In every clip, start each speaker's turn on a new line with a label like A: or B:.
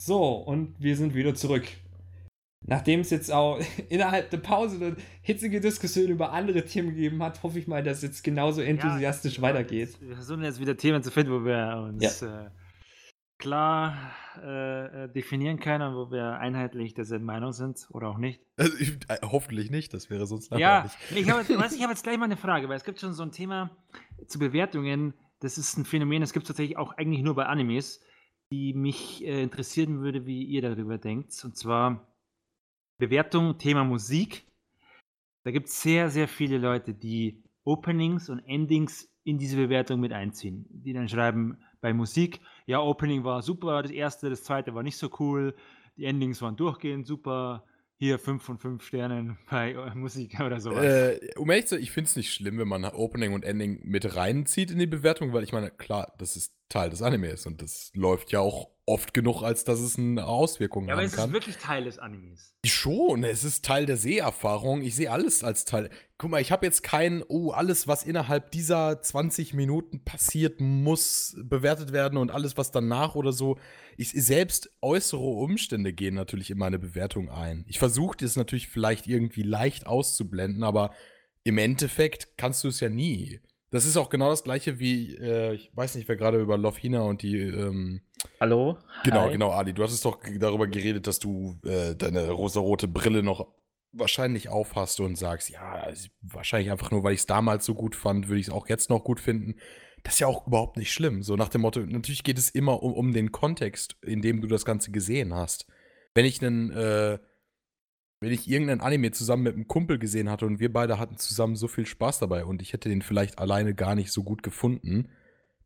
A: So, und wir sind wieder zurück. Nachdem es jetzt auch innerhalb der Pause eine hitzige Diskussion über andere Themen gegeben hat, hoffe ich mal, dass es jetzt genauso enthusiastisch ja, weitergeht.
B: Wir versuchen jetzt wieder Themen zu finden, wo wir uns ja. äh, klar äh, äh, definieren können, wo wir einheitlich derselben Meinung sind oder auch nicht.
C: Also ich, äh, hoffentlich nicht, das wäre sonst
B: langweilig. Ja, ich habe hab jetzt gleich mal eine Frage, weil es gibt schon so ein Thema zu Bewertungen, das ist ein Phänomen, das gibt es tatsächlich auch eigentlich nur bei Animes, die mich äh, interessieren würde, wie ihr darüber denkt. Und zwar Bewertung, Thema Musik. Da gibt es sehr, sehr viele Leute, die Openings und Endings in diese Bewertung mit einziehen. Die dann schreiben bei Musik, ja, Opening war super, das erste, das zweite war nicht so cool, die Endings waren durchgehend super, hier 5 von 5 Sternen bei äh, Musik oder sowas.
C: Äh, um ehrlich zu sein, ich finde es nicht schlimm, wenn man Opening und Ending mit reinzieht in die Bewertung, weil ich meine, klar, das ist Teil des Animes und das läuft ja auch oft genug, als dass es eine Auswirkung ja, haben kann. Aber es
B: ist wirklich Teil des Animes.
C: Schon, es ist Teil der Seherfahrung. Ich sehe alles als Teil. Guck mal, ich habe jetzt kein, oh, alles, was innerhalb dieser 20 Minuten passiert, muss bewertet werden und alles, was danach oder so. Ich, selbst äußere Umstände gehen natürlich in meine Bewertung ein. Ich versuche das natürlich vielleicht irgendwie leicht auszublenden, aber im Endeffekt kannst du es ja nie. Das ist auch genau das gleiche wie, äh, ich weiß nicht, wer gerade über Lofhina und die. Ähm,
A: Hallo?
C: Genau, Hi. genau, Ali. Du hattest doch darüber geredet, dass du äh, deine rosarote Brille noch wahrscheinlich aufhast und sagst, ja, wahrscheinlich einfach nur, weil ich es damals so gut fand, würde ich es auch jetzt noch gut finden. Das ist ja auch überhaupt nicht schlimm. So nach dem Motto, natürlich geht es immer um, um den Kontext, in dem du das Ganze gesehen hast. Wenn ich einen äh, wenn ich irgendein Anime zusammen mit einem Kumpel gesehen hatte und wir beide hatten zusammen so viel Spaß dabei und ich hätte den vielleicht alleine gar nicht so gut gefunden,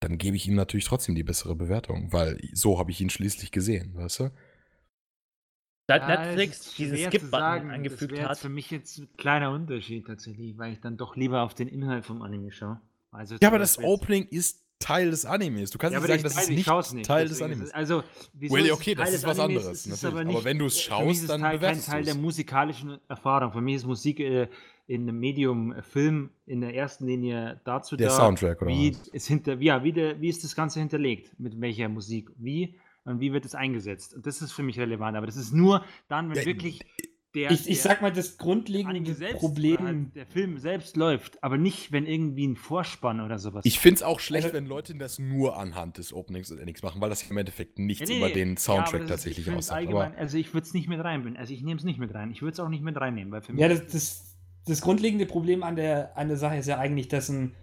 C: dann gebe ich ihm natürlich trotzdem die bessere Bewertung, weil so habe ich ihn schließlich gesehen, weißt du?
A: Seit ja, Netflix diesen Skip-Button angefügt
B: das
A: hat.
B: für mich jetzt ein kleiner Unterschied tatsächlich, weil ich dann doch lieber auf den Inhalt vom Anime schaue.
C: Also ja, aber das Opening ist Teil des Animes. Du kannst ja, nicht sagen, das ist nicht, nicht
B: Teil
C: des Animes.
B: Also,
C: well, okay, das ist was Animes, anderes. Ist aber, nicht, aber, wenn du es schaust, dann
B: Teil, kein Teil der musikalischen Erfahrung. Für mich ist Musik äh, in einem Medium äh, Film in der ersten Linie dazu
C: der
B: da,
C: Soundtrack, oder
B: wie es hinter, ja, wie, der, wie ist das Ganze hinterlegt, mit welcher Musik, wie und wie wird es eingesetzt. Und das ist für mich relevant. Aber das ist nur dann, wenn ja, wirklich
A: der, ich, ich sag mal, das grundlegende Problem.
B: Halt der Film selbst läuft, aber nicht, wenn irgendwie ein Vorspann oder sowas.
C: Ich finde es auch schlecht, also, wenn Leute das nur anhand des Openings und Endings machen, weil das im Endeffekt nichts ja, nee, über den Soundtrack ja, tatsächlich aussagt.
B: also ich würde es nicht mit reinbringen. Also ich nehme es nicht mit rein. Ich würde es auch nicht mit reinnehmen. Weil
A: für mich ja, das, das, das grundlegende Problem an der, an der Sache ist ja eigentlich, dass ein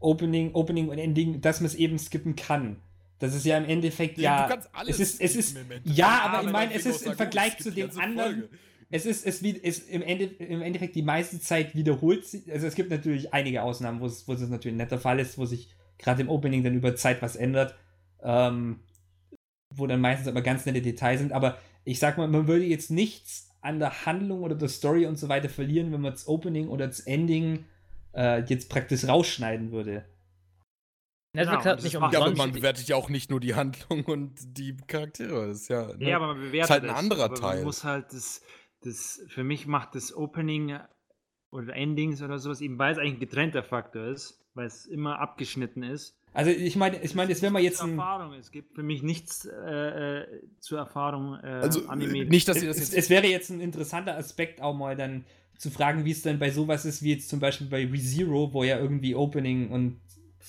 A: Opening, Opening und Ending, dass man es eben skippen kann. Das ist ja im Endeffekt ja.
C: Du kannst alles
A: es ist, es ist, ja, aber ich meine, es ist im Vergleich zu den anderen. Folge es ist, es ist im, Ende, im Endeffekt die meiste Zeit wiederholt sich. Also es gibt natürlich einige Ausnahmen, wo es, wo es natürlich ein netter Fall ist, wo sich gerade im Opening dann über Zeit was ändert. Ähm, wo dann meistens aber ganz nette Details sind. Aber ich sag mal, man würde jetzt nichts an der Handlung oder der Story und so weiter verlieren, wenn man das Opening oder das Ending äh, jetzt praktisch rausschneiden würde.
C: Netflix genau, hat nicht umsonst. Ja, aber man bewertet ja auch nicht nur die Handlung und die Charaktere. Das ist ja,
B: ne, ja aber man bewertet
C: ist halt ein anderer
B: das,
C: Teil.
B: Man muss halt das, das, für mich macht das Opening oder Endings oder sowas eben, weil es eigentlich ein getrennter Faktor ist, weil es immer abgeschnitten ist.
A: Also ich meine, ich meine, jetzt wenn man jetzt
B: ein Erfahrung, es gibt für mich nichts äh, äh zur Erfahrung
C: äh, also, Anime. Nicht, dass
A: es, das jetzt es, es wäre jetzt ein interessanter Aspekt auch mal dann zu fragen, wie es denn bei sowas ist, wie jetzt zum Beispiel bei ReZero, wo ja irgendwie Opening und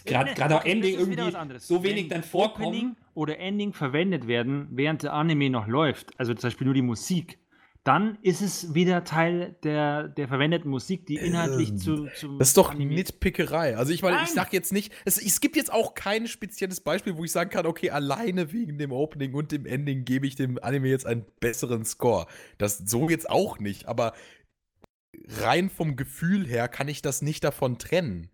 A: gerade gerade auch Ending irgendwie so wenig Wenn dann vorkommen. Opening
B: oder Ending verwendet werden, während der Anime noch läuft, also zum Beispiel nur die Musik, dann ist es wieder Teil der, der verwendeten Musik, die inhaltlich ähm, zu, zu.
C: Das ist doch Anime Nitpickerei. Also ich meine, ich sag jetzt nicht, es, es gibt jetzt auch kein spezielles Beispiel, wo ich sagen kann, okay, alleine wegen dem Opening und dem Ending gebe ich dem Anime jetzt einen besseren Score. Das so jetzt auch nicht, aber rein vom Gefühl her kann ich das nicht davon trennen.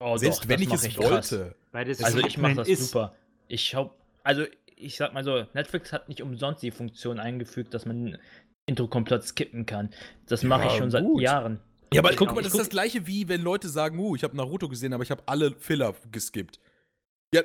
A: Oh, Selbst doch, wenn ich es ich wollte.
B: also ich mache das ist. super. Ich schau, also ich sag mal so, Netflix hat nicht umsonst die Funktion eingefügt, dass man Intro komplett skippen kann. Das mache ja, ich schon seit Jahren.
C: Ja, aber guck mal, das ist das gleiche wie wenn Leute sagen, uh, ich habe Naruto gesehen, aber ich habe alle Filler geskippt. Ja,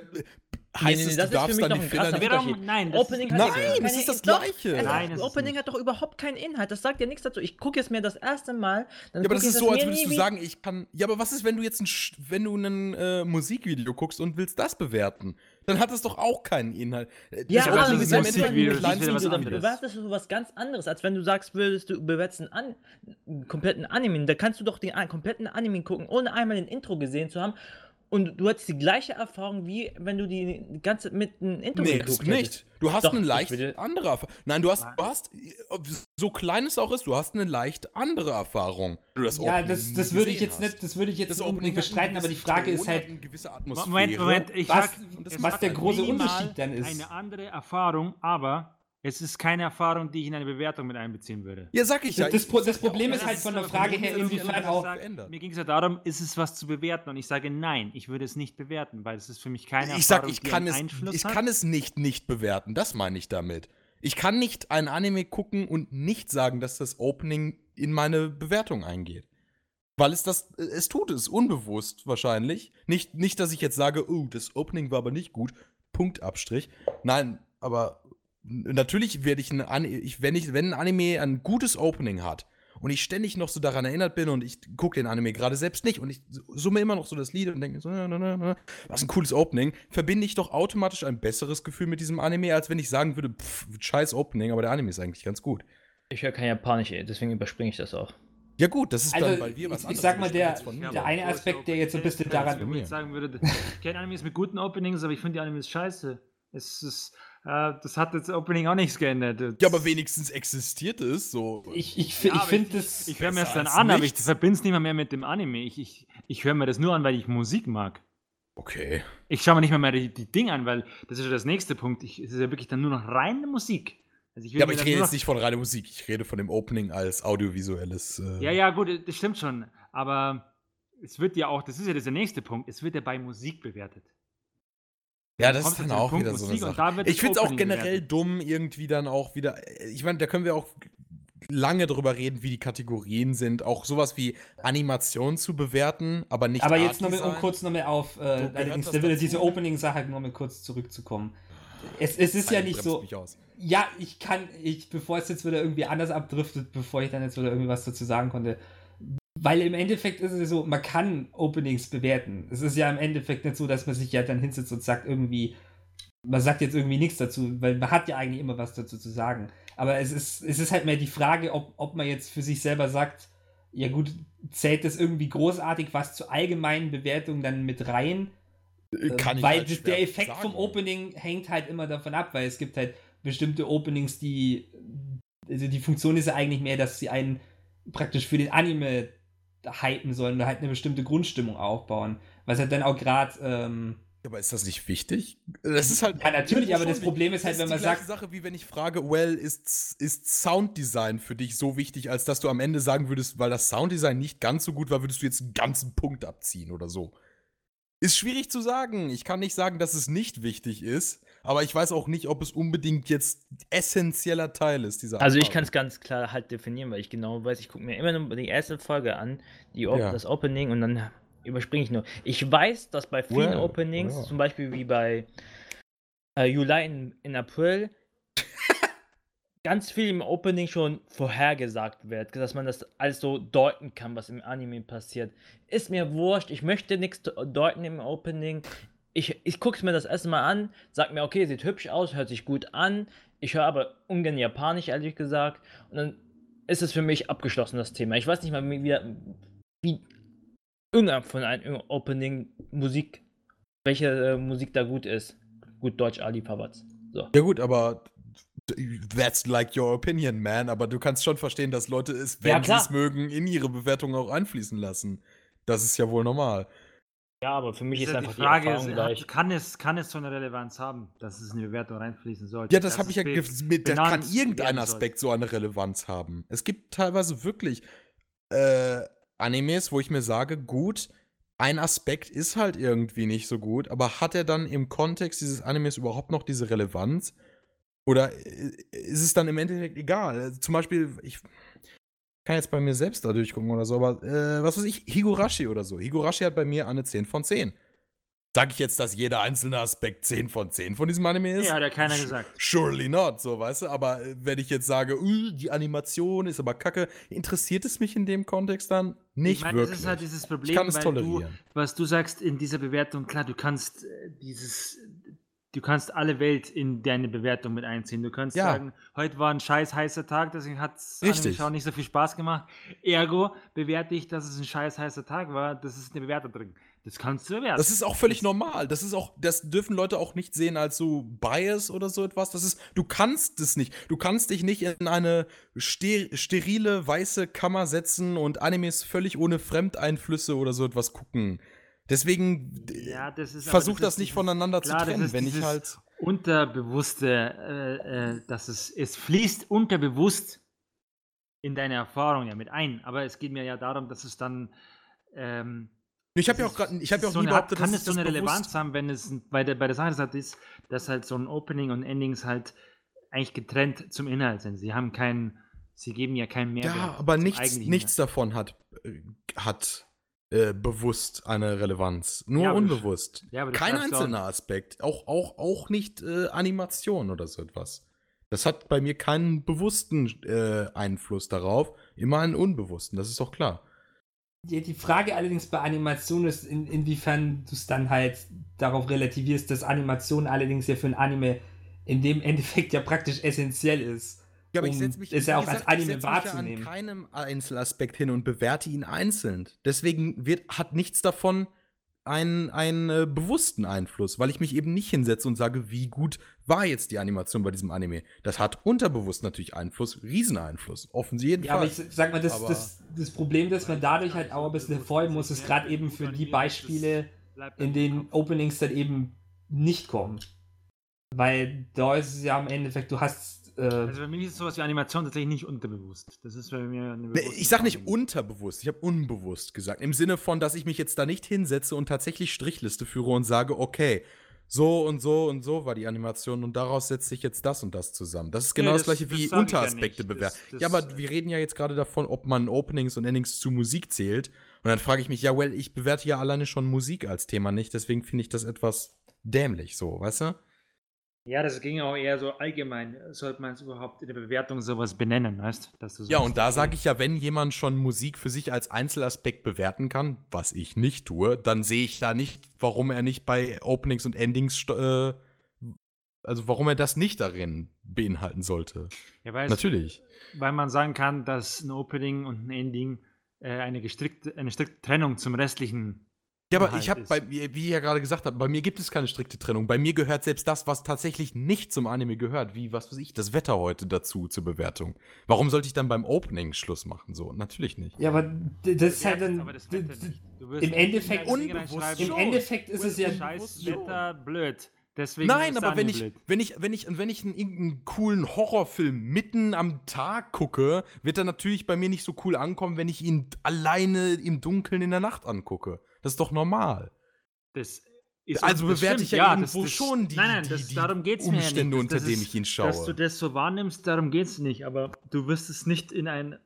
C: heißt es, du darfst dann die Fehler nicht...
B: Warum? Nein, das
D: Opening
B: ist,
D: hat
C: Nein,
D: keine-
C: das ist das
D: doch,
C: Gleiche.
D: es-
B: Nein, ist
D: Opening hat doch überhaupt keinen Inhalt. Das sagt ja nichts dazu. Ich gucke es mir das erste Mal. Dann
C: Ja, aber das ist so, als würdest du sagen, ich kann. Ja, aber was ist, wenn du jetzt ein, Sch- wenn du ein äh, Musikvideo guckst und willst das bewerten? Dann hat es doch auch keinen Inhalt. Äh,
D: Ja,
C: das
B: aber das
C: ist ja im
B: ist
C: ein
B: das wieder was
D: du,
B: anderes.
D: du bewertest du was ganz anderes, als wenn du sagst, würdest du bewerten an, einen kompletten Anime. Da kannst du doch den kompletten Anime gucken, ohne einmal den Intro gesehen zu haben. Und du hattest die gleiche Erfahrung, wie wenn du die ganze mit einem Intro
C: Nee,
D: geguckt
C: nicht.
D: hättest.
C: Du hast
D: Doch,
C: eine
D: ich
C: leicht andere Erfahrung. Nein, du hast, du hast, so klein es auch ist, du hast eine leicht andere Erfahrung. das
A: Ja, das, das würde ich jetzt
C: hast.
A: nicht, das würde ich jetzt
C: Das
A: unbedingt bestreiten, aber die Frage ist halt,
C: hat eine gewisse Atmosphäre.
B: Moment, Moment, ich
A: was-
B: sag, hat
A: der große
B: minimal
A: Unterschied dann ist.
B: Eine andere Erfahrung, aber es ist keine Erfahrung, die ich in eine Bewertung mit einbeziehen würde.
C: Ja, sag ich ja.
A: Das das
C: sag ja
A: Problem ist
C: das
A: halt von der Frage her,
C: das
A: inwiefern auch-
C: verändert?
B: Mir ging es ja darum, ist es was zu bewerten? Und ich sage nein, ich würde es nicht bewerten, weil es ist für mich keine
C: ich sag,
B: Erfahrung,
C: ich
B: die
C: kann
B: einen
C: es,
B: Einfluss
C: ich
B: hat.
C: kann es nicht nicht bewerten. Das meine ich damit. Ich kann nicht ein Anime gucken und nicht sagen, dass das Opening in meine Bewertung eingeht. Weil es das, es tut es, unbewusst wahrscheinlich. Nicht, nicht, dass ich jetzt sage, oh, das Opening war aber nicht gut. Punkt, Abstrich. Nein, aber natürlich werde ich, ein ich wenn, ich, wenn ein Anime ein gutes Opening hat und ich ständig noch so daran erinnert bin und ich gucke den Anime gerade selbst nicht und ich summe immer noch so das Lied und denke so, na, na, na, na, was ein cooles Opening, verbinde ich doch automatisch ein besseres Gefühl mit diesem Anime, als wenn ich sagen würde, pff, scheiß Opening, aber der Anime ist eigentlich ganz gut.
D: Ich höre kein Japanisch, deswegen überspringe ich das auch.
C: Ja gut, das ist
A: Also,
C: dann, weil wir was
A: ich- ich
C: anderes
A: sag mal, der- der eine Aspekt, der jetzt so ein bisschen daran-
B: wenn ich sagen würde, ich kenne Animes mit guten Openings, aber ich finde die Animes scheiße. Es ist, das hat das Opening auch nichts geändert.
C: Ja, aber wenigstens existiert es so.
A: ich, ich,
B: Ja,
A: ich finde das.
B: Ich höre mir das dann an, aber ich
C: nichts.
B: verbinde es nicht mehr, mehr mit dem Anime. Ich, ich, ich höre mir das nur an, weil ich Musik mag.
C: Okay.
B: Ich schaue mir nicht mehr, mehr die, die Dinge an, weil das ist ja das nächste Punkt. Ich, es ist ja wirklich dann nur noch reine Musik. Also
C: Ja, aber ich rede jetzt nicht von reiner Musik, ich rede von dem Opening als audiovisuelles. Äh,
B: Ja, ja, gut, das stimmt schon. Aber es wird ja auch, das ist ja der nächste Punkt, es wird ja bei Musik bewertet.
C: Ja, das ist dann auch wieder so eine Sache. Ich finde es auch generell
B: bewertet.
C: dumm, irgendwie dann auch wieder. Ich meine, da können wir auch lange drüber reden, wie die Kategorien sind. Auch sowas wie Animation zu bewerten, aber nicht
A: Aber jetzt noch mal, um kurz noch mal auf äh, allerdings diese Opening-Sache noch mal kurz zurückzukommen. Es, es ist ja nicht so. Ja, ich kann, ich, bevor es jetzt wieder irgendwie anders abdriftet, bevor ich dann jetzt wieder irgendwie was dazu sagen konnte. Weil im Endeffekt ist es so, man kann Openings bewerten. Es ist ja im Endeffekt nicht so, dass man sich ja dann hinsetzt und sagt irgendwie, man sagt jetzt irgendwie nichts dazu, weil man hat ja eigentlich immer was dazu zu sagen. Aber es ist, es ist halt mehr die Frage, ob, ob man jetzt für sich selber sagt, ja gut, zählt das irgendwie großartig was zur allgemeinen Bewertung dann mit rein?
C: Äh, Kann ich
A: weil
C: halt
A: der Effekt
C: sagen.
A: vom Opening hängt halt immer davon ab, weil es gibt halt bestimmte Openings, die also die Funktion ist ja eigentlich mehr, dass sie einen praktisch für den Anime hypen sollen oder halt eine bestimmte Grundstimmung aufbauen, was halt dann auch gerade ähm,
C: Aber ist das nicht wichtig? Das ist halt.
A: Ja, natürlich, aber das Problem ist halt,
C: Das
A: wenn man
C: die gleiche
A: sagt-
C: Sache, wie wenn ich frage, well, ist, ist Sounddesign für dich so wichtig, als dass du am Ende sagen würdest, weil das Sounddesign nicht ganz so gut war, würdest du jetzt einen ganzen Punkt abziehen oder so. Ist schwierig zu sagen. Ich kann nicht sagen, dass es nicht wichtig ist, aber ich weiß auch nicht, ob es unbedingt jetzt essentieller Teil ist dieser
D: Also ich kann es ganz klar halt definieren, weil ich genau weiß, ich gucke mir immer nur die erste Folge an, die Op
C: Ja.
D: das Opening und dann überspringe ich nur. Ich weiß, dass bei vielen
C: Well,
D: Openings,
C: ja.
D: zum Beispiel wie bei äh, Juli in, in April, ganz viel im Opening schon vorhergesagt wird, dass man das alles so deuten kann, was im Anime passiert. Ist mir wurscht, ich möchte nichts deuten im Opening. Ich, ich gucke mir das erste Mal an, sag mir, okay, sieht hübsch aus, hört sich gut an. Ich höre aber ungern Japanisch, ehrlich gesagt. Und dann ist es für mich abgeschlossen, das Thema. Ich weiß nicht mal, wie, wie, wie irgendein von einem Opening Musik, welche äh, Musik da gut ist. Gut Deutsch, Ali Pawatz. So.
C: Ja gut, aber that's like your opinion, man. Aber du kannst schon verstehen, dass Leute es,
D: Ja,
C: wenn sie
D: klar.
C: es mögen, in ihre Bewertung auch einfließen lassen. Das ist ja wohl normal.
D: Ja, aber für mich ist,
B: Ist
D: einfach
B: die Frage,
D: die Erfahrung
B: ist, kann, es, kann es so eine Relevanz haben, dass es in die Bewertung reinfließen sollte?
C: Ja, das, habe ich ja mit, da kann irgendein
B: werden soll.
C: Aspekt so eine Relevanz haben. Es gibt teilweise wirklich äh, Animes, wo ich mir sage, gut, ein Aspekt ist halt irgendwie nicht so gut, aber hat er dann im Kontext dieses Animes überhaupt noch diese Relevanz? Oder äh, ist es dann im Endeffekt egal? Zum Beispiel, ich kann jetzt bei mir selbst da durchgucken oder so, aber äh, was weiß ich, Higurashi oder so. Higurashi hat bei mir eine 10 von 10. Sag ich jetzt, dass jeder einzelne Aspekt 10 von 10 von diesem Anime ist?
B: Ja, hat ja keiner gesagt.
C: Surely not, so, weißt du? Aber äh, wenn ich jetzt sage, uh, die Animation ist aber kacke, interessiert es mich in dem Kontext dann nicht
B: ich meine,
C: wirklich.
B: das ist halt dieses Problem,
C: ich kann es
B: weil du,
C: tolerieren.
B: was du sagst in dieser Bewertung, klar, du kannst äh, dieses, du kannst alle Welt in deine Bewertung mit einziehen. Du kannst
C: Ja.
B: sagen, heute war ein scheiß heißer Tag, deswegen hat es. Schauen nicht so viel Spaß gemacht. Ergo bewerte ich, dass es ein scheiß heißer Tag war. Das ist eine Bewertung drin. Das kannst du bewerten.
C: Das ist auch völlig normal. Das ist auch, das dürfen Leute auch nicht sehen als so Bias oder so etwas. Das ist, du kannst es nicht. Du kannst dich nicht in eine ster sterile weiße Kammer setzen und Animes völlig ohne Fremdeinflüsse oder so etwas gucken. Deswegen
B: ja, das ist, aber
C: versuch das,
B: ist
C: nicht voneinander
B: klar,
C: zu
B: das
C: trennen. Wenn ich halt.
B: Unterbewusste, äh, äh, dass es, es fließt unterbewusst in deine Erfahrung ja mit ein. Aber es geht mir ja darum, dass es dann. Ähm,
C: Ich habe ja
B: das
C: auch gerade, ich habe ja auch
B: so
C: nie behauptet,
B: kann
C: dass
B: es so eine
C: das
B: Relevanz
C: bewusst-
B: haben, wenn es bei der, bei der Sache halt ist, dass halt so ein Opening und Endings halt eigentlich getrennt zum Inhalt sind. Sie haben keinen, sie geben ja keinen Mehrwert.
C: Ja, aber nichts, nichts davon hat, äh, hat äh, bewusst eine Relevanz. Nur
B: Ja,
C: unbewusst.
B: Ja,
C: Kein einzelner Aspekt. Auch, auch, auch nicht äh, Animation oder so etwas. Das hat bei mir keinen bewussten äh, Einfluss darauf, immer einen unbewussten, das ist doch klar.
A: Die, die Frage allerdings bei Animation ist, in, inwiefern du es dann halt darauf relativierst, dass Animation allerdings ja für ein Anime in dem Endeffekt ja praktisch essentiell ist.
C: Ja,
A: um es ja auch als Anime wahrzunehmen.
C: an keinem Einzelaspekt hin und bewerte ihn einzeln. Deswegen wird, hat nichts davon einen, einen äh, bewussten Einfluss, weil ich mich eben nicht hinsetze und sage, wie gut war jetzt die Animation bei diesem Anime. Das hat unterbewusst natürlich Einfluss, Rieseneinfluss, jeden
A: Ja, aber ich sag mal, das,
C: Aber-
A: das, das Problem, das man dadurch halt auch ein bisschen hervorheben muss, ist gerade eben für die Beispiele, in
B: im
A: den
B: Kopf.
A: Openings dann eben nicht kommen. Weil da ist es ja im Endeffekt, du hast. Äh,
B: Also bei mir ist sowas wie Animation tatsächlich nicht unterbewusst. Das ist bei mir eine
C: Ich sag nicht unterbewusst, ich habe unbewusst gesagt. Im Sinne von, dass ich mich jetzt da nicht hinsetze und tatsächlich Strichliste führe und sage, okay, so und so und so war die Animation und daraus setze ich jetzt das und das zusammen. Das ist genau
B: Nee,
C: das,
B: das-
C: gleiche
B: das
C: wie
B: ja
C: Unteraspekte
B: nicht.
C: bewerten.
B: Das-
C: Ja,
B: das-
C: aber wir reden ja jetzt gerade davon, ob man Openings und Endings zu Musik zählt. Und dann frage ich mich, ja, well, ich bewerte ja alleine schon Musik als Thema nicht, deswegen finde ich das etwas dämlich so, weißt du?
B: Ja, das ging auch eher so allgemein. Sollte man es überhaupt in der Bewertung sowas benennen, weißt Dass du
C: Ja, und da sage ich ja, wenn jemand schon Musik für sich als Einzelaspekt bewerten kann, was ich nicht tue, dann sehe ich da nicht, warum er nicht bei Openings und Endings, äh, also warum er das nicht darin beinhalten sollte.
B: Ja, weil, es,
C: Natürlich.
B: weil man sagen kann, dass ein Opening und ein Ending äh, eine, gestrickte, eine strikte Trennung zum restlichen.
C: Ja, aber ich habe
B: ist.
C: bei mir, wie ich ja gerade gesagt habe, bei mir gibt es keine strikte Trennung. Bei mir gehört selbst das, was tatsächlich nicht zum Anime gehört, wie, was weiß ich, das Wetter heute dazu zur Bewertung. Warum sollte ich dann beim Opening Schluss machen? So, natürlich nicht.
A: ja, aber das ist halt dann.
B: aber das
A: d-
B: Wetter
A: d-
B: nicht. Du wirst
A: im Endeffekt
C: unbewusst
A: Im. Endeffekt ist es ja.
B: Scheiß. Wetter, blöd. Deswegen
C: Nein, aber wenn ich, wenn ich, wenn ich, und wenn ich einen irgendeinen coolen Horrorfilm mitten am Tag gucke, wird er natürlich bei mir nicht so cool ankommen, wenn ich ihn alleine im Dunkeln in der Nacht angucke. Das ist doch normal.
B: Das ist
C: Also bewerte ich ja irgendwo
B: das-
C: schon die-
B: nein, nein,
C: die-
B: das,
C: die
B: darum geht's mir ja
C: Umstände, unter denen ich ihn
B: Dass
C: schaue.
B: du das so wahrnimmst, darum geht es nicht. Aber du wirst es nicht in, ein,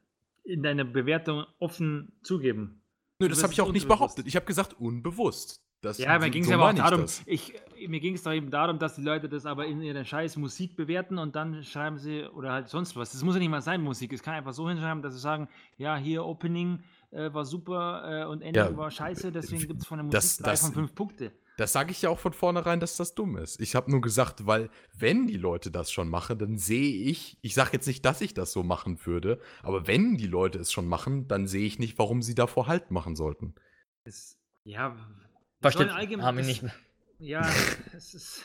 B: in deine Bewertung offen zugeben.
C: Nö, das habe ich auch nicht behauptet. Ich habe gesagt unbewusst. Das,
B: Ja, mir ging es
C: so
B: aber auch darum, ich, mir ging es doch eben darum, dass die Leute das aber in ihrer scheiß Musik bewerten und dann schreiben sie, oder halt sonst was. Das muss ja nicht mal sein, Musik. Es kann einfach so hinschreiben, dass sie sagen, ja, hier Opening äh, war super äh, und Ending
C: Ja,
B: war scheiße, deswegen gibt es von der Musik
C: das-
B: drei
C: das-
B: von fünf Punkte.
C: Das sage ich ja auch von vornherein, dass das dumm ist. Ich habe nur gesagt, weil wenn die Leute das schon machen, dann sehe ich, ich sage jetzt nicht, dass ich das so machen würde, aber wenn die Leute es schon machen, dann sehe ich nicht, warum sie davor Halt machen sollten.
B: Das, ja, allgemein-
D: Armin
B: das-
D: nicht mehr.
B: Ja, es ist.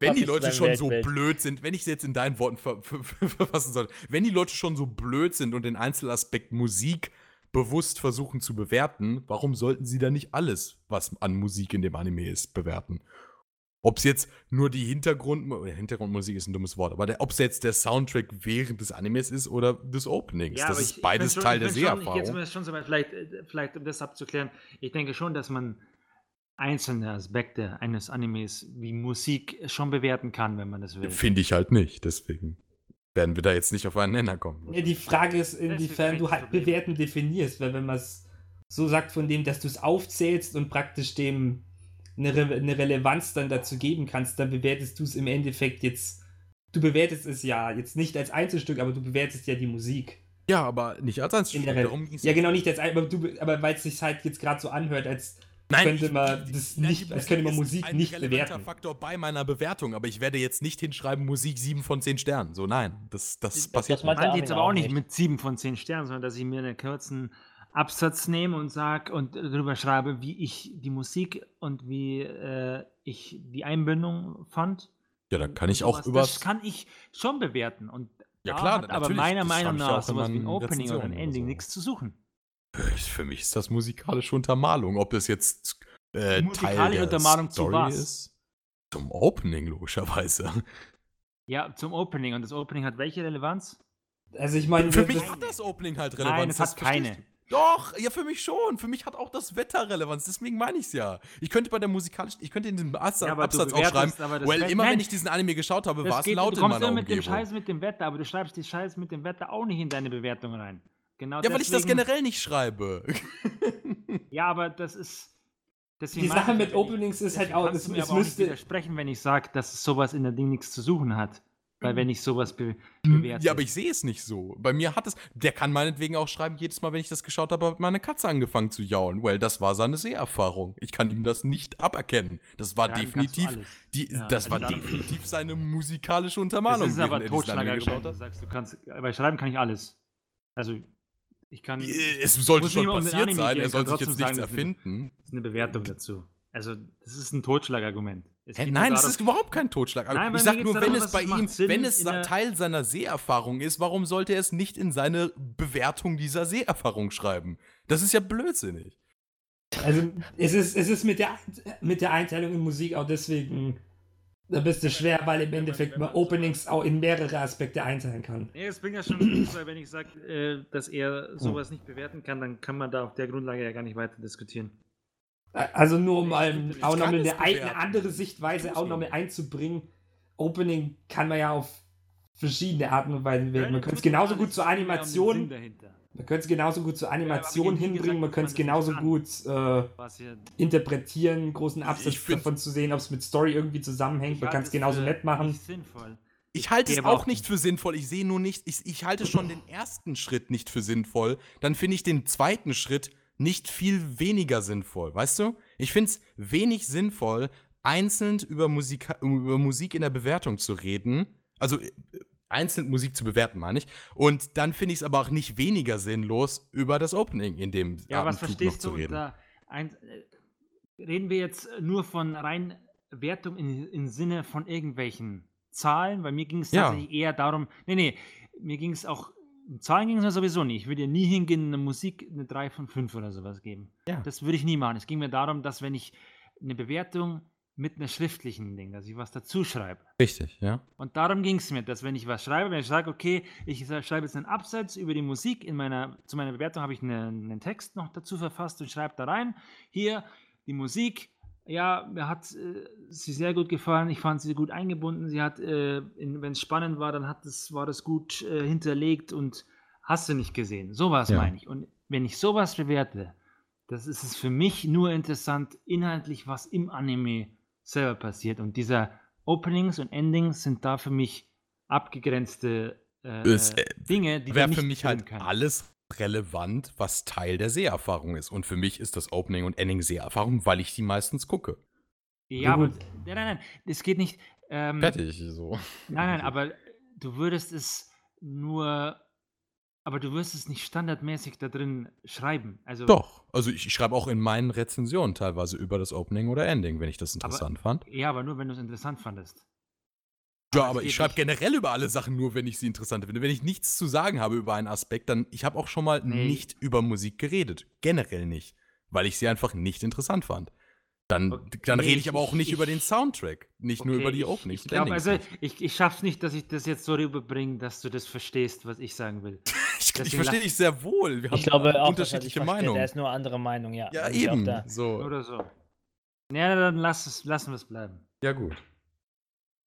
C: Wenn die Leute schon so blöd sind, wenn ich es jetzt in deinen Worten ver ver ver verfassen soll, wenn die Leute schon so blöd sind und den Einzelaspekt Musik bewusst versuchen zu bewerten, warum sollten sie dann nicht alles, was an Musik in dem Anime ist, bewerten? Ob es jetzt nur die Hintergrund Hintergrundmusik ist ein dummes Wort, aber ob es jetzt der Soundtrack während des Animes ist oder des Openings,
B: Ja,
C: das ist
B: ich-
C: beides
B: schon-
C: Teil der Seherfahrung.
B: jetzt schon so weit, vielleicht, vielleicht um das abzuklären, ich denke schon, dass man einzelne Aspekte eines Animes wie Musik schon bewerten kann, wenn man das will.
C: Finde ich halt nicht, deswegen werden wir da jetzt nicht auf einen Nenner kommen.
A: Ja, die Frage ist, inwiefern du halt bewerten definierst, weil wenn man es so sagt, von dem, dass du es aufzählst und praktisch dem eine, Re eine Relevanz dann dazu geben kannst, dann bewertest du es im Endeffekt jetzt. Du bewertest es ja jetzt nicht als Einzelstück, aber du bewertest ja die Musik.
C: Ja, aber nicht als Einzelstück.
A: Darum ja, genau, nicht als aber, aber weil es sich halt jetzt gerade so anhört, als Nein, könnte man das nicht, als könnte man Musik ein nicht bewerten.
C: Faktor bei meiner Bewertung, aber ich werde jetzt nicht hinschreiben Musik 7 von 10 Sternen. So nein, das, das, das passiert
B: das nicht. Ich jetzt aber auch nicht mit 7 von 10 Sternen, sondern dass ich mir einen kurzen Absatz nehme und sage und darüber schreibe, wie ich die Musik und wie äh, ich die Einbindung fand.
C: Ja, dann kann ich auch über.
B: Das kann ich schon bewerten. Und
C: ja, klar,
B: hat aber meiner Meinung nach sowas wie ein Opening oder ein Ending so. nichts zu suchen.
C: Für mich ist das musikalische Untermalung. Ob es jetzt äh, Teil der
B: Untermalung Story ist.
C: Zum Opening, logischerweise.
B: Ja, zum Opening. Und das Opening hat welche Relevanz?
A: Also ich meine,
C: für mich hat das Opening halt Relevanz.
B: Nein, es hat keine.
C: Doch, ja, für mich schon. Für mich hat auch das Wetter Relevanz. Deswegen meine ich es ja. Ich könnte bei der musikalischen, ich könnte in diesem Absatz, ja, Absatz auch schreiben, well, immer wenn ich diesen Anime geschaut habe, war es laut
B: in meiner Du kommst mit dem Scheiß mit dem Wetter, aber du schreibst die Scheiß mit dem Wetter auch nicht in deine Bewertung rein.
C: Genau ja, deswegen, weil ich das generell nicht schreibe.
B: ja, aber das ist.
A: Die Sache mit Openings ist halt auch,
B: es, es müsste. widersprechen, wenn ich sage, dass sowas in der Ding nichts zu suchen hat. Weil wenn ich sowas be
C: hm, bewerte. Ja, aber ich sehe es nicht so. Bei mir hat es, der kann meinetwegen auch schreiben, jedes Mal, wenn ich das geschaut habe, hat meine Katze angefangen zu jaulen. Well, das war seine Seherfahrung. Ich kann ihm das nicht aberkennen. Das war ja, definitiv, die, ja, das war definitiv seine musikalische Untermalung. Das
B: ist aber Totschlager geschaut. Du sagst, du kannst, bei Schreiben kann ich alles. Also, ich kann.
C: Es sollte schon passiert sein, er soll sich jetzt nichts erfinden.
B: Das ist eine Bewertung dazu. Also, das ist ein Totschlagargument.
C: Hä, nein, es ist überhaupt kein Totschlagargument. ich sag nur, wenn es bei ihm, wenn es Teil seiner Seherfahrung ist, warum sollte er es nicht in seine Bewertung dieser Seherfahrung schreiben? Das ist ja blödsinnig.
A: Also, es ist, es ist mit, der, mit der Einteilung in Musik auch deswegen da bist du schwer, weil im Endeffekt man Openings auch in mehrere Aspekte einteilen kann.
B: Nee, es bringt ja schon weil wenn ich sage, äh, dass er sowas nicht bewerten kann, dann kann man da auf der Grundlage ja gar nicht weiter diskutieren.
A: Also nur um mal auch nochmal eine, eine andere Sichtweise auch nochmal einzubringen. Opening kann man ja auf verschiedene Arten und Weisen wählen. Man könnte es genauso gut zur Animation. Man könnte es genauso gut zur Animation ja, hinbringen, man könnte es genauso gut äh, interpretieren, großen Absatz davon zu sehen, ob es mit Story irgendwie zusammenhängt. Man kann es genauso nett machen.
C: Ich halte es auch nicht für sinnvoll. Ich sehe nur nicht, ich, ich halte schon den ersten Schritt nicht für sinnvoll. Dann finde ich den zweiten Schritt nicht viel weniger sinnvoll. Weißt du? Ich finde es wenig sinnvoll, einzeln über Musik, über Musik in der Bewertung zu reden. Also äh, einzeln Musik zu bewerten, meine ich. Und dann finde ich es aber auch nicht weniger sinnlos, über das Opening in dem
B: Ja, Atemzug was verstehst du unter ein, äh, reden wir jetzt nur von rein Wertung in, im Sinne von irgendwelchen Zahlen? Weil mir ging es ja. tatsächlich eher darum, nee, nee, mir ging es auch Zahlen ging es mir sowieso nicht. Ich würde ja nie hingehen, eine Musik eine 3 von 5 oder sowas geben. Ja. Das würde ich nie machen. Es ging mir darum, dass wenn ich eine Bewertung mit einer schriftlichen Ding, dass ich was dazu schreibe.
C: Richtig, ja.
B: Und darum ging es mir, dass wenn ich was schreibe, wenn ich sage, okay, ich schreibe jetzt einen Absatz über die Musik, in meiner, zu meiner Bewertung habe ich eine, einen Text noch dazu verfasst und schreibe da rein, hier die Musik, ja, mir hat äh, sie sehr gut gefallen, ich fand sie gut eingebunden, sie hat, äh, wenn es spannend war, dann hat das, war das gut äh, hinterlegt und hast du nicht gesehen. Sowas ja. meine ich. Und wenn ich sowas bewerte, das ist es für mich nur interessant, inhaltlich, was im Anime selber passiert. Und diese Openings und Endings sind da für mich abgegrenzte äh, es, äh, Dinge,
C: die wäre für mich halt können. alles relevant, was Teil der Seherfahrung ist. Und für mich ist das Opening und Ending Seherfahrung, weil ich die meistens gucke.
B: Ja, aber nein, nein, nein, es geht nicht.
C: Ähm, Fertig, so.
B: Nein, nein, aber du würdest es nur aber du wirst es nicht standardmäßig da drin schreiben. Also
C: Doch, also ich, ich schreibe auch in meinen Rezensionen teilweise über das Opening oder Ending, wenn ich das interessant
B: aber,
C: fand.
B: Ja, aber nur wenn du es interessant fandest.
C: Ja, aber, ich schreibe generell über alle Sachen nur, wenn ich sie interessant finde. Wenn ich nichts zu sagen habe über einen Aspekt, dann ich habe auch schon mal nee. nicht über Musik geredet. Generell nicht. Weil ich sie einfach nicht interessant fand. Dann, okay, dann rede ich aber auch nicht ich, über den Soundtrack, nicht okay, nur über die Openings.
B: Ich, ich glaube, also ich, ich schaffe es nicht, dass ich das jetzt so rüberbringe, dass du das verstehst, was ich sagen will.
C: ich, ich verstehe dich sehr wohl.
D: Wir haben ich glaube auch, unterschiedliche Meinungen. Er ist nur andere Meinung, ja.
C: Ja, eben.
B: So. Oder so. Ja, dann lass es, lassen wir es bleiben.
C: Ja, gut.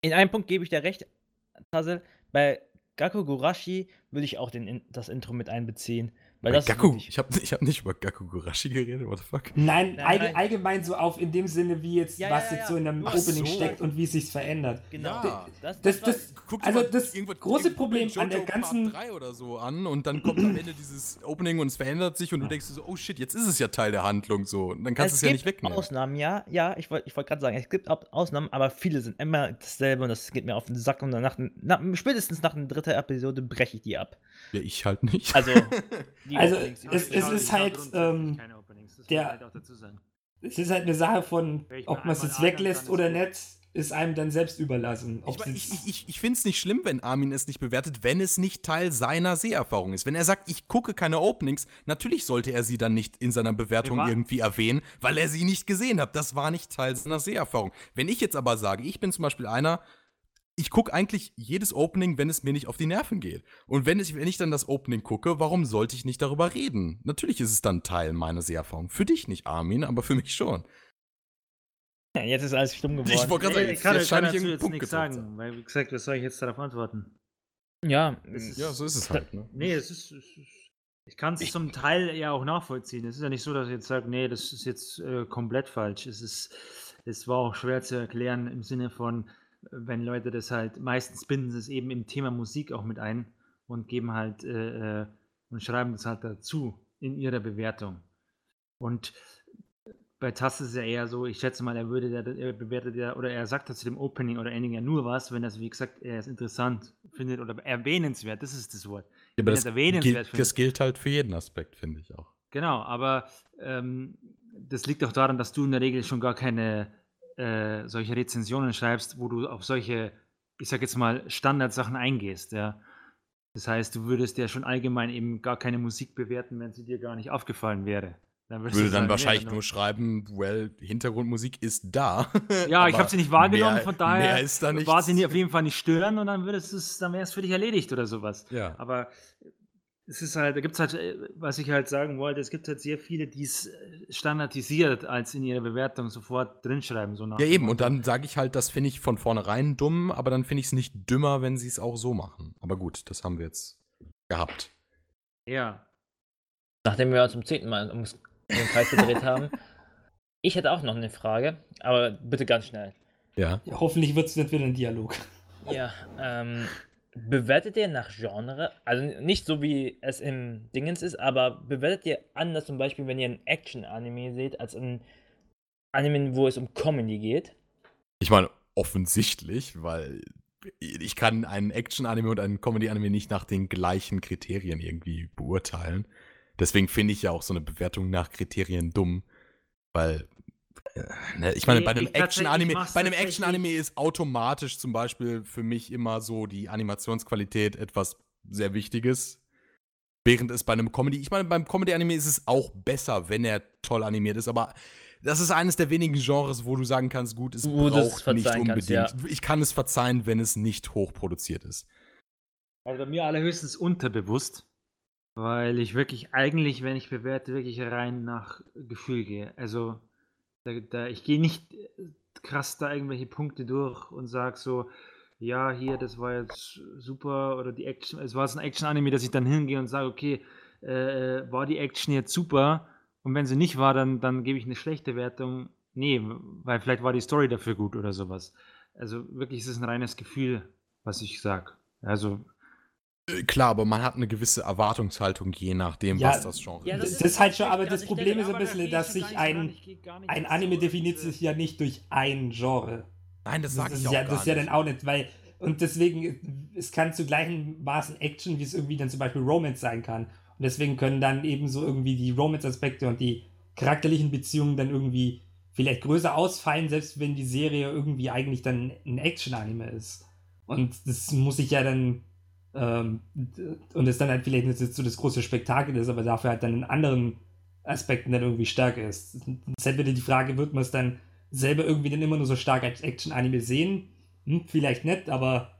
D: In einem Punkt gebe ich dir recht, Tassel. Bei Gakko Gurashi würde ich auch den, das Intro mit einbeziehen, Weil das
C: Gaku, ich habe ich hab nicht über Gakugurashi geredet, what the fuck?
A: Nein,
D: Nein, nein.
A: allgemein so auf in dem Sinne, wie jetzt,
D: Ja,
A: was
D: ja, ja,
A: jetzt so in einem
C: Ach
A: Opening
C: so.
A: steckt und wie es sich verändert.
D: Genau.
C: Ja.
D: Das,
A: Das, das,
C: Guck dir
A: also das große Problem an der
C: Part
A: ganzen
C: 3 oder so an und dann kommt am Ende dieses Opening und es verändert sich und du denkst dir so, oh shit, jetzt ist es ja Teil der Handlung so. Und dann kannst du es ja nicht
D: gibt
C: wegnehmen.
D: Ausnahmen, ja, ja, ich wollte ich wollt gerade sagen, es gibt Ausnahmen, aber viele sind immer dasselbe und das geht mir auf den Sack und dann nach, nach, spätestens nach der dritten Episode breche ich die ab.
C: Ja, ich halt nicht.
D: Also, die
A: Also,
D: Openings,
A: es- es ist halt, ähm,
B: keine Openings, das muss
A: der-
B: halt.
A: Es ist halt eine Sache von, ob man es jetzt weglässt
B: kann,
A: oder nicht, ist einem dann selbst überlassen.
C: Ich, ich, ich, ich finde es nicht schlimm, wenn Armin es nicht bewertet, wenn es nicht Teil seiner Seherfahrung ist. Wenn er sagt, ich gucke keine Openings, natürlich sollte er sie dann nicht in seiner Bewertung irgendwie erwähnen, weil er sie nicht gesehen hat. Das war nicht Teil seiner Seherfahrung. Wenn ich jetzt aber sage, ich bin zum Beispiel einer, ich gucke eigentlich jedes Opening, wenn es mir nicht auf die Nerven geht. Und wenn ich, wenn ich dann das Opening gucke, warum sollte ich nicht darüber reden? Natürlich ist es dann Teil meiner Seherfahrung. Für dich nicht, Armin, aber für mich schon.
D: Ja, jetzt ist alles stumm geworden.
C: Ich wollte gerade sagen,
B: Ich kann,
C: jetzt
B: ich kann dazu jetzt
C: Punkt
B: nichts sagen, weil, wie gesagt, was soll ich jetzt darauf antworten?
D: ja,
B: Es ist-
C: Ja, so ist es halt. Ne?
B: Nee, es ist. Es ist ich kann es zum Teil ja auch nachvollziehen. Es ist ja nicht so, dass ich jetzt sage, nee, das ist jetzt äh, komplett falsch. Es ist, es war auch schwer zu erklären im Sinne von, wenn Leute das halt, meistens binden sie es eben im Thema Musik auch mit ein und geben halt äh, äh, und schreiben das halt dazu in ihrer Bewertung. Und bei Tass ist es ja eher so, ich schätze mal, er würde, er bewertet ja, oder er sagt zu dem Opening oder Ending ja nur was, wenn er es, wie gesagt, er es interessant findet oder erwähnenswert, das ist das Wort.
C: Ja, aber das
B: erwähnenswert
C: gilt, das gilt halt für jeden Aspekt, finde ich auch.
B: Genau, aber ähm, das liegt auch daran, dass du in der Regel schon gar keine äh, solche Rezensionen schreibst, wo du auf solche, ich sag jetzt mal, Standardsachen eingehst, ja. Das heißt, du würdest ja schon allgemein eben gar keine Musik bewerten, wenn sie dir gar nicht aufgefallen wäre. Dann
C: würde dann
B: sagen,
C: wahrscheinlich
B: nee,
C: nur schreiben, well, Hintergrundmusik ist da.
B: Ja, ich habe sie nicht wahrgenommen,
C: mehr-
B: von daher war sie auf jeden Fall nicht stören und dann würdest es, dann wäre es für dich erledigt oder sowas.
C: Ja.
B: Aber es ist halt, da gibt es halt, äh, was ich halt sagen wollte, es gibt halt sehr viele, die es äh, standardisiert als in ihrer Bewertung sofort drinschreiben. So nach
C: Ja, eben. Und dann sage ich halt, das finde ich von vornherein dumm, aber dann finde ich es nicht dümmer, wenn sie es auch so machen. Aber gut, das haben wir jetzt gehabt.
B: Ja.
D: nachdem wir uns zum zehnten Mal ums um den Kreis gedreht haben. Ich hätte auch noch eine Frage, aber bitte ganz schnell.
C: Ja.
A: Ja, hoffentlich wird es nicht wieder ein Dialog.
D: Ja, ähm, bewertet ihr nach Genre? Also nicht so wie es im Dingens ist, aber bewertet ihr anders zum Beispiel, wenn ihr ein Action-Anime seht, als ein Anime, wo es um Comedy geht?
C: Ich meine, offensichtlich, weil ich kann einen Action-Anime und einen Comedy-Anime nicht nach den gleichen Kriterien irgendwie beurteilen. Deswegen finde ich ja auch so eine Bewertung nach Kriterien dumm, weil ne, ich meine,
B: Nee,
C: bei einem Action-Anime, Action-Anime ist automatisch zum Beispiel für mich immer so die Animationsqualität etwas sehr Wichtiges. Während es bei einem Comedy, ich meine, beim Comedy-Anime ist es auch besser, wenn er toll animiert ist, aber das ist eines der wenigen Genres, wo du sagen kannst, gut, es
D: Wo
C: braucht nicht unbedingt.
D: kannst,
C: Ich kann es verzeihen, wenn es nicht hochproduziert ist.
B: Also bei mir allerhöchstens unterbewusst, weil ich wirklich eigentlich, wenn ich bewerte, wirklich rein nach Gefühl gehe. Also da, da, ich gehe nicht äh, krass da irgendwelche Punkte durch und sage so, ja, hier, das war jetzt super oder die Action, es war so ein Action-Anime, dass ich dann hingehe und sage, okay, äh, war die Action jetzt super und wenn sie nicht war, dann, dann gebe ich eine schlechte Wertung. Nee, weil vielleicht war die Story dafür gut oder sowas. Also wirklich ist es ein reines Gefühl, was ich sage. Also
C: Äh, Klar, aber man hat eine gewisse Erwartungshaltung, je nachdem,
A: Ja,
C: was das Genre
D: ja,
A: Das,
C: ist.
A: das ist halt schon, aber
D: Also
A: das
D: ich
A: Problem
D: denke,
A: ist ein bisschen, dass sich ein, ein Anime definiert sich ja nicht durch ein Genre.
C: Nein, das
A: Das,
C: sage
A: das
C: ich
A: ist
C: auch
A: ja,
C: gar
A: das ist ja dann auch nicht, weil, und deswegen, es kann zu gleichen Maßen Action, wie es irgendwie dann zum Beispiel Romance sein kann. Und deswegen können dann eben so irgendwie die Romance-Aspekte und die charakterlichen Beziehungen dann irgendwie vielleicht größer ausfallen, selbst wenn die Serie irgendwie eigentlich dann ein Action-Anime ist. Und das muss ich ja dann, ähm, und das dann halt vielleicht nicht so das große Spektakel ist, aber dafür halt dann in anderen Aspekten dann irgendwie stärker ist. Es ist halt wieder die Frage, wird man es dann selber irgendwie dann immer nur so stark als Action-Anime sehen? Hm, vielleicht nicht, aber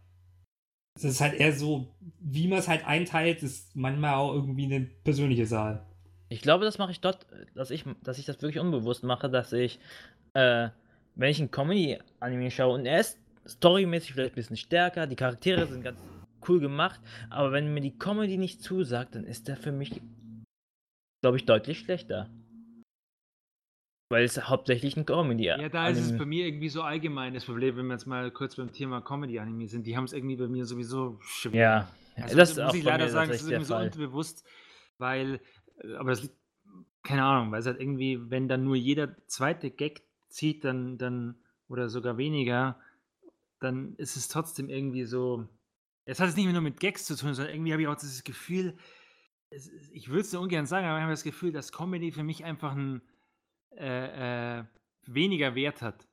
A: es ist halt eher so, wie man es halt einteilt, ist manchmal auch irgendwie eine persönliche Sache.
D: Ich glaube, das mache ich dort, dass ich, dass ich das wirklich unbewusst mache, dass ich, äh, wenn ich ein Comedy-Anime schaue und er ist storymäßig vielleicht ein bisschen stärker, die Charaktere sind ganz cool gemacht, aber wenn mir die Comedy nicht zusagt, dann ist der für mich glaube ich, deutlich schlechter. Weil es hauptsächlich ein Comedy
B: Ja, da ist es bei mir irgendwie so allgemein das Problem, wenn wir jetzt mal kurz beim Thema Comedy-Anime sind. Die haben es irgendwie bei mir sowieso
D: schwer. Ja,
B: also, das muss ich leider sagen, das ist irgendwie so unterbewusst, weil, äh, aber das liegt, keine Ahnung, weil es halt irgendwie, wenn dann nur jeder zweite Gag zieht, dann, dann, oder sogar weniger, dann ist es trotzdem irgendwie so, es hat es nicht mehr nur mit Gags zu tun, sondern irgendwie habe ich auch dieses Gefühl, es, ich würde es so ungern sagen, aber ich habe das Gefühl, dass Comedy für mich einfach ein äh, äh, weniger Wert hat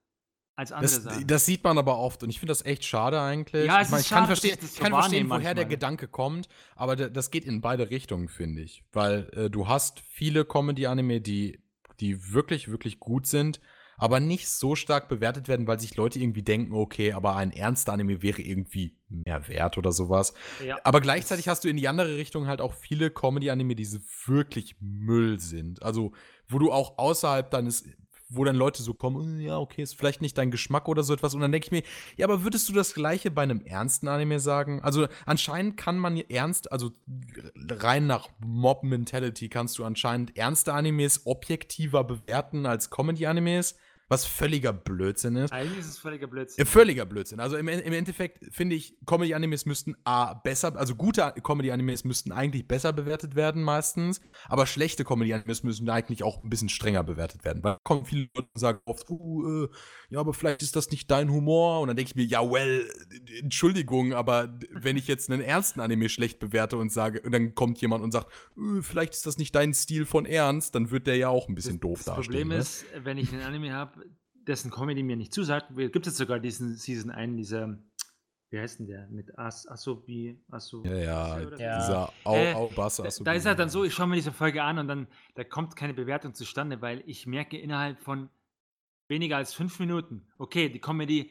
B: als andere
C: das,
B: Sachen.
C: Das sieht man aber oft und ich finde das echt schade eigentlich. Ja, es ich, mein, ich schade, kann verstehen, ich kann verstehen woher manchmal. der Gedanke kommt, aber das geht in beide Richtungen, finde ich. Weil äh, du hast viele Comedy-Anime, die, die wirklich, wirklich gut sind, aber nicht so stark bewertet werden, weil sich Leute irgendwie denken, okay, aber ein ernster Anime wäre irgendwie mehr wert oder sowas. Ja. Aber gleichzeitig hast du in die andere Richtung halt auch viele Comedy-Anime, die wirklich Müll sind. Also, wo du auch außerhalb deines wo dann Leute so kommen, ja, okay, ist vielleicht nicht dein Geschmack oder so etwas. Und dann denke ich mir, ja, aber würdest du das Gleiche bei einem ernsten Anime sagen? Also anscheinend kann man ernst, also rein nach Mob-Mentality kannst du anscheinend ernste Animes objektiver bewerten als Comedy-Animes. Was völliger Blödsinn ist.
B: Eigentlich ist es völliger Blödsinn.
C: Völliger Blödsinn. Also im, im Endeffekt finde ich, Comedy-Animes müssten A, besser, also gute Comedy-Animes müssten eigentlich besser bewertet werden meistens, aber schlechte Comedy-Animes müssen eigentlich auch ein bisschen strenger bewertet werden. Weil kommen viele Leute und sagen oft, uh, äh, ja, aber vielleicht ist das nicht dein Humor. Und dann denke ich mir, ja, well, Entschuldigung, aber wenn ich jetzt einen ernsten Anime schlecht bewerte und sage, und dann kommt jemand und sagt, uh, vielleicht ist das nicht dein Stil von Ernst, dann wird der ja auch ein bisschen
B: das,
C: doof
B: das
C: dastehen.
B: Das Problem ne? ist, wenn ich einen Anime habe, dessen Comedy mir nicht zusagt, gibt es sogar diesen Season 1, dieser, wie heißt denn der? Mit As, Asobi, Aso.
C: Ja, ja, ja. dieser Au,
B: äh, Au, Bass, Asobi. Da ist halt dann so, ich schaue mir diese Folge an und dann, da kommt keine Bewertung zustande, weil ich merke innerhalb von weniger als fünf Minuten, okay, die Comedy,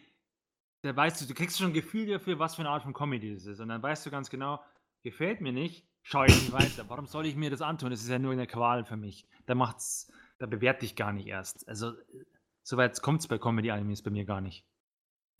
B: da weißt du, du kriegst schon ein Gefühl dafür, was für eine Art von Comedy das ist. Und dann weißt du ganz genau, gefällt mir nicht, schaue ich nicht weiter. Warum soll ich mir das antun? Das ist ja nur eine Qual für mich. Da macht's, da bewerte ich gar nicht erst. Also Soweit kommt es bei Comedy-Animes bei mir gar nicht.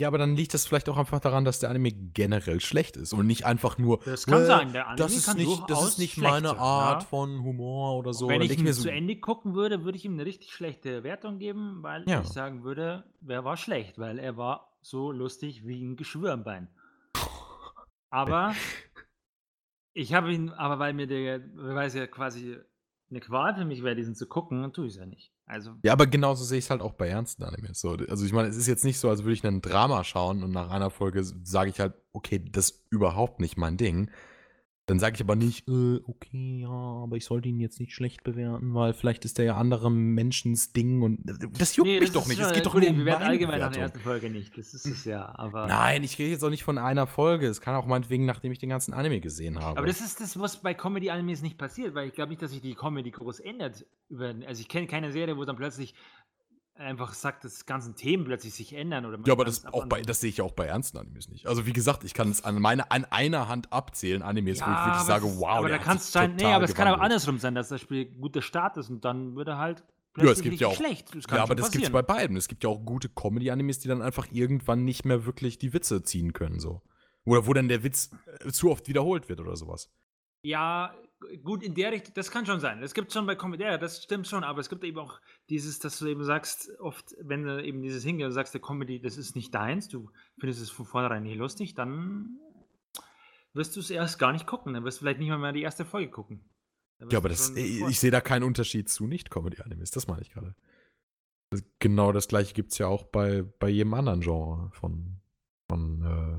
C: Ja, aber dann liegt das vielleicht auch einfach daran, dass der Anime generell schlecht ist und nicht einfach nur.
B: Das kann sein, der Anime
C: das ist
B: kann
C: nicht, Das ist nicht meine Art ja? von Humor oder so.
B: Und wenn
C: ich
B: ihn so zu Ende gucken würde, würde ich ihm eine richtig schlechte Wertung geben, weil ja. ich sagen würde, wer war schlecht, weil er war so lustig wie ein Geschwür am Bein. Aber ich habe ihn, aber weil mir der, weil es ja quasi eine Qual für mich wäre, diesen zu gucken, tue ich es ja nicht. Also
C: ja, aber genauso sehe ich es halt auch bei ernsten Animes. So, also ich meine, es ist jetzt nicht so, als würde ich ein Drama schauen und nach einer Folge sage ich halt, okay, das ist überhaupt nicht mein Ding. Dann sage ich aber nicht, äh, okay, ja, aber ich sollte ihn jetzt nicht schlecht bewerten, weil vielleicht ist der ja andere Menschens Ding und äh, das juckt nee, mich das doch nicht. Es geht doch nur um
B: Wir werden allgemein nach der ersten Folge nicht. Das ist es ja, aber.
C: Nein, ich rede jetzt auch nicht von einer Folge. Es kann auch meinetwegen, nachdem ich den ganzen Anime gesehen habe.
B: Aber das ist das, was bei Comedy-Animes nicht passiert, weil ich glaube nicht, dass sich die Comedy groß ändert. also ich kenne keine Serie, wo dann plötzlich einfach sagt, dass ganzen Themen plötzlich sich ändern. Oder
C: ja, aber das, auch bei, das sehe ich ja auch bei ernsten Animes nicht. Also wie gesagt, ich kann es an, meine, an einer Hand abzählen, Animes, ja, wo ich wirklich sage, wow,
B: aber da kann es sein, nee, aber es kann auch andersrum sein, dass das Spiel guter Start ist und dann würde halt ja, es gibt ja auch, schlecht.
C: ja, aber das gibt es bei beiden. Es gibt ja auch gute Comedy-Animes, die dann einfach irgendwann nicht mehr wirklich die Witze ziehen können, so. Oder wo dann der Witz äh, zu oft wiederholt wird oder sowas.
B: Ja, gut, in der Richtung, das kann schon sein. Es gibt schon bei Comedy, ja, das stimmt schon, aber es gibt eben auch dieses, dass du eben sagst, oft, wenn du eben dieses hingehst und sagst, der Comedy, das ist nicht deins, du findest es von vornherein nicht lustig, dann wirst du es erst gar nicht gucken. Dann wirst du vielleicht nicht mal mehr die erste Folge gucken.
C: Ja, aber das, ich sehe da keinen Unterschied zu Nicht-Comedy-Animes, das meine ich gerade. Genau das gleiche gibt es ja auch bei, bei jedem anderen Genre von, von äh,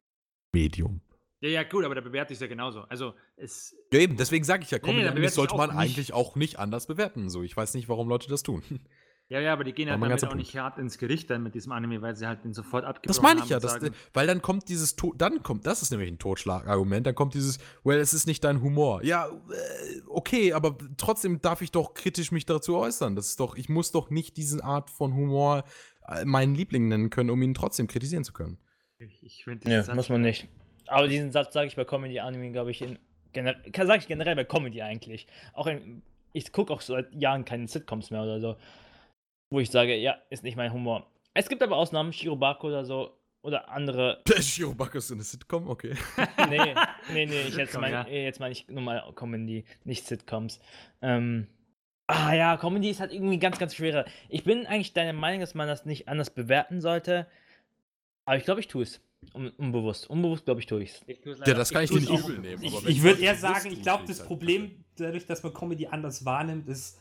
C: Medium.
B: Ja, ja, gut, aber da bewerte ich es ja genauso. Also, es.
C: Ja, eben, deswegen sage ich ja, Comedy nee, sollte man eigentlich auch nicht anders bewerten. So, ich weiß nicht, warum Leute das tun.
B: Ja, ja, aber die gehen halt damit auch nicht hart ins Gericht dann mit diesem Anime, weil sie halt den sofort abgebrochen
C: Das meine ich ja, das, weil dann kommt dieses, to dann kommt, das ist nämlich ein Totschlagargument, dann kommt dieses, well, es ist nicht dein Humor. Ja, äh, okay, aber trotzdem darf ich doch kritisch mich dazu äußern. Das ist doch, ich muss doch nicht diese Art von Humor äh, meinen Liebling nennen können, um ihn trotzdem kritisieren zu können.
D: Ich, ich finde Ja, muss man nicht. Aber diesen Satz sage ich bei Comedy-Anime, glaube ich, in sage ich generell bei Comedy eigentlich. Auch in, ich gucke auch seit Jahren keine Sitcoms mehr oder so, wo ich sage, ja, ist nicht mein Humor. Es gibt aber Ausnahmen, Shirobako oder so oder andere.
C: Shirobako ist eine Sitcom, okay.
D: nee, nee, nee, ich jetzt meine ja. jetzt mein ich nur mal Comedy, nicht Sitcoms. Ähm, Ah ja, Comedy ist halt irgendwie ganz, ganz schwerer. Ich bin eigentlich deiner Meinung, dass man das nicht anders bewerten sollte. Aber ich glaube, ich tue es. Un unbewusst. Unbewusst, glaube ich, tue ich es.
C: Ja, das kann ich, dir nicht
A: auch-
C: übel nehmen.
A: Ich, ich würde eher sagen, ich glaube, das Problem, dadurch, dass man Comedy anders wahrnimmt, ist,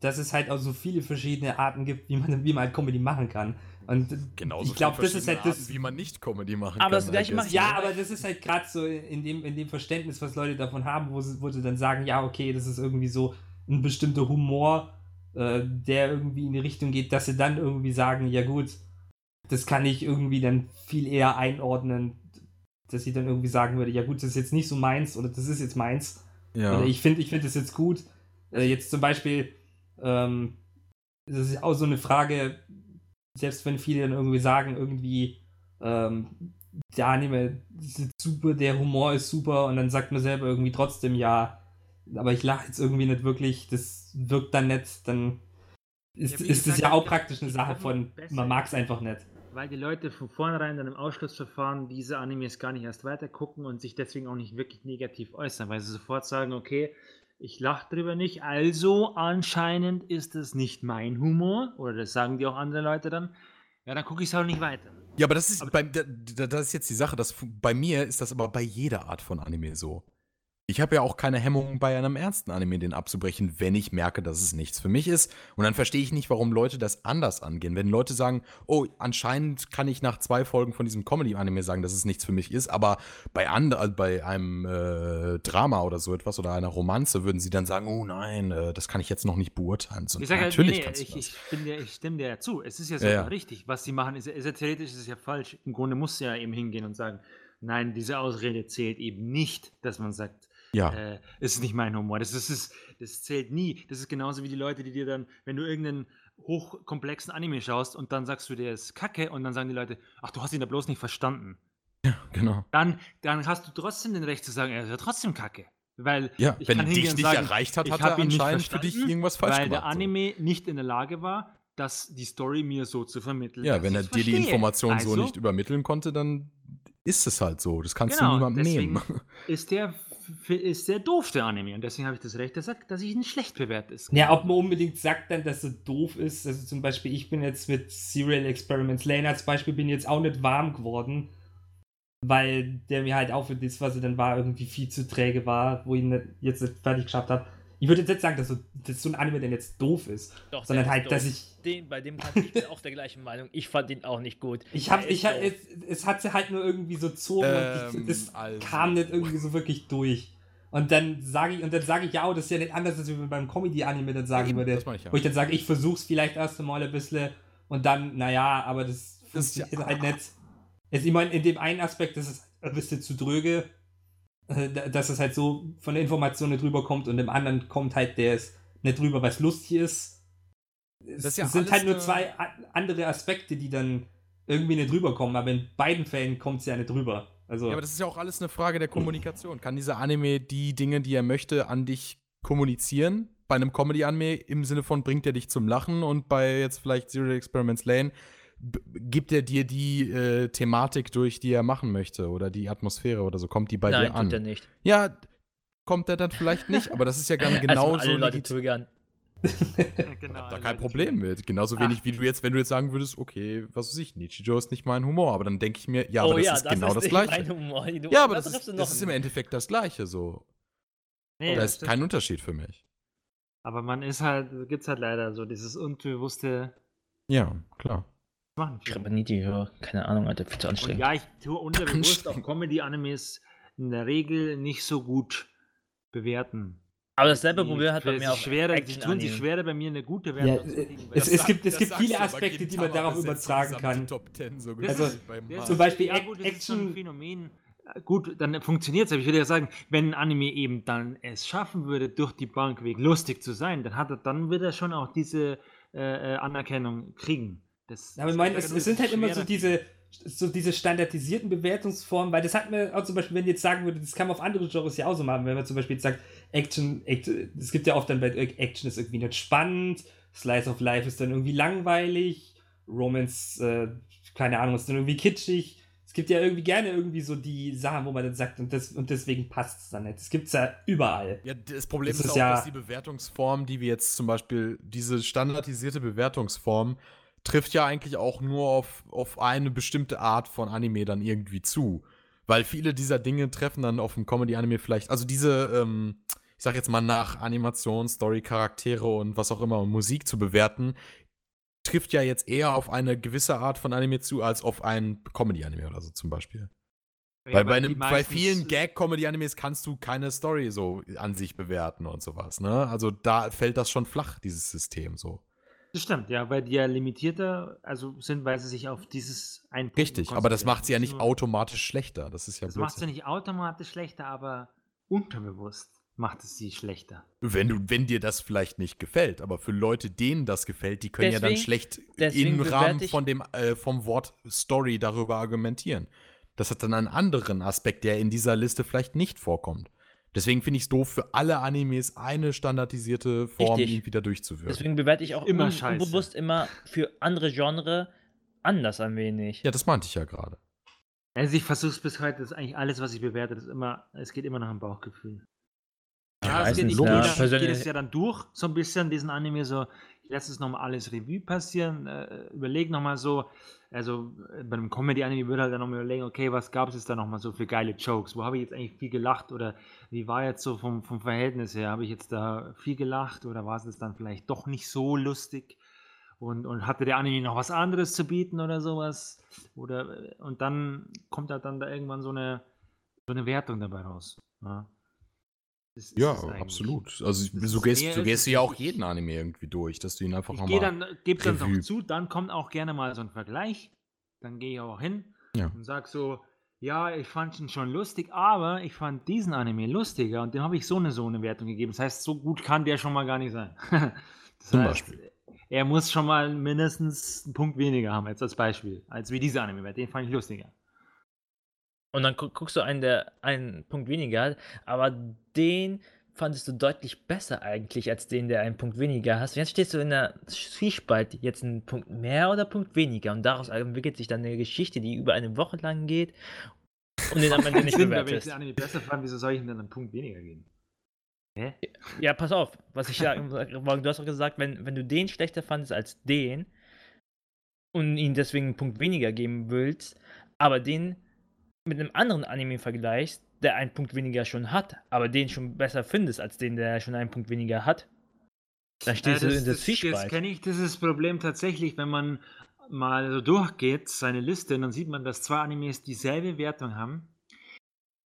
A: dass es halt auch so viele verschiedene Arten gibt, wie man, wie man halt Comedy machen kann. Und
C: Genauso
A: ich glaube, das ist halt das.
C: Arten, wie man nicht Comedy machen
D: Aber
C: kann.
D: das Gleiche ich
A: Ja, aber das ist halt gerade so in dem, in dem Verständnis, was Leute davon haben, wo sie, wo sie dann sagen, ja, okay, das ist irgendwie so ein bestimmter Humor, äh, der irgendwie in die Richtung geht, dass sie dann irgendwie sagen, ja gut, das kann ich irgendwie dann viel eher einordnen, dass ich dann irgendwie sagen würde, ja gut, das ist jetzt nicht so meins oder das ist jetzt meins.
C: Ja.
A: Oder ich finde, ich finde das jetzt gut. Äh, jetzt zum Beispiel, ähm, das ist auch so eine Frage, selbst wenn viele dann irgendwie sagen, irgendwie, ähm, der Anime ist super, der Humor ist super und dann sagt man selber irgendwie trotzdem, ja, aber ich lache jetzt irgendwie nicht wirklich, das wirkt dann nicht, dann ist,
B: Ja,
A: ist das ja auch praktisch eine Sache von, man mag es einfach nicht.
B: Weil die Leute von vornherein dann im Ausschlussverfahren diese Animes gar nicht erst weiter gucken und sich deswegen auch nicht wirklich negativ äußern, weil sie sofort sagen, okay, ich lache drüber nicht, also anscheinend ist es nicht mein Humor, oder das sagen die auch andere Leute dann, ja, dann gucke ich es auch nicht weiter.
C: Ja, aber das ist,
B: Aber-
C: bei, da, da- das ist jetzt die Sache. Das, bei mir ist das aber bei jeder Art von Anime so. Ich habe ja auch keine Hemmungen, bei einem ernsten Anime den abzubrechen, wenn ich merke, dass es nichts für mich ist. Und dann verstehe ich nicht, warum Leute das anders angehen. Wenn Leute sagen, oh, anscheinend kann ich nach zwei Folgen von diesem Comedy-Anime sagen, dass es nichts für mich ist, aber bei, and, äh, bei einem äh, Drama oder so etwas oder einer Romanze würden sie dann sagen, oh nein, äh, das kann ich jetzt noch nicht beurteilen. So,
B: Ich sage
C: natürlich
B: halt, nee, nee, ich, ich, dir, ich stimme dir ja zu. Es ist ja so
C: Ja, ja.
B: richtig. Was sie machen, ist, ist ja theoretisch ist es ja falsch. Im Grunde muss ja eben hingehen und sagen, nein, diese Ausrede zählt eben nicht, dass man sagt,
C: ja.
B: äh, es ist nicht mein Humor. Das, ist, das, das zählt nie. Das ist genauso wie die Leute, die dir dann, wenn du irgendeinen hochkomplexen Anime schaust und dann sagst du, der ist kacke und dann sagen die Leute, ach, du hast ihn da bloß nicht verstanden.
C: genau.
B: Dann, dann hast du trotzdem den Recht zu sagen, er ist ja trotzdem kacke. Weil
C: Ja, wenn er dich nicht
B: sagen,
C: erreicht hat, hat er anscheinend für dich irgendwas falsch
B: weil
C: gemacht.
B: der
C: so.
B: Anime nicht in der Lage war, das, die Story mir so zu vermitteln.
C: Ja,
B: dass
C: wenn er dir die
B: verstehe.
C: Information so
B: Also
C: nicht übermitteln konnte, dann ist es halt so. Das kannst
B: Genau,
C: du niemandem nehmen.
B: Ist der, ist der doof, der Anime. Und deswegen habe ich das Recht, dass, er- dass ich ihn schlecht bewerte. Ist.
A: Ja, ob man unbedingt sagt dann, dass er doof ist. Also zum Beispiel, ich bin jetzt mit Serial Experiments Lane als Beispiel bin jetzt auch nicht warm geworden, weil der mir halt auch für das, was er dann war, irgendwie viel zu träge war, wo ich ihn jetzt nicht fertig geschafft habe. Ich würde jetzt nicht sagen, dass so, dass so ein Anime denn jetzt doof ist,
D: Doch,
A: sondern halt, dass
D: doof.
A: ich
D: Den, bei dem kann ich bin auch der gleichen Meinung. Ich fand ihn auch nicht gut.
A: ich ich hab,
D: doof.
A: es, es hat sie halt nur irgendwie so zogen und
C: Ähm,
A: ich, es
C: also.
A: kam nicht irgendwie so wirklich durch. Und dann sage ich, und dann sage ich, ja, oh, das ist ja nicht anders, als wenn man beim Comedy-Anime dann sagen würde.
C: ich ja.
A: Wo ich dann sage, ich versuch's vielleicht erst einmal ein bisschen und dann, naja, aber das,
C: Das ist ja-
A: funktioniert halt nicht. Es, ich meine, in dem einen Aspekt, das ist ein bisschen zu dröge, dass es halt so von der Information nicht rüberkommt und im anderen kommt halt der ist nicht rüber, was lustig ist. Es,
C: ja
A: es sind halt nur zwei andere Aspekte, die dann irgendwie nicht rüberkommen, aber in beiden Fällen kommt es ja nicht rüber. Also,
C: Ja, aber das ist ja auch alles eine Frage der Kommunikation. Kann dieser Anime die Dinge, die er möchte, an dich kommunizieren? Bei einem Comedy-Anime im Sinne von bringt er dich zum Lachen und bei jetzt vielleicht Zero Experiments Lane gibt er dir die äh, Thematik durch, die er machen möchte oder die Atmosphäre oder so, kommt die bei
D: Nein,
C: dir an?
D: tut er nicht.
C: Ja, kommt er dann vielleicht nicht, aber das ist ja dann
D: Also
C: genauso
D: alle Leute
C: legit-
D: triggern.
B: Ja, genau,
C: hab da
B: alle
C: kein
B: Leute
C: Problem mit. Genauso wenig wie du jetzt, wenn du jetzt sagen würdest, okay, was weiß ich, Nichijou ist nicht mein Humor, aber dann denke ich mir, ja, aber
D: oh
C: das
D: ja,
C: ist genau das
D: nicht
C: Gleiche.
D: mein Humor. Du,
C: Ja, aber
D: da
C: das ist, das ist im. Endeffekt das Gleiche so.
B: Nee,
C: da
B: das
C: ist kein Unterschied für mich.
B: Aber man ist halt, gibt es halt leider so dieses unbewusste
C: Ja, klar.
B: Machen.
D: Ich glaube nicht, die höre. Keine Ahnung, Alter, viel zu
B: Und
D: anstrengend.
B: ja, ich tue unterbewusst auch. Comedy-Animes in der Regel nicht so gut bewerten.
D: Aber dasselbe Problem hat bei
B: es
D: mir auch
B: schwerer, die tun sich schwerer, bei mir eine gute
A: Ja,
B: Wertung weil
A: es, es gibt, es gibt viele Aspekte, die man darauf übertragen kann.
C: die Top 10 so
A: Also,
B: ist-
A: zum Beispiel
B: ja, gut,
A: Action-
B: Phänomen. Gut, dann funktioniert es. Aber ich würde ja sagen, wenn ein Anime eben dann es schaffen würde, durch die Bank weg lustig zu sein, dann hat er, dann wird er schon auch diese äh, äh, Anerkennung kriegen. Das,
A: Aber ich meine, es, es sind halt immer so diese, so diese standardisierten Bewertungsformen, weil das hat man auch zum Beispiel, wenn ich jetzt sagen würde, das kann man auf andere Genres ja auch so machen, wenn man zum Beispiel jetzt sagt, Action, Act- es gibt ja oft dann bei Action ist irgendwie nicht spannend, Slice of Life ist dann irgendwie langweilig, Romance, äh, keine Ahnung, ist dann irgendwie kitschig. Es gibt ja irgendwie gerne irgendwie so die Sachen, wo man dann sagt, und, das, und deswegen passt es dann nicht. Das gibt es ja überall.
C: Ja, das Problem
A: Das
C: ist,
A: ist
C: auch,
A: ja-
C: dass die Bewertungsform, die wir jetzt zum Beispiel, diese standardisierte Bewertungsform, trifft ja eigentlich auch nur auf, auf eine bestimmte Art von Anime dann irgendwie zu. Weil viele dieser Dinge treffen dann auf dem Comedy-Anime vielleicht, also diese, ähm, ich sag jetzt mal nach Animation, Story, Charaktere und was auch immer und Musik zu bewerten, trifft ja jetzt eher auf eine gewisse Art von Anime zu, als auf ein Comedy-Anime oder so zum Beispiel. Weil bei, einem, bei vielen Gag-Comedy-Animes kannst du keine Story so an sich bewerten und sowas, ne? Also da fällt das schon flach, dieses System so.
B: Das stimmt, ja, weil die ja limitierter also sind, weil sie sich auf dieses ein
C: Richtig, aber das macht sie ja nicht
B: Nur-
C: automatisch schlechter. Das ist ja
B: Das macht sie nicht automatisch schlechter, aber unterbewusst macht es sie schlechter.
C: Wenn, du, wenn dir das vielleicht nicht gefällt, aber für Leute, denen das gefällt, die können ja dann
D: Deswegen-
C: schlecht
D: deswegen
C: im Rahmen von dem, äh, vom Wort Story darüber argumentieren. Das hat dann einen anderen Aspekt, der in dieser Liste vielleicht nicht vorkommt. Deswegen finde ich es doof, für alle Animes eine standardisierte Form
D: Richtig.
C: irgendwie da durchzuführen.
D: Deswegen bewerte ich auch
B: Immer
D: unbewusst immer für andere Genre anders ein wenig.
C: ja, das meinte ich ja gerade.
B: Also ich versuche es bis heute, das ist eigentlich alles, was ich bewerte, das ist immer, es geht immer nach dem Bauchgefühl. Ja, es geht, ich,
D: ja. Persönlich-
B: gehe das ja dann durch, so ein bisschen, diesen Anime, so, ich lasse es nochmal alles Revue passieren, äh, überlege nochmal so, also äh, bei einem Comedy-Anime würde halt dann nochmal überlegen, okay, was gab es jetzt da nochmal so für geile Jokes, wo habe ich jetzt eigentlich viel gelacht? Oder wie war jetzt so vom, vom Verhältnis her, habe ich jetzt da viel gelacht oder war es jetzt dann vielleicht doch nicht so lustig? Und, und hatte der Anime noch was anderes zu bieten oder sowas? Oder, äh, und dann kommt halt dann da irgendwann so eine, so eine Wertung dabei raus. Ja,
C: Ja, absolut. Also
B: Das
C: so gehst, gehst du
B: es
C: ja auch jeden Anime irgendwie durch, dass du ihn einfach
B: Ich
C: nochmal.
B: dann, gebe dann noch zu, dann kommt auch gerne mal so ein Vergleich. Dann gehe ich auch hin
C: Ja.
B: und sage so, ja, ich fand ihn schon lustig, aber ich fand diesen Anime lustiger und dem habe ich so eine so eine Wertung gegeben. Das heißt, so gut kann der schon mal gar nicht sein. das
C: Zum
B: heißt, er muss schon mal mindestens einen Punkt weniger haben, jetzt als Beispiel, als wie dieser Anime, weil den fand ich lustiger.
D: Und dann gu guckst du einen, der einen Punkt weniger hat, aber den fandest du deutlich besser eigentlich als den, der einen Punkt weniger hast. Jetzt stehst du in der Zwiespalt, jetzt einen Punkt mehr oder Punkt weniger. Und daraus entwickelt sich dann eine Geschichte, die über eine Woche lang geht und den am Ende nicht
B: Sinn, wenn ich den Anime besser fand, wieso soll ich ihm dann einen Punkt weniger geben? Hä?
D: Ja, pass auf, was ich sagen wollte, du hast auch gesagt, wenn, wenn du den schlechter fandest als den und ihn deswegen einen Punkt weniger geben willst, aber den mit einem anderen Anime vergleichst, der einen Punkt weniger schon hat, aber den schon besser findest als den, der schon einen Punkt weniger hat, dann stehst
B: Ja,
D: du in der
B: das, das
D: Zwiespalt.
B: kenne ich, das das Problem tatsächlich, wenn man mal so durchgeht, seine Liste, dann sieht man, dass zwei Animes dieselbe Wertung haben.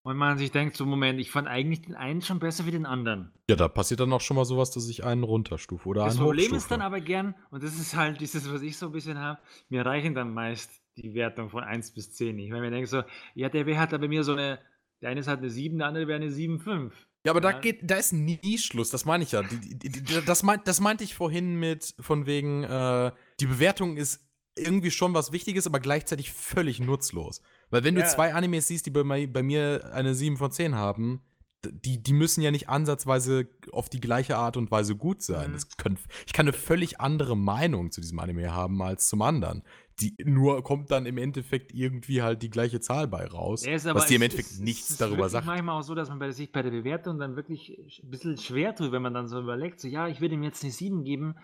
B: Und man sich denkt, so Moment, ich fand eigentlich den einen schon besser wie den anderen.
C: Ja, da passiert dann auch schon mal sowas, dass ich einen runterstufe oder
B: das
C: einen
B: Problem
C: hochstufe.
B: ist dann aber gern, und das ist halt dieses, was ich so ein bisschen habe, mir reichen dann meist die Wertung von 1 bis 10 nicht. Wenn mir denke so, ja, der wäre hat da bei mir so eine, der eine ist halt eine 7, der andere wäre eine 7,5.
C: Ja, aber da
B: Ja.
C: geht, da ist nie Schluss, das meine ich ja. Die, die, die, das, meint, das meinte ich vorhin mit, von wegen, äh, die Bewertung ist irgendwie schon was Wichtiges, aber gleichzeitig völlig nutzlos. Weil wenn du
D: Ja.
C: zwei Animes siehst, die bei, bei mir eine 7 von 10 haben, die, die müssen ja nicht ansatzweise auf die gleiche Art und Weise gut sein.
B: Mhm.
C: Können, ich kann eine völlig andere Meinung zu diesem Anime haben als zum anderen. Die, nur kommt dann im Endeffekt irgendwie halt die gleiche Zahl bei raus,
B: Ja, ist aber-
C: was dir im
B: es-
C: Endeffekt
B: es-
C: nichts
B: es ist
C: darüber sagt.
B: manchmal auch so, dass man bei, sich bei der Bewertung dann wirklich ein bisschen schwer tut, wenn man dann so überlegt, so ja, ich würde ihm jetzt eine 7 geben,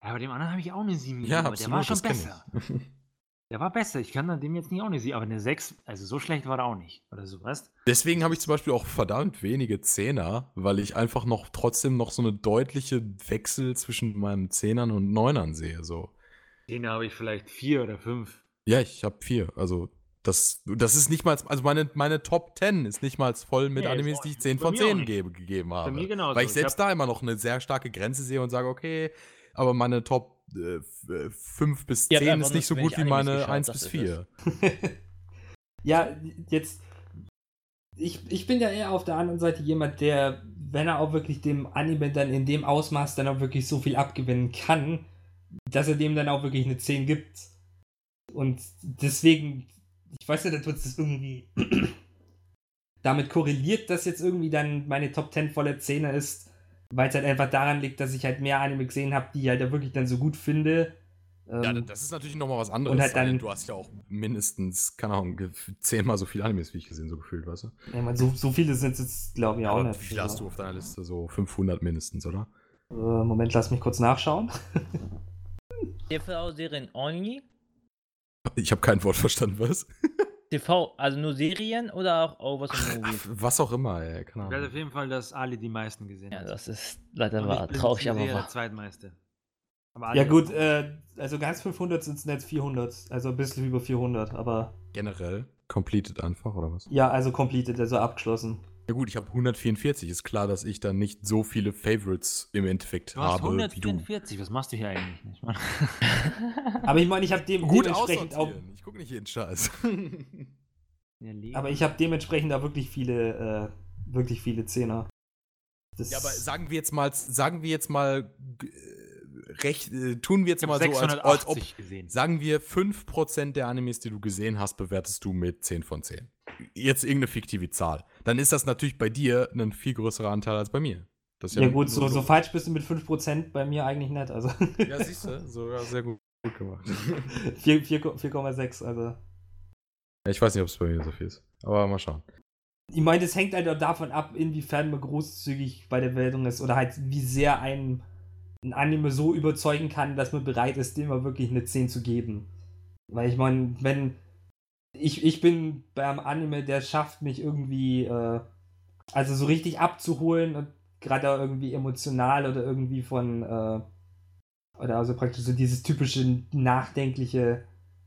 B: aber dem anderen habe ich auch eine 7 gegeben,
C: Ja,
B: aber der war schon besser. Der war besser, ich kann dann dem jetzt nicht auch eine 7, aber eine 6, also so schlecht war er auch nicht, oder so, weißt
C: Deswegen habe ich zum Beispiel auch verdammt wenige Zehner, weil ich einfach noch trotzdem noch so eine deutliche Wechsel zwischen meinen Zehnern und Neunern sehe. So.
B: Den habe ich vielleicht 4 oder 5.
C: Ja, ich habe vier. Also das, das ist nicht mal, also meine, meine Top 10 ist nicht mal voll mit
B: Nee,
C: Animes, die ich
B: nicht.
C: 10
B: Bei
C: von
B: mir auch
C: 10
B: nicht.
C: gebe, gegeben habe.
B: mir genauso.
C: Weil ich
B: Ich
C: selbst
B: hab-
C: da immer noch eine sehr starke Grenze sehe und sage, okay, aber meine Top äh, 5 bis
D: Ihr habt
C: 10
D: einfach
C: ist nicht so gut wie meine
D: geschaut,
C: 1
D: das
C: bis
D: ist
C: 4.
A: Ja, jetzt. Ich, ich bin ja eher auf der anderen Seite jemand, der, wenn er auch wirklich dem Anime dann in dem Ausmaß dann auch wirklich so viel abgewinnen kann, dass er dem dann auch wirklich eine 10 gibt. Und deswegen, ich weiß nicht, ob das irgendwie damit korreliert, dass jetzt irgendwie dann meine Top 10 volle 10er ist, weil es halt einfach daran liegt, dass ich halt mehr Anime gesehen habe, die ich halt auch wirklich dann so gut finde.
C: ja,
A: Ähm,
C: das ist natürlich nochmal was anderes.
A: und halt dann-
C: du hast ja auch mindestens, keine Ahnung, zehnmal so viele Animes, wie ich gesehen, so gefühlt, weißt du?
A: ja, man, so, so viele sind es jetzt, glaube ich, auch
C: Aber
A: nicht.
C: wie viele hast du auf deiner Liste? So 500 mindestens, oder?
A: Äh, Moment, lass mich kurz nachschauen.
D: TV-Serien only?
C: Ich habe kein Wort verstanden, was?
D: TV, also nur Serien oder auch Overs und Movies?
C: was auch immer, ey, keine
B: Ich
C: Ahnung.
B: auf jeden Fall, dass Ali die meisten gesehen
D: Ja,
B: hat.
D: das ist leider
B: Und
D: wahr.
B: bin
D: Traurig,
B: sicher
D: aber
B: der
D: wahr.
B: zweitmeiste. Aber Ali
A: Ja gut, äh, also ganz 500 sind es nicht 400, also ein bisschen über 400, aber
C: Generell, completed einfach, oder was?
A: ja, also completed, also abgeschlossen.
C: Ja gut, ich habe 144. Ist klar, dass ich dann nicht so viele Favorites im Endeffekt
B: Du hast
C: habe wie du.
B: 144, was machst du hier eigentlich? Ich meine,
A: Aber ich meine, ich habe dem,
C: Gut
A: dementsprechend auch.
C: Ich gucke nicht jeden Scheiß.
A: aber ich habe dementsprechend da wirklich viele, äh, wirklich viele Zehner. Das,
C: ja, aber sagen wir jetzt mal, sagen wir jetzt mal, recht, äh, tun wir jetzt
B: ich
C: mal so, als, als ob,
B: 680 gesehen.
C: sagen wir 5% der Animes, die du gesehen hast, bewertest du mit 10 von 10. Jetzt irgendeine fiktive Zahl. Dann ist das natürlich bei dir ein viel größerer Anteil als bei mir. Das ist
A: ja gut, so, so falsch bist du mit 5% bei mir eigentlich nicht, also
C: Ja, siehst du, sogar sehr gut, gut gemacht.
A: 4 4 4,6, also.
C: Ja, ich weiß nicht, ob es bei mir so viel ist. Aber mal schauen.
A: Ich meine, das hängt halt auch davon ab, inwiefern man großzügig bei der Bewertung ist oder halt wie sehr ein, ein Anime so überzeugen kann, dass man bereit ist, dem mal wirklich eine 10 zu geben. Weil ich meine, wenn ich, ich bin beim Anime, der schafft mich irgendwie, äh, also so richtig abzuholen und gerade auch irgendwie emotional oder irgendwie von, äh, oder also praktisch so dieses typische nachdenkliche,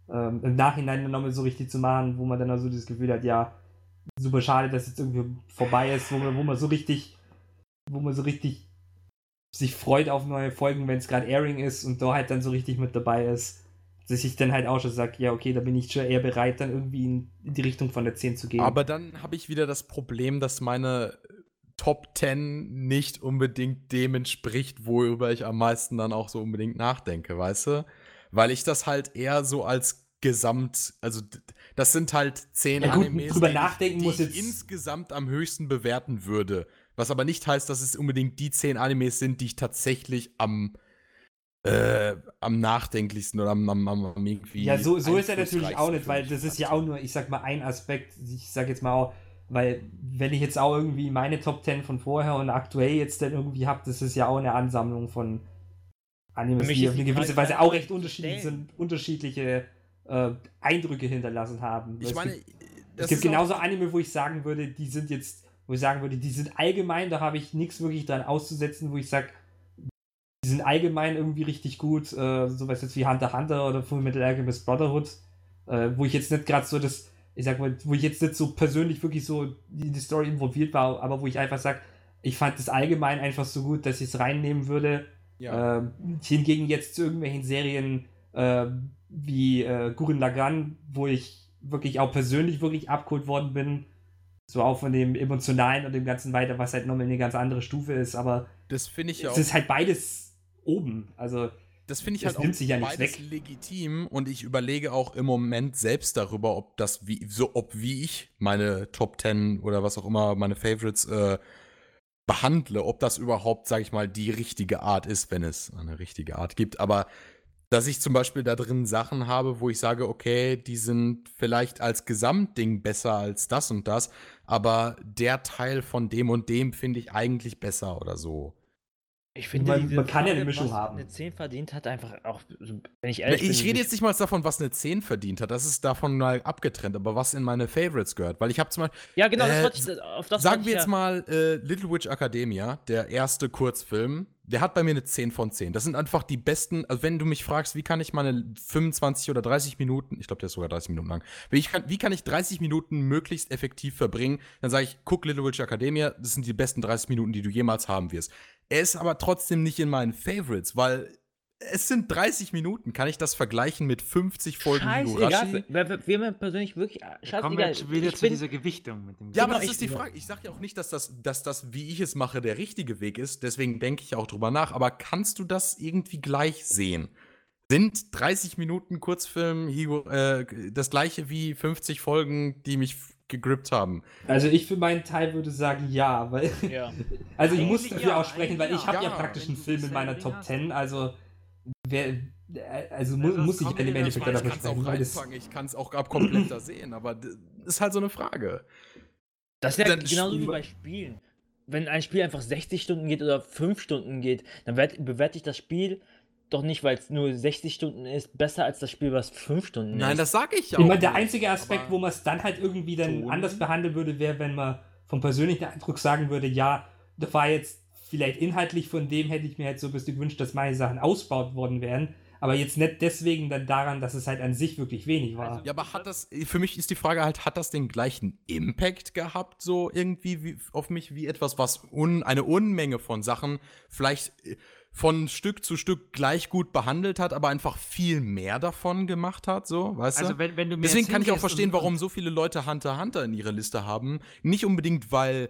A: ähm, im Nachhinein nochmal so richtig zu machen, wo man dann also das Gefühl hat, ja, super schade, dass jetzt irgendwie vorbei ist, wo man, wo man so richtig, wo man so richtig sich freut auf neue Folgen, wenn es gerade Airing ist und da halt dann so richtig mit dabei ist, dass ich dann halt auch schon sage, ja, okay, da bin ich schon eher bereit, dann irgendwie in, die Richtung von der 10 zu gehen.
C: Aber dann habe ich wieder das Problem, dass meine Top 10 nicht unbedingt dem entspricht, worüber ich am meisten dann auch so unbedingt nachdenke, weißt du? Weil ich das halt eher so als Gesamt, also das sind halt 10
A: Ja gut,
C: Animes,
A: drüber
C: die,
A: nachdenken
C: ich, die
A: muss
C: ich
A: jetzt-
C: insgesamt am höchsten bewerten würde. Was aber nicht heißt, dass es unbedingt die 10 Animes sind, die ich tatsächlich am äh, am nachdenklichsten oder am, am, am, irgendwie.
A: Ja, so, so ist er natürlich auch nicht, weil das ist ja auch nur, ich sag mal, ein Aspekt, ich sag jetzt mal auch, weil wenn ich jetzt auch irgendwie meine Top 10 von vorher und aktuell jetzt dann irgendwie hab, das ist ja auch eine Ansammlung von Animes, die auf eine gewisse Weise auch recht unterschiedlich sind, unterschiedliche äh, Eindrücke hinterlassen haben.
C: Ich
A: es
C: meine,
A: gibt,
C: das
A: es gibt
C: ist auch-
A: genauso Anime, wo ich sagen würde, die sind jetzt, wo ich sagen würde, die sind allgemein, da habe ich nichts wirklich dran auszusetzen, wo ich sage, die sind allgemein irgendwie richtig gut, äh, sowas jetzt wie Hunter x Hunter oder Full Metal Alchemist Brotherhood, äh, wo ich jetzt nicht gerade so das, ich sag mal, wo ich jetzt nicht so persönlich wirklich so in die Story involviert war, aber wo ich einfach sage, ich fand das allgemein einfach so gut, dass ich es reinnehmen würde.
C: Ja.
A: Ähm, hingegen jetzt zu irgendwelchen Serien äh, wie äh, Gurren Lagann, wo ich wirklich auch persönlich wirklich abgeholt worden bin, so auch von dem Emotionalen und dem Ganzen weiter, was halt nochmal eine ganz andere Stufe ist, aber
C: das finde ich ja
A: es
C: auch.
A: ist halt beides oben. Also,
C: Das finde ich
A: Es
C: halt auch
A: sich ja
C: beides
A: weg.
C: legitim und ich überlege auch im Moment selbst darüber, ob das wie so ob wie ich meine Top 10 oder was auch immer meine Favorites äh, behandle, ob das überhaupt, sage ich mal, die richtige Art ist, wenn es eine richtige Art gibt. Aber dass ich zum Beispiel da drin Sachen habe, wo ich sage, okay, die sind vielleicht als Gesamtding besser als das und das, aber der Teil von dem und dem finde ich eigentlich besser oder so.
D: Ich finde,
A: Man- man kann ja eine Mischung
D: was
A: haben.
D: Eine 10 verdient hat, einfach auch, wenn ich
C: Na,
D: ehrlich bin.
C: ich rede
D: nicht-
C: jetzt nicht mal davon, was eine 10 verdient hat. Das ist davon mal abgetrennt, aber was in meine Favorites gehört. Weil ich habe zum Beispiel,
D: Ja, genau, das
C: äh,
D: wollte ich, auf das
C: sagen wir
D: ich
C: jetzt
D: ja,
C: mal äh, Little Witch Academia, der erste Kurzfilm, der hat bei mir eine 10 von 10. Das sind einfach die besten, also wenn du mich fragst, wie kann ich meine 25 oder 30 Minuten, ich glaube, der ist sogar 30 Minuten lang, wie, kann, wie kann ich 30 Minuten möglichst effektiv verbringen, dann sage ich, guck Little Witch Academia, das sind die besten 30 Minuten, die du jemals haben wirst. Er ist aber trotzdem nicht in meinen Favorites, weil es sind 30 Minuten. Kann ich das vergleichen mit 50 Folgen
D: Scheißegal,
C: Higurashi?
D: wer mir persönlich wirklich,
B: Kommen wir
D: scheißegal,
B: jetzt schon wieder
D: ich
B: zu
D: bin,
B: dieser Gewichtung mit dem
C: Ja, aber
D: Genau,
C: das
D: ich-
C: ist die Frage. Ich sage ja auch nicht, dass das, dass das, wie ich es mache, der richtige Weg ist. Deswegen denke ich auch drüber nach. Aber kannst du das irgendwie gleich sehen? Sind 30 Minuten Kurzfilm Higo- äh, das gleiche wie 50 Folgen, die mich gegrippt haben?
A: also ich für meinen Teil würde sagen, ja, weil,
D: ja.
A: also ich muss dafür
B: ja,
A: aussprechen, weil
B: eigentlich
A: ich habe
C: ja.
A: ja praktisch einen Film in meiner Top
B: hast.
A: 10, also wer, äh, also mu
B: Ja, das
A: muss ich im Endeffekt
C: auch
A: sprechen, weil das,
C: reinfangen, ich kann es auch ab komplett da sehen, aber das ist halt so eine Frage.
D: Das ist ja genauso wie bei Spielen. Wenn ein Spiel einfach 60 Stunden geht oder 5 Stunden geht, dann bewerte ich das Spiel doch nicht, weil es nur 60 Stunden ist, besser als das Spiel, was 5 Stunden
C: Nein,
D: ist.
C: das sage ich ja
A: Ich
C: auch.
A: meine, der einzige Aspekt, wo man es dann halt irgendwie dann anders behandeln würde, wäre, wenn man vom persönlichen Eindruck sagen würde, ja, da war jetzt vielleicht inhaltlich von dem hätte ich mir halt so ein bisschen gewünscht, dass meine Sachen ausgebaut worden wären, aber jetzt nicht deswegen dann daran, dass es halt an sich wirklich wenig war.
C: Ja, aber hat das, für mich ist die Frage halt, hat das den gleichen Impact gehabt, so irgendwie wie, auf mich, wie etwas, was un, eine Unmenge von Sachen vielleicht äh, von Stück zu Stück gleich gut behandelt hat, aber einfach viel mehr davon gemacht hat, so, weißt
B: Also
C: du?
B: wenn, wenn du mir
C: Deswegen kann ich auch verstehen, warum so viele Leute Hunter Hunter in ihrer Liste haben. Nicht unbedingt, weil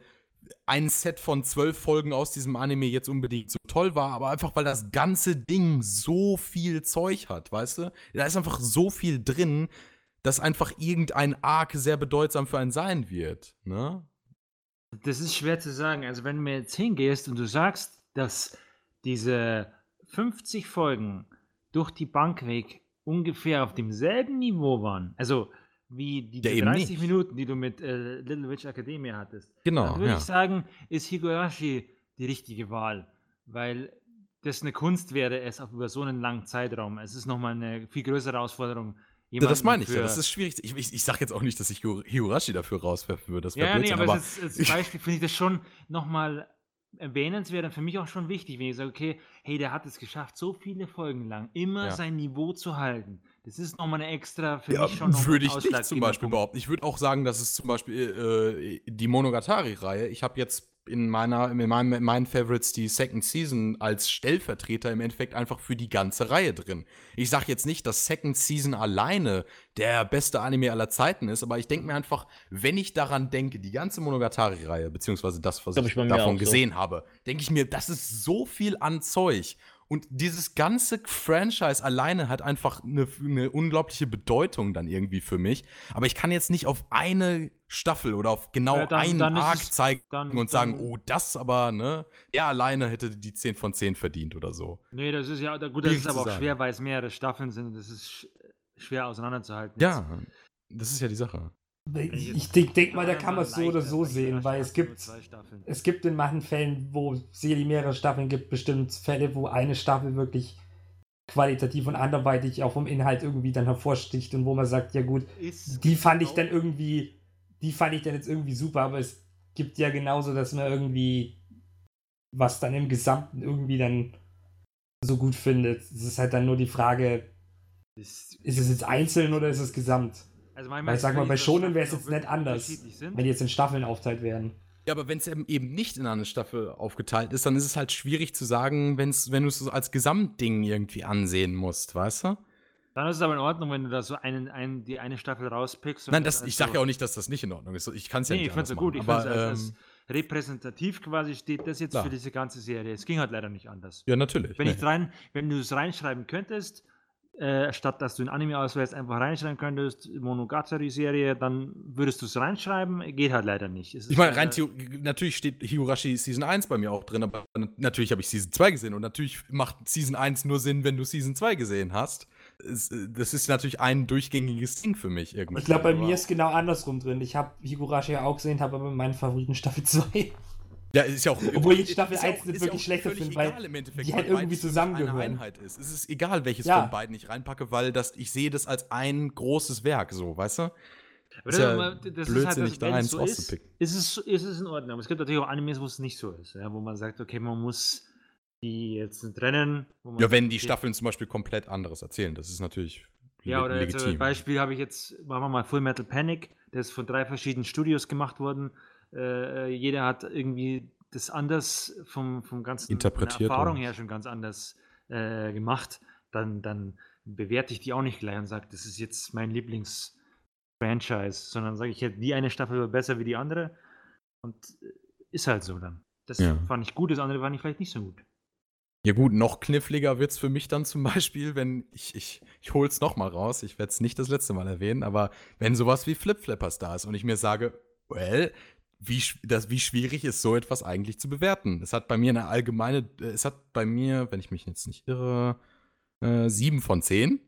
C: ein Set von zwölf Folgen aus diesem Anime jetzt unbedingt so toll war, aber einfach, weil das ganze Ding so viel Zeug hat, weißt du? Da ist einfach so viel drin, dass einfach irgendein Arc sehr bedeutsam für einen sein wird, ne?
B: Das ist schwer zu sagen. Also wenn du mir jetzt hingehst und du sagst, dass diese 50 Folgen durch die Bank weg ungefähr auf demselben Niveau waren, also wie die
C: eben
B: 30
C: nicht.
B: Minuten, die du mit äh, Little Witch Academia hattest,
C: Genau,
B: dann würde
C: ja.
B: ich sagen, ist Higurashi die richtige Wahl, weil das eine Kunst wäre, es auf über so einen langen Zeitraum. Es ist nochmal eine viel größere Herausforderung.
C: Das meine ich ja. Das ist schwierig. Ich, ich, ich sage jetzt auch nicht, dass ich Higurashi dafür rauswerfen würde. Das
B: Ja, ja, nee, aber,
C: aber,
B: als, als Beispiel finde ich das schon nochmal erwähnenswert und für mich auch schon wichtig, wenn ich sage, okay, hey, der hat es geschafft, so viele Folgen lang immer
C: Ja.
B: sein Niveau zu halten. Das ist nochmal eine extra, für
C: Ja,
B: mich schon noch
C: würde
B: ein
C: ich nicht zum Beispiel behaupten. Ich würde auch sagen, dass es zum Beispiel äh, die Monogatari-Reihe, ich habe jetzt in meiner, in meinem, in meinen Favorites die Second Season als Stellvertreter im Endeffekt einfach für die ganze Reihe drin. Ich sage jetzt nicht, dass Second Season alleine der beste Anime aller Zeiten ist, aber ich denke mir einfach, wenn ich daran denke, die ganze Monogatari-Reihe, beziehungsweise das, was ich,
D: ich
C: davon
D: auch so.
C: gesehen habe, denke ich mir, das ist so viel an Zeug. Und dieses ganze Franchise alleine hat einfach eine, eine unglaubliche Bedeutung dann irgendwie für mich. Aber ich kann jetzt nicht auf eine Staffel oder auf genau
B: Ja, dann-
C: einen
B: dann
C: Arc
B: es-
C: zeigen
B: dann-
C: und sagen, oh, das aber, ne? Der alleine hätte die 10 von 10 verdient oder so.
B: Nee, das ist ja, gut, das
C: Schwierig
B: ist aber auch
C: sagen.
B: schwer, weil es mehrere Staffeln sind das ist sch schwer auseinanderzuhalten.
C: Ja, das ist ja die Sache.
A: Ich, denke denk mal, da kann man es so oder so sehen, weil es gibt, es gibt in manchen Fällen, wo es sicherlich mehrere Staffeln gibt, bestimmt Fälle, wo eine Staffel wirklich qualitativ und anderweitig auch vom Inhalt irgendwie dann hervorsticht und wo man sagt, ja gut, die fand ich dann irgendwie, die fand ich dann jetzt irgendwie super, aber es gibt ja genauso, dass man irgendwie was dann im Gesamten irgendwie dann so gut findet. Es ist halt dann nur die Frage,
B: ist
A: es jetzt einzeln oder ist es gesamt?
B: Also
A: Weil ich sag mal, bei Shonen wäre es jetzt nicht anders,
B: Wenn
A: die jetzt in Staffeln aufteilt werden.
C: Ja, aber wenn es eben nicht in eine Staffel aufgeteilt ist, dann ist es halt schwierig zu sagen, wenn's, wenn du es so als Gesamtding irgendwie ansehen musst, weißt du?
B: Dann ist es aber in Ordnung, wenn du da so einen, einen, die eine Staffel rauspickst. und
C: Nein, das, ich sage
B: so-
C: ja auch nicht, dass das nicht in Ordnung ist. Ich kann es ja
B: Nee,
C: nicht
B: ich finde es
C: anders
B: ja gut. Ich
C: machen,
B: finde es
C: aber,
B: als, als
C: ähm,
B: repräsentativ quasi steht das jetzt
C: klar.
B: für diese ganze Serie. Es ging halt leider nicht anders.
C: Ja, natürlich.
B: Wenn,
C: nee.
B: ich rein, wenn du es reinschreiben könntest, äh, statt dass du ein Anime auswählst, einfach reinschreiben könntest, Monogatari-Serie, dann würdest du es reinschreiben. Geht halt leider nicht. Es
C: Ich meine, rein
B: leider-
C: theo- natürlich steht Higurashi Season 1 bei mir auch drin, aber natürlich habe ich Season 2 gesehen und natürlich macht Season 1 nur Sinn, wenn du Season 2 gesehen hast. Es, äh, das ist natürlich ein durchgängiges Ding für mich irgendwie.
A: Ich glaube, bei
C: Aber-
A: mir ist genau andersrum drin. Ich habe Higurashi ja auch gesehen, habe aber meinen Favoriten Staffel 2.
C: Ja, ist ja auch.
A: Obwohl ich Staffel
C: ist ja
A: 1
C: auch-
A: nicht
C: ja
A: wirklich schlechter finde, weil die halt irgendwie zusammengehören.
C: Eine Einheit ist. Es ist egal, welches
A: Ja.
C: von beiden ich reinpacke, weil das, ich sehe das als ein großes Werk, so, weißt du?
B: Aber
C: Ist
B: das,
C: ja
B: aber das ist halt
C: blödsinnig,
B: das,
C: da eins
B: es so ist,
C: rauszupicken.
B: ist es, ist es in Ordnung. Aber es gibt natürlich auch Animes, wo es nicht so ist. Ja, wo man sagt, okay, man muss die jetzt trennen. Wo man
C: Ja, wenn die Staffeln zum Beispiel komplett anderes erzählen, das ist natürlich
B: Ja, oder jetzt, äh,
C: legitim.
B: Beispiel habe ich jetzt, machen wir mal Full Metal Panic, der ist von drei verschiedenen Studios gemacht worden. Äh, jeder hat irgendwie das anders vom, vom ganzen
C: Interpretiert,
B: Erfahrung her schon ganz anders äh, gemacht. Dann, dann bewerte ich die auch nicht gleich und sage, das ist jetzt mein Lieblings-Franchise, sondern sage ich, ja, die eine Staffel war besser wie die andere. Und äh, ist halt so dann. Das
C: Ja.
B: fand ich gut, das andere fand ich vielleicht nicht so gut.
C: Ja gut, noch kniffliger wird es für mich dann zum Beispiel, wenn ich, ich, ich hole es nochmal raus, ich werde es nicht das letzte Mal erwähnen, aber wenn sowas wie Flip Flappers da ist und ich mir sage, well, wie, das, wie schwierig ist so etwas eigentlich zu bewerten? Es hat bei mir eine allgemeine, äh, es hat bei mir, wenn ich mich jetzt nicht irre, Äh, 7 von 10.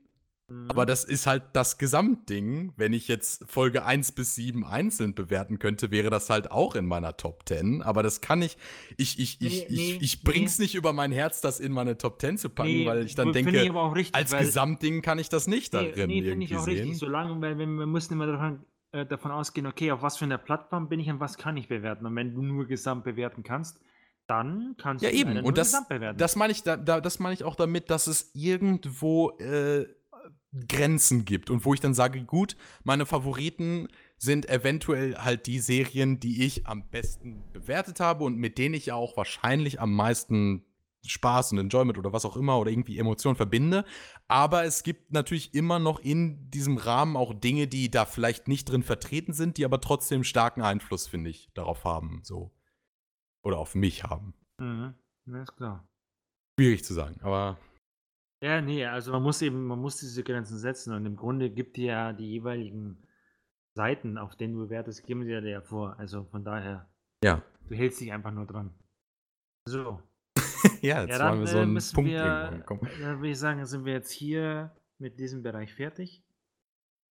B: Mhm.
C: Aber das ist halt das Gesamtding. Wenn ich jetzt Folge 1 bis 7 einzeln bewerten könnte, wäre das halt auch in meiner Top 10. Aber das kann ich. Ich, ich,
B: Nee,
C: ich,
B: nee,
C: ich bring's nicht über mein Herz, das in meine Top 10 zu packen,
B: Nee,
C: weil ich dann denke,
B: ich richtig,
C: als Gesamtding kann ich das nicht
B: Nee,
C: darin
B: nee, finde
C: irgendwie
B: ich auch
C: sehen.
B: richtig. Solange, weil wir, wir müssen immer davon, äh, davon ausgehen, okay, auf was für einer Plattform bin ich und was kann ich bewerten. Und wenn du nur Gesamt bewerten kannst, dann kannst
C: Ja,
B: du
C: eben. Und das,
B: Gesamt bewerten.
C: das meine ich, da, da, das meine ich auch damit, dass es irgendwo äh, Grenzen gibt und wo ich dann sage, gut, meine Favoriten sind eventuell halt die Serien, die ich am besten bewertet habe und mit denen ich ja auch wahrscheinlich am meisten Spaß und Enjoyment oder was auch immer oder irgendwie Emotionen verbinde. Aber es gibt natürlich immer noch in diesem Rahmen auch Dinge, die da vielleicht nicht drin vertreten sind, die aber trotzdem starken Einfluss, finde ich, darauf haben. So. Oder auf mich haben.
B: mhm. Ja, ist klar.
C: Schwierig zu sagen, aber
B: Ja, nee, also man muss eben, man muss diese Grenzen setzen und im Grunde gibt dir ja die jeweiligen Seiten, auf denen du bewertest, geben sie ja dir ja vor. Also von daher,
C: ja.
B: du hältst dich einfach nur dran. So.
C: ja, jetzt
B: Ja,
C: waren
B: dann
C: wir so
B: äh,
C: einen
B: müssen
C: Punkt
B: wir, dann würde ich sagen, sind wir jetzt hier mit diesem Bereich fertig.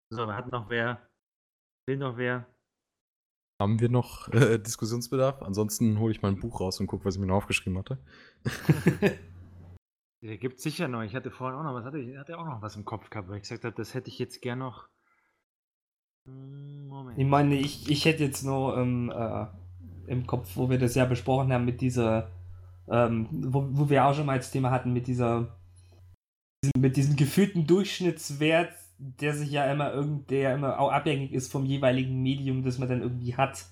B: So, hat noch wer, will noch wer?
C: Haben wir noch äh, Diskussionsbedarf? Ansonsten hole ich mal ein Buch raus und gucke, was ich mir noch aufgeschrieben hatte.
B: Der gibt sicher noch. Ich hatte vorhin auch noch was, hatte ich hatte auch noch was im Kopf gehabt, weil ich gesagt habe, das hätte ich jetzt gern noch. Moment.
A: Ich meine, ich, ich hätte jetzt nur ähm, äh, im Kopf, wo wir das ja besprochen haben, mit dieser, ähm, wo, wo wir auch schon mal das Thema hatten, mit dieser, mit diesem gefühlten Durchschnittswert, der sich ja immer irgend, der immer auch abhängig ist vom jeweiligen Medium, das man dann irgendwie hat.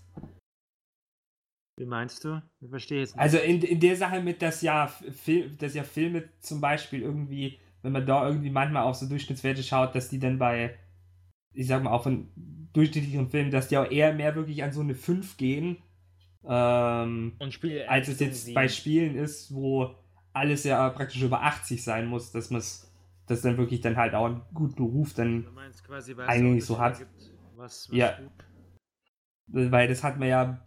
B: Wie meinst du? Ich verstehe jetzt nicht.
A: Also in, in der Sache mit, dass ja, Fil dass ja Filme zum Beispiel irgendwie, wenn man da irgendwie manchmal auf so Durchschnittswerte schaut, dass die dann bei, ich sag mal, auch von durchschnittlichen Filmen, dass die auch eher mehr wirklich an so eine 5 gehen, ähm,
D: Und Spiele
A: als es jetzt bei Spielen ist, wo alles ja praktisch über 80 sein muss, dass man es, dass dann wirklich dann halt auch einen guten Ruf dann
B: quasi,
A: eigentlich so hat.
B: Gibt, was, was
A: Ja.
B: gut.
A: weil das hat man ja,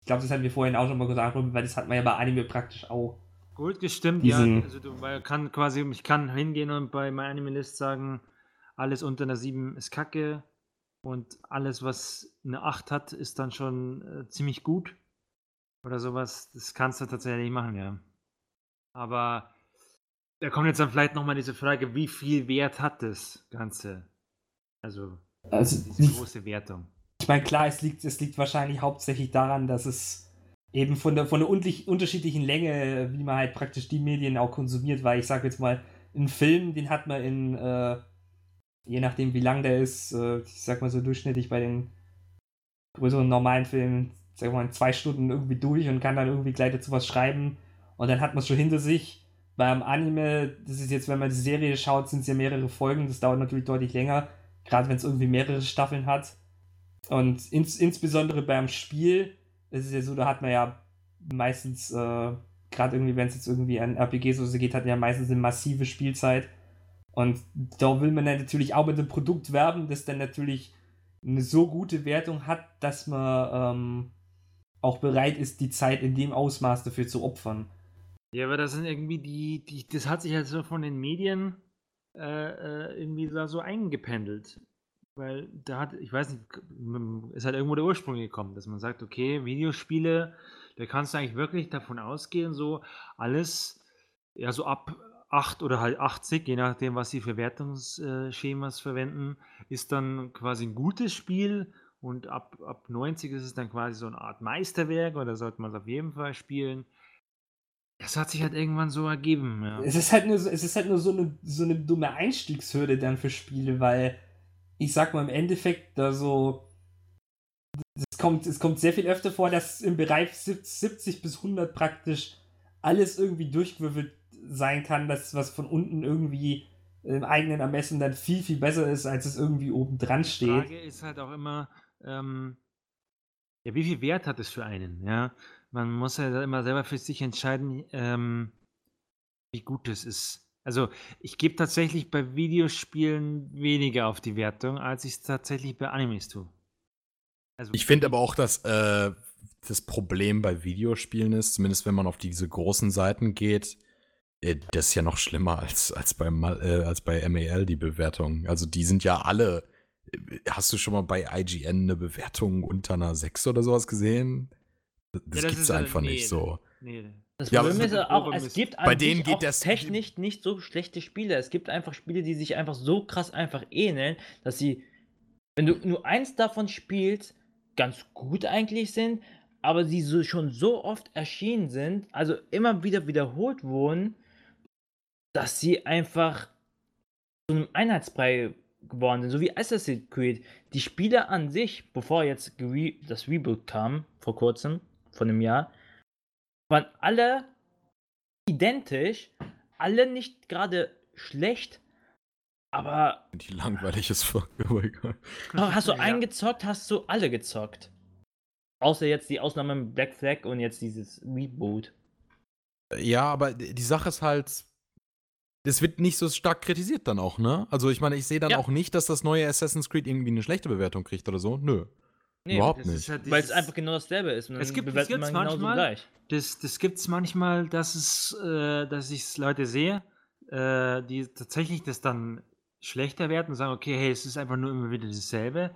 A: ich glaube, das hatten wir vorhin auch schon mal gesagt, weil das hat man ja bei Anime praktisch auch.
B: Gut gestimmt, ja. Also du weil kann quasi, ich kann hingehen und bei MyAnimeList sagen, alles unter einer 7 ist Kacke und alles, was eine 8 hat, ist dann schon äh, ziemlich gut. Oder sowas. Das kannst du tatsächlich machen, ja. Aber da kommt jetzt dann vielleicht nochmal diese Frage, wie viel Wert hat das Ganze? Also
A: Also,
B: diese große Wertung.
A: Ich meine, klar, es liegt, es liegt wahrscheinlich hauptsächlich daran, dass es eben von der, von der unterschiedlichen Länge, wie man halt praktisch die Medien auch konsumiert, weil ich sage jetzt mal, ein Film, den hat man in, äh, je nachdem wie lang der ist, äh, ich sag mal so durchschnittlich bei den größeren normalen Filmen, sag mal in zwei Stunden irgendwie durch und kann dann irgendwie gleich dazu was schreiben und dann hat man es schon hinter sich. Beim Anime, das ist jetzt, wenn man die Serie schaut, sind es ja mehrere Folgen, das dauert natürlich deutlich länger, gerade wenn es irgendwie mehrere Staffeln hat. Und ins, insbesondere beim Spiel, es ist ja so, da hat man ja meistens, äh, gerade irgendwie, wenn es jetzt irgendwie an RPGs oder so geht, hat man ja meistens eine massive Spielzeit. Und da will man natürlich auch mit dem Produkt werben, das dann natürlich eine so gute Wertung hat, dass man ähm, auch bereit ist, die Zeit in dem Ausmaß dafür zu opfern.
B: Ja, aber das sind irgendwie die, die das hat sich halt so von den Medien äh, äh, irgendwie da so eingependelt. Weil da hat, ich weiß nicht, ist halt irgendwo der Ursprung gekommen, dass man sagt, okay, Videospiele, da kannst du eigentlich wirklich davon ausgehen, so alles, ja, so ab 8 oder halt 80, je nachdem, was sie für Wertungsschemas verwenden, ist dann quasi ein gutes Spiel und ab, ab 90 ist es dann quasi so eine Art Meisterwerk oder sollte man es auf jeden Fall spielen. Das hat sich halt irgendwann so ergeben, ja.
A: Es ist halt nur, so- es ist halt nur so eine, so eine dumme Einstiegshürde dann für Spiele, weil ich sag mal im Endeffekt, da so. Es kommt, es kommt sehr viel öfter vor, dass im Bereich 70 bis 100 praktisch alles irgendwie durchgewürfelt sein kann, dass was von unten irgendwie im eigenen Ermessen dann viel, viel besser ist, als es irgendwie oben dran
B: Die
A: steht.
B: Frage ist halt auch immer, ähm, ja, wie viel Wert hat es für einen, ja? Man muss ja immer selber für sich entscheiden, ähm, wie gut es ist. Also ich gebe tatsächlich bei Videospielen weniger auf die Wertung, als ich es tatsächlich bei Animes tue. Also
C: Ich finde aber auch, dass äh, das Problem bei Videospielen ist, zumindest wenn man auf diese großen Seiten geht, das ist ja noch schlimmer als, als, bei, äh, als bei MAL, die Bewertung. Also die sind ja alle. Äh, hast du schon mal bei IGN eine Bewertung unter einer 6 oder sowas gesehen? Das, ja, das gibt's einfach nee, nicht so. Nee.
D: Das Problem ja, ist auch, es gibt bei denen geht das technisch nicht so schlechte Spiele. Es gibt einfach Spiele, die sich einfach so krass einfach ähneln, dass sie, wenn du nur eins davon spielst, ganz gut eigentlich sind, aber sie so schon so oft erschienen sind, also immer wieder wiederholt wurden, dass sie einfach zu einem Einheitsbrei geworden sind, so wie Assassin's Creed. Die Spiele an sich, bevor jetzt das Reboot kam, vor kurzem, vor einem Jahr, waren alle identisch, alle nicht gerade schlecht, aber.
C: Die langweilig ist voll
D: Hast du ja. einen gezockt, hast du alle gezockt. Außer jetzt die Ausnahme mit Black Flag und jetzt dieses Reboot.
C: Ja, aber die Sache ist halt, das wird nicht so stark kritisiert dann auch, ne? Also ich meine, ich sehe dann ja. auch nicht, dass das neue Assassin's Creed irgendwie eine schlechte Bewertung kriegt oder so. Nö. Nee, Überhaupt nicht.
D: Halt Weil es einfach genau dasselbe ist.
B: es gibt es manchmal, gleich. Das, das gibt es manchmal, dass, es, äh, dass ich Leute sehe, äh, die tatsächlich das dann schlechter werden und sagen, okay, hey, es ist einfach nur immer wieder dasselbe.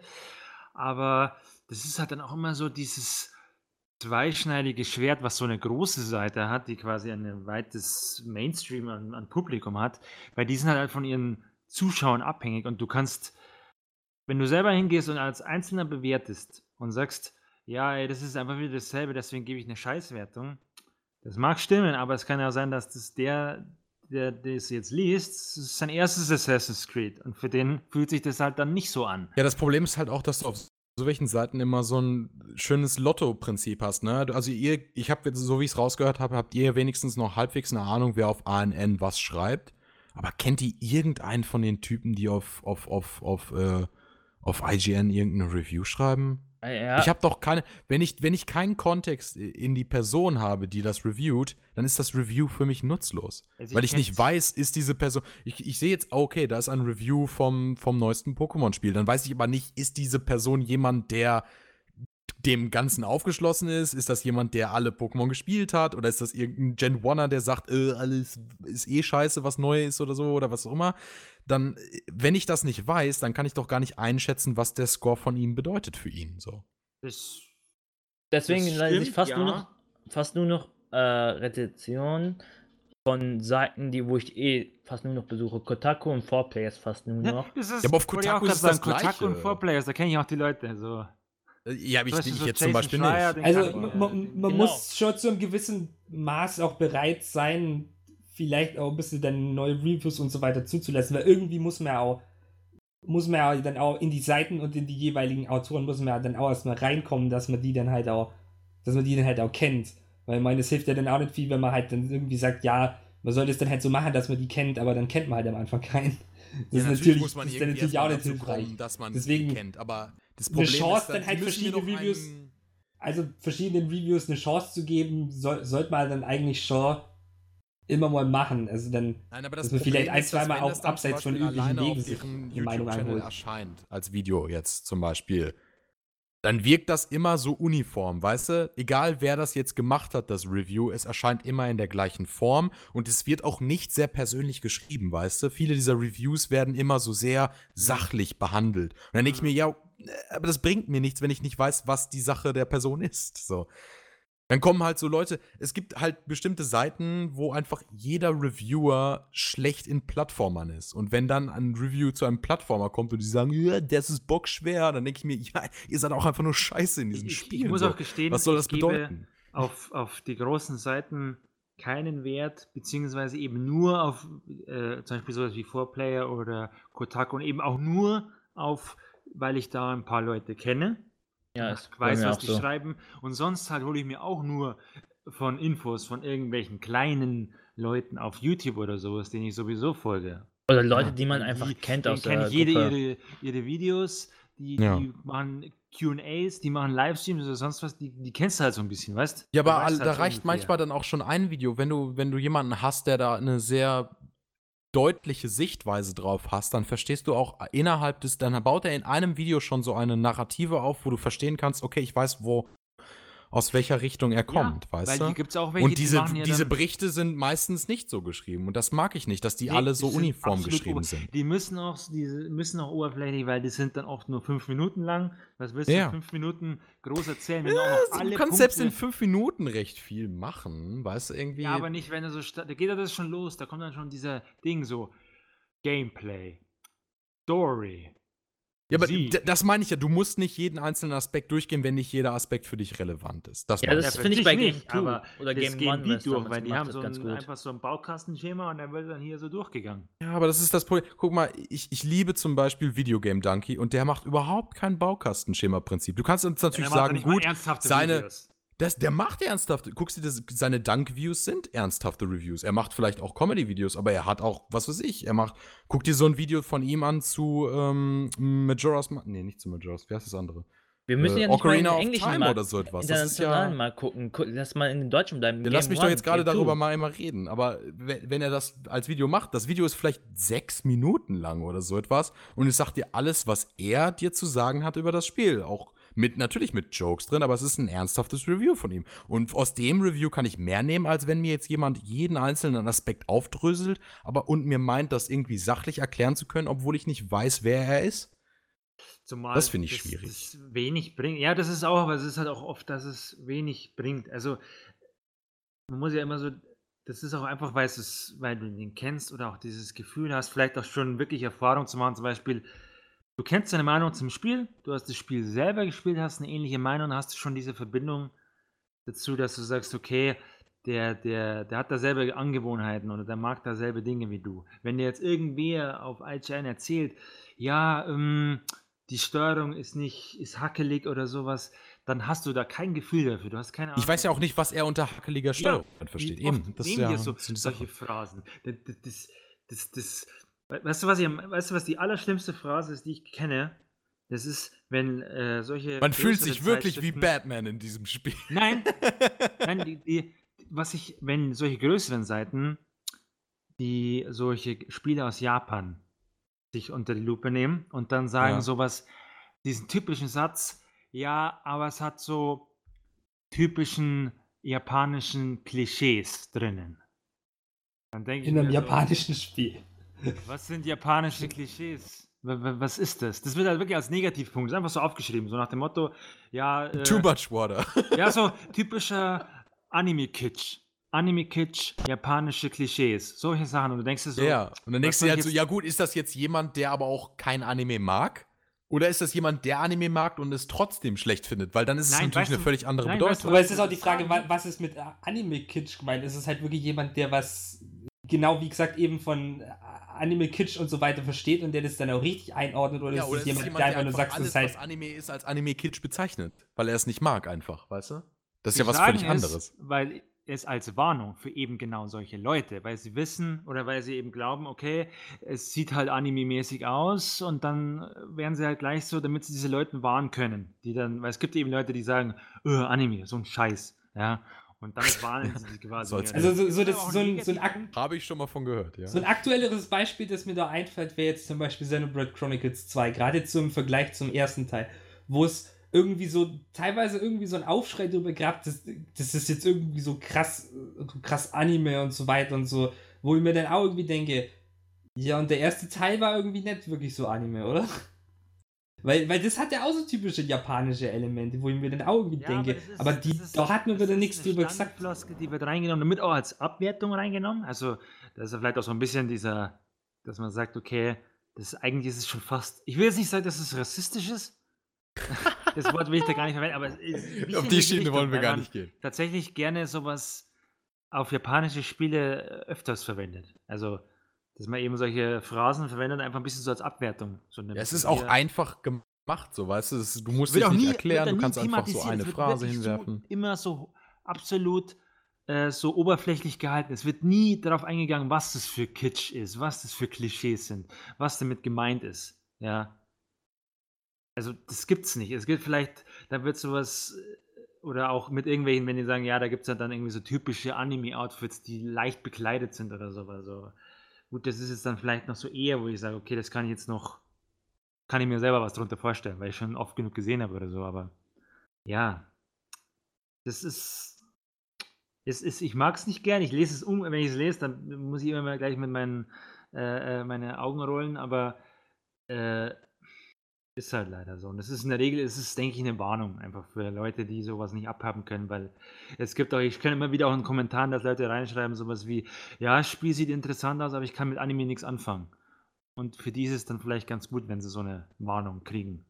B: Aber das ist halt dann auch immer so dieses zweischneidige Schwert, was so eine große Seite hat, die quasi ein weites Mainstream an, an Publikum hat, weil die sind halt von ihren Zuschauern abhängig und du kannst wenn du selber hingehst und als Einzelner bewertest und sagst, ja, ey, das ist einfach wieder dasselbe, deswegen gebe ich eine Scheißwertung. Das mag stimmen, aber es kann ja sein, dass das der, der das jetzt liest, ist sein erstes Assassin's Creed und für den fühlt sich das halt dann nicht so an.
C: Ja, das Problem ist halt auch, dass du auf so welchen Seiten immer so ein schönes Lotto-Prinzip hast, ne? Also ihr, ich habe jetzt, so wie ich es rausgehört habe, habt ihr wenigstens noch halbwegs eine Ahnung, wer auf ANN was schreibt. Aber kennt ihr irgendeinen von den Typen, die auf, auf, auf, auf, äh, auf IGN irgendeine Review schreiben? Ah, ja. Ich habe doch keine, wenn ich, wenn ich keinen Kontext in die Person habe, die das reviewt, dann ist das Review für mich nutzlos. Also weil ich nicht weiß, ist diese Person. Ich, ich sehe jetzt, okay, da ist ein Review vom, vom neuesten Pokémon-Spiel. Dann weiß ich aber nicht, ist diese Person jemand, der dem Ganzen aufgeschlossen ist? Ist das jemand, der alle Pokémon gespielt hat? Oder ist das irgendein Gen Oneer, der sagt, äh, alles ist eh scheiße, was neu ist oder so oder was auch immer? Dann, wenn ich das nicht weiß, dann kann ich doch gar nicht einschätzen, was der Score von ihm bedeutet für ihn. So.
D: Das, Deswegen lese ich fast ja. nur noch, fast nur noch äh, Rezensionen von Seiten, die, wo ich eh fast nur noch besuche. Kotaku und 4Players fast nur noch. Ja,
B: ist, ja aber auf Kotaku ist das Kotaku Gleiche. und 4Players, da kenne ich auch die Leute. So.
C: Äh, ja, ich, ich, ich jetzt zum Beispiel Schreier,
A: nicht. Also man, man genau. muss schon zu einem gewissen Maß auch bereit sein, vielleicht auch ein bisschen dann neue Reviews und so weiter zuzulassen, weil irgendwie muss man auch muss man ja dann auch in die Seiten und in die jeweiligen Autoren muss man ja dann auch erstmal reinkommen, dass man die dann halt auch, dass man die dann halt auch kennt. Weil ich meine, es hilft ja dann auch nicht viel, wenn man halt dann irgendwie sagt, ja, man sollte es dann halt so machen, dass man die kennt, aber dann kennt man halt am Anfang keinen. Das ja, ist natürlich, muss man ist dann natürlich auch nicht hilfreich. Kommen,
C: dass man Deswegen, kennt, aber
A: das Problem eine Chance, ist, dann, dann halt verschiedene Reviews, also verschiedenen Reviews eine Chance zu geben, soll, sollte man dann eigentlich schon immer mal machen. Also dann,
C: Nein, aber das dass vielleicht ein, zweimal auch abseits von üblichen Wegen sich die Meinung einholt. erscheint als Video jetzt zum Beispiel, dann wirkt das immer so uniform, weißt du? Egal wer das jetzt gemacht hat, das Review, es erscheint immer in der gleichen Form und es wird auch nicht sehr persönlich geschrieben, weißt du? Viele dieser Reviews werden immer so sehr sachlich behandelt. Und dann denke ich mir, ja, aber das bringt mir nichts, wenn ich nicht weiß, was die Sache der Person ist. So. Dann kommen halt so Leute, es gibt halt bestimmte Seiten, wo einfach jeder Reviewer schlecht in Plattformern ist. Und wenn dann ein Review zu einem Plattformer kommt und die sagen, ja, das ist bockschwer, dann denke ich mir, ja, ihr seid auch einfach nur scheiße in diesem Spiel.
B: Ich muss auch gestehen, was soll das bedeuten? Auf, auf die großen Seiten keinen Wert, beziehungsweise eben nur auf äh, zum Beispiel sowas wie 4Player oder Kotaku und eben auch nur auf weil ich da ein paar Leute kenne. Ja, ich weiß, was die so. schreiben. Und sonst halt hole ich mir auch nur von Infos von irgendwelchen kleinen Leuten auf YouTube oder sowas, denen ich sowieso folge.
D: Oder Leute, die man einfach die, kennt aus der
B: kennt jede ihre, ihre Videos, die, ja. die machen QAs, die machen Livestreams oder sonst was, die, die kennst du halt so ein bisschen, weißt
C: Ja, aber halt da reicht manchmal dann auch schon ein Video, wenn du, wenn du jemanden hast, der da eine sehr deutliche Sichtweise drauf hast, dann verstehst du auch innerhalb des, dann baut er in einem Video schon so eine Narrative auf, wo du verstehen kannst, okay, ich weiß, wo, aus welcher Richtung er kommt,
B: ja,
C: weißt
B: weil
C: du?
B: gibt's auch welche,
C: und diese,
B: die ja
C: diese Berichte sind meistens nicht so geschrieben. Und das mag ich nicht, dass die
B: Nee,
C: alle so uniform geschrieben sind.
B: Die müssen auch, die müssen auch oberflächlich, weil die sind dann oft nur fünf Minuten lang. Was willst du
C: Ja.
B: in fünf Minuten groß erzählen, wenn du auch alle
C: du kannst
B: Punkte,
C: selbst in fünf Minuten recht viel machen, weißt du, irgendwie.
B: Ja, aber nicht, wenn er so, da geht ja das schon los, da kommt dann schon dieser Ding so, Gameplay, Story.
C: Ja, aber
B: Sie.
C: das meine ich ja, du musst nicht jeden einzelnen Aspekt durchgehen, wenn nicht jeder Aspekt für dich relevant ist. Das
D: Ja, das
B: für
D: finde ich bei Game
B: nicht,
D: 2
B: aber
D: oder
B: das
D: Game
B: gehen
D: 1
B: die
D: was
B: durch,
D: damals
B: weil die haben so
D: ganz
B: ein,
D: gut.
B: einfach so ein Baukastenschema und dann wird dann hier so durchgegangen.
C: Ja, aber das ist das Problem. Guck mal, ich, ich liebe zum Beispiel Videogame Donkey und der macht überhaupt kein Baukastenschema-Prinzip. Du kannst uns natürlich sagen, gut, seine- das, der macht ernsthaft. Guckst du, das, seine Dunk-Views sind ernsthafte Reviews. Er macht vielleicht auch Comedy-Videos, aber er hat auch, was weiß ich, er macht, guck dir so ein Video von ihm an zu ähm, Majora's Mask. Nee, nicht zu Majora's, wie heißt das andere?
D: Wir müssen
C: Äh,
D: ja nicht mal in
C: Ocarina
D: den englischen
C: Time
D: mal,
C: oder so etwas. Das ist ja.
D: internationalen mal gucken. Gu- Lass mal in den Deutschen bleiben.
C: Ja, lass mich doch jetzt gerade darüber mal einmal reden. Aber wenn er das als Video macht, das Video ist vielleicht sechs Minuten lang oder so etwas und es sagt dir alles, was er dir zu sagen hat über das Spiel. Auch mit, natürlich mit Jokes drin, aber es ist ein ernsthaftes Review von ihm. Und aus dem Review kann ich mehr nehmen, als wenn mir jetzt jemand jeden einzelnen Aspekt aufdröselt, aber und mir meint, das irgendwie sachlich erklären zu können, obwohl ich nicht weiß, wer er ist.
B: Zumal
C: Das finde ich schwierig.
B: Das wenig bringt. Ja, das ist auch, aber es ist halt auch oft, dass es wenig bringt. Also, man muss ja immer so, das ist auch einfach, weil, es weil du den kennst oder auch dieses Gefühl hast, vielleicht auch schon wirklich Erfahrung zu machen. Zum Beispiel, du kennst deine Meinung zum Spiel, du hast das Spiel selber gespielt, hast eine ähnliche Meinung, hast du schon diese Verbindung dazu, dass du sagst, okay, der, der, der hat da selbe Angewohnheiten oder der mag da selbe Dinge wie du. Wenn dir jetzt irgendwer auf IGN erzählt, ja, ähm, die Steuerung ist nicht, ist hackelig oder sowas, dann hast du da kein Gefühl dafür. Du hast keine Ahnung.
C: Ich weiß ja auch nicht, was er unter hackeliger Steuerung versteht.
B: Wie oft
C: Eben, das ist ja
B: so, solche. Phrasen. Das, das, das, das, weißt du, was ich, am- weißt du, was die allerschlimmste Phrase ist, die ich kenne? Das ist, wenn äh, solche.
C: Man fühlt
B: größere
C: sich wirklich wie
B: Zeitschriften-
C: Batman in diesem Spiel.
B: Nein, nein, die, die, was ich, wenn solche größeren Seiten, die solche Spiele aus Japan sich unter die Lupe nehmen und dann sagen
C: Ja.
B: sowas, diesen typischen Satz, ja, aber es hat so typischen japanischen Klischees drinnen. Dann denke ich
A: In einem
B: mir so,
A: japanischen Spiel.
B: Was sind japanische Klischees? Wa- wa- Was ist das? Das wird halt wirklich als Negativpunkt, das ist einfach so aufgeschrieben, so nach dem Motto, ja, äh,
C: Too much water.
B: ja, so typischer Anime-Kitsch. Anime-Kitsch, japanische Klischees. Solche Sachen. Und du denkst dir so,
C: ja, und dann denkst du dir halt so, ja gut, ist das jetzt jemand, der aber auch kein Anime mag? Oder ist das jemand, der Anime mag und es trotzdem schlecht findet? Weil dann ist es
B: Nein,
C: natürlich
B: weißt
C: eine
B: du-
C: völlig andere
B: nein,
C: Bedeutung.
B: weißt du,
A: Aber es ist auch die Frage, was ist mit äh, Anime-Kitsch gemeint? Ist es halt wirklich jemand, der was, genau wie gesagt, eben von äh, Anime-Kitsch und so weiter versteht und der das dann auch richtig einordnet? Oder
C: ja,
A: ist
C: oder
A: es
C: ist
A: jemand,
C: es jemand,
A: der
C: der
A: einfach nur sagt, es
C: alles,
A: ist halt.
C: was Anime ist, als Anime-Kitsch bezeichnet? Weil er es nicht mag einfach, weißt du? Das ist ja was völlig
B: es,
C: anderes.
B: Weil es als Warnung für eben genau solche Leute, weil sie wissen oder weil sie eben glauben, okay, es sieht halt anime-mäßig aus und dann werden sie halt gleich so, damit sie diese Leute warnen können, die dann, weil es gibt eben Leute, die sagen, öh, Anime, so ein Scheiß, ja, und damit warnen sie die quasi.
C: So als-
A: Also so, so,
B: Das
A: so,
B: ein
A: so, ein.
C: Habe ich schon mal von gehört, ja.
A: so ein aktuelleres Beispiel, das mir da einfällt, wäre jetzt zum Beispiel Xenoblade Chronicles 2, gerade zum Vergleich zum ersten Teil, wo es irgendwie so, teilweise irgendwie so ein Aufschrei darüber gab, das, das ist jetzt irgendwie so krass, krass Anime und so weiter und so, wo ich mir dann auch irgendwie denke, ja, und der erste Teil war irgendwie nicht wirklich so Anime, oder? Weil, weil das hat ja auch so typische japanische Elemente, wo ich mir dann auch irgendwie
B: Ja,
A: denke,
B: das ist-
A: aber die, da hat man wieder
B: ist
A: nichts drüber gesagt.
B: Die wird reingenommen, damit auch als Abwertung reingenommen. Also, das ist ja vielleicht auch so ein bisschen dieser, dass man sagt, okay, das ist, eigentlich ist es schon fast, ich will jetzt nicht sagen, dass es rassistisch ist. das Wort will ich da gar nicht verwenden, aber
C: Auf die Schiene
B: Richtung,
C: wollen wir gar nicht gehen.
B: Tatsächlich gerne sowas auf japanische Spiele äh, öfters verwendet. Also, dass man eben solche Phrasen verwendet, einfach ein bisschen so als Abwertung. So
C: Ja, es ist auch einfach gemacht, so, weißt du? Es, du musst dich
B: auch
C: nicht
B: nie,
C: erklären, du kannst einfach so eine
B: Es
C: Phrase hinwerfen.
B: So, immer so absolut äh, so oberflächlich gehalten. Es wird nie darauf eingegangen, was das für Kitsch ist, was das für Klischees sind, was damit gemeint ist. Ja. Also das gibt's nicht. Es gibt vielleicht, da wird sowas äh, oder auch mit irgendwelchen, wenn die sagen, ja, da gibt es ja dann irgendwie so typische Anime-Outfits, die leicht bekleidet sind oder so. Also, gut, das ist jetzt dann vielleicht noch so eher, wo ich sage, okay, das kann ich jetzt noch, kann ich mir selber was drunter vorstellen, weil ich schon oft genug gesehen habe oder so, aber ja. das ist, es ist ich mag es nicht gern. Ich lese es um, wenn ich es lese, dann muss ich immer gleich mit meinen äh, äh, meine Augen rollen, aber äh, ist halt leider so. Und das ist in der Regel, ist denke ich, eine Warnung einfach für Leute, die sowas nicht abhaben können, weil es gibt auch, ich kenne immer wieder auch in Kommentaren, dass Leute reinschreiben, sowas wie, ja, das Spiel sieht interessant aus, aber ich kann mit Anime nichts anfangen. Und für die ist es dann vielleicht ganz gut, wenn sie so eine Warnung kriegen.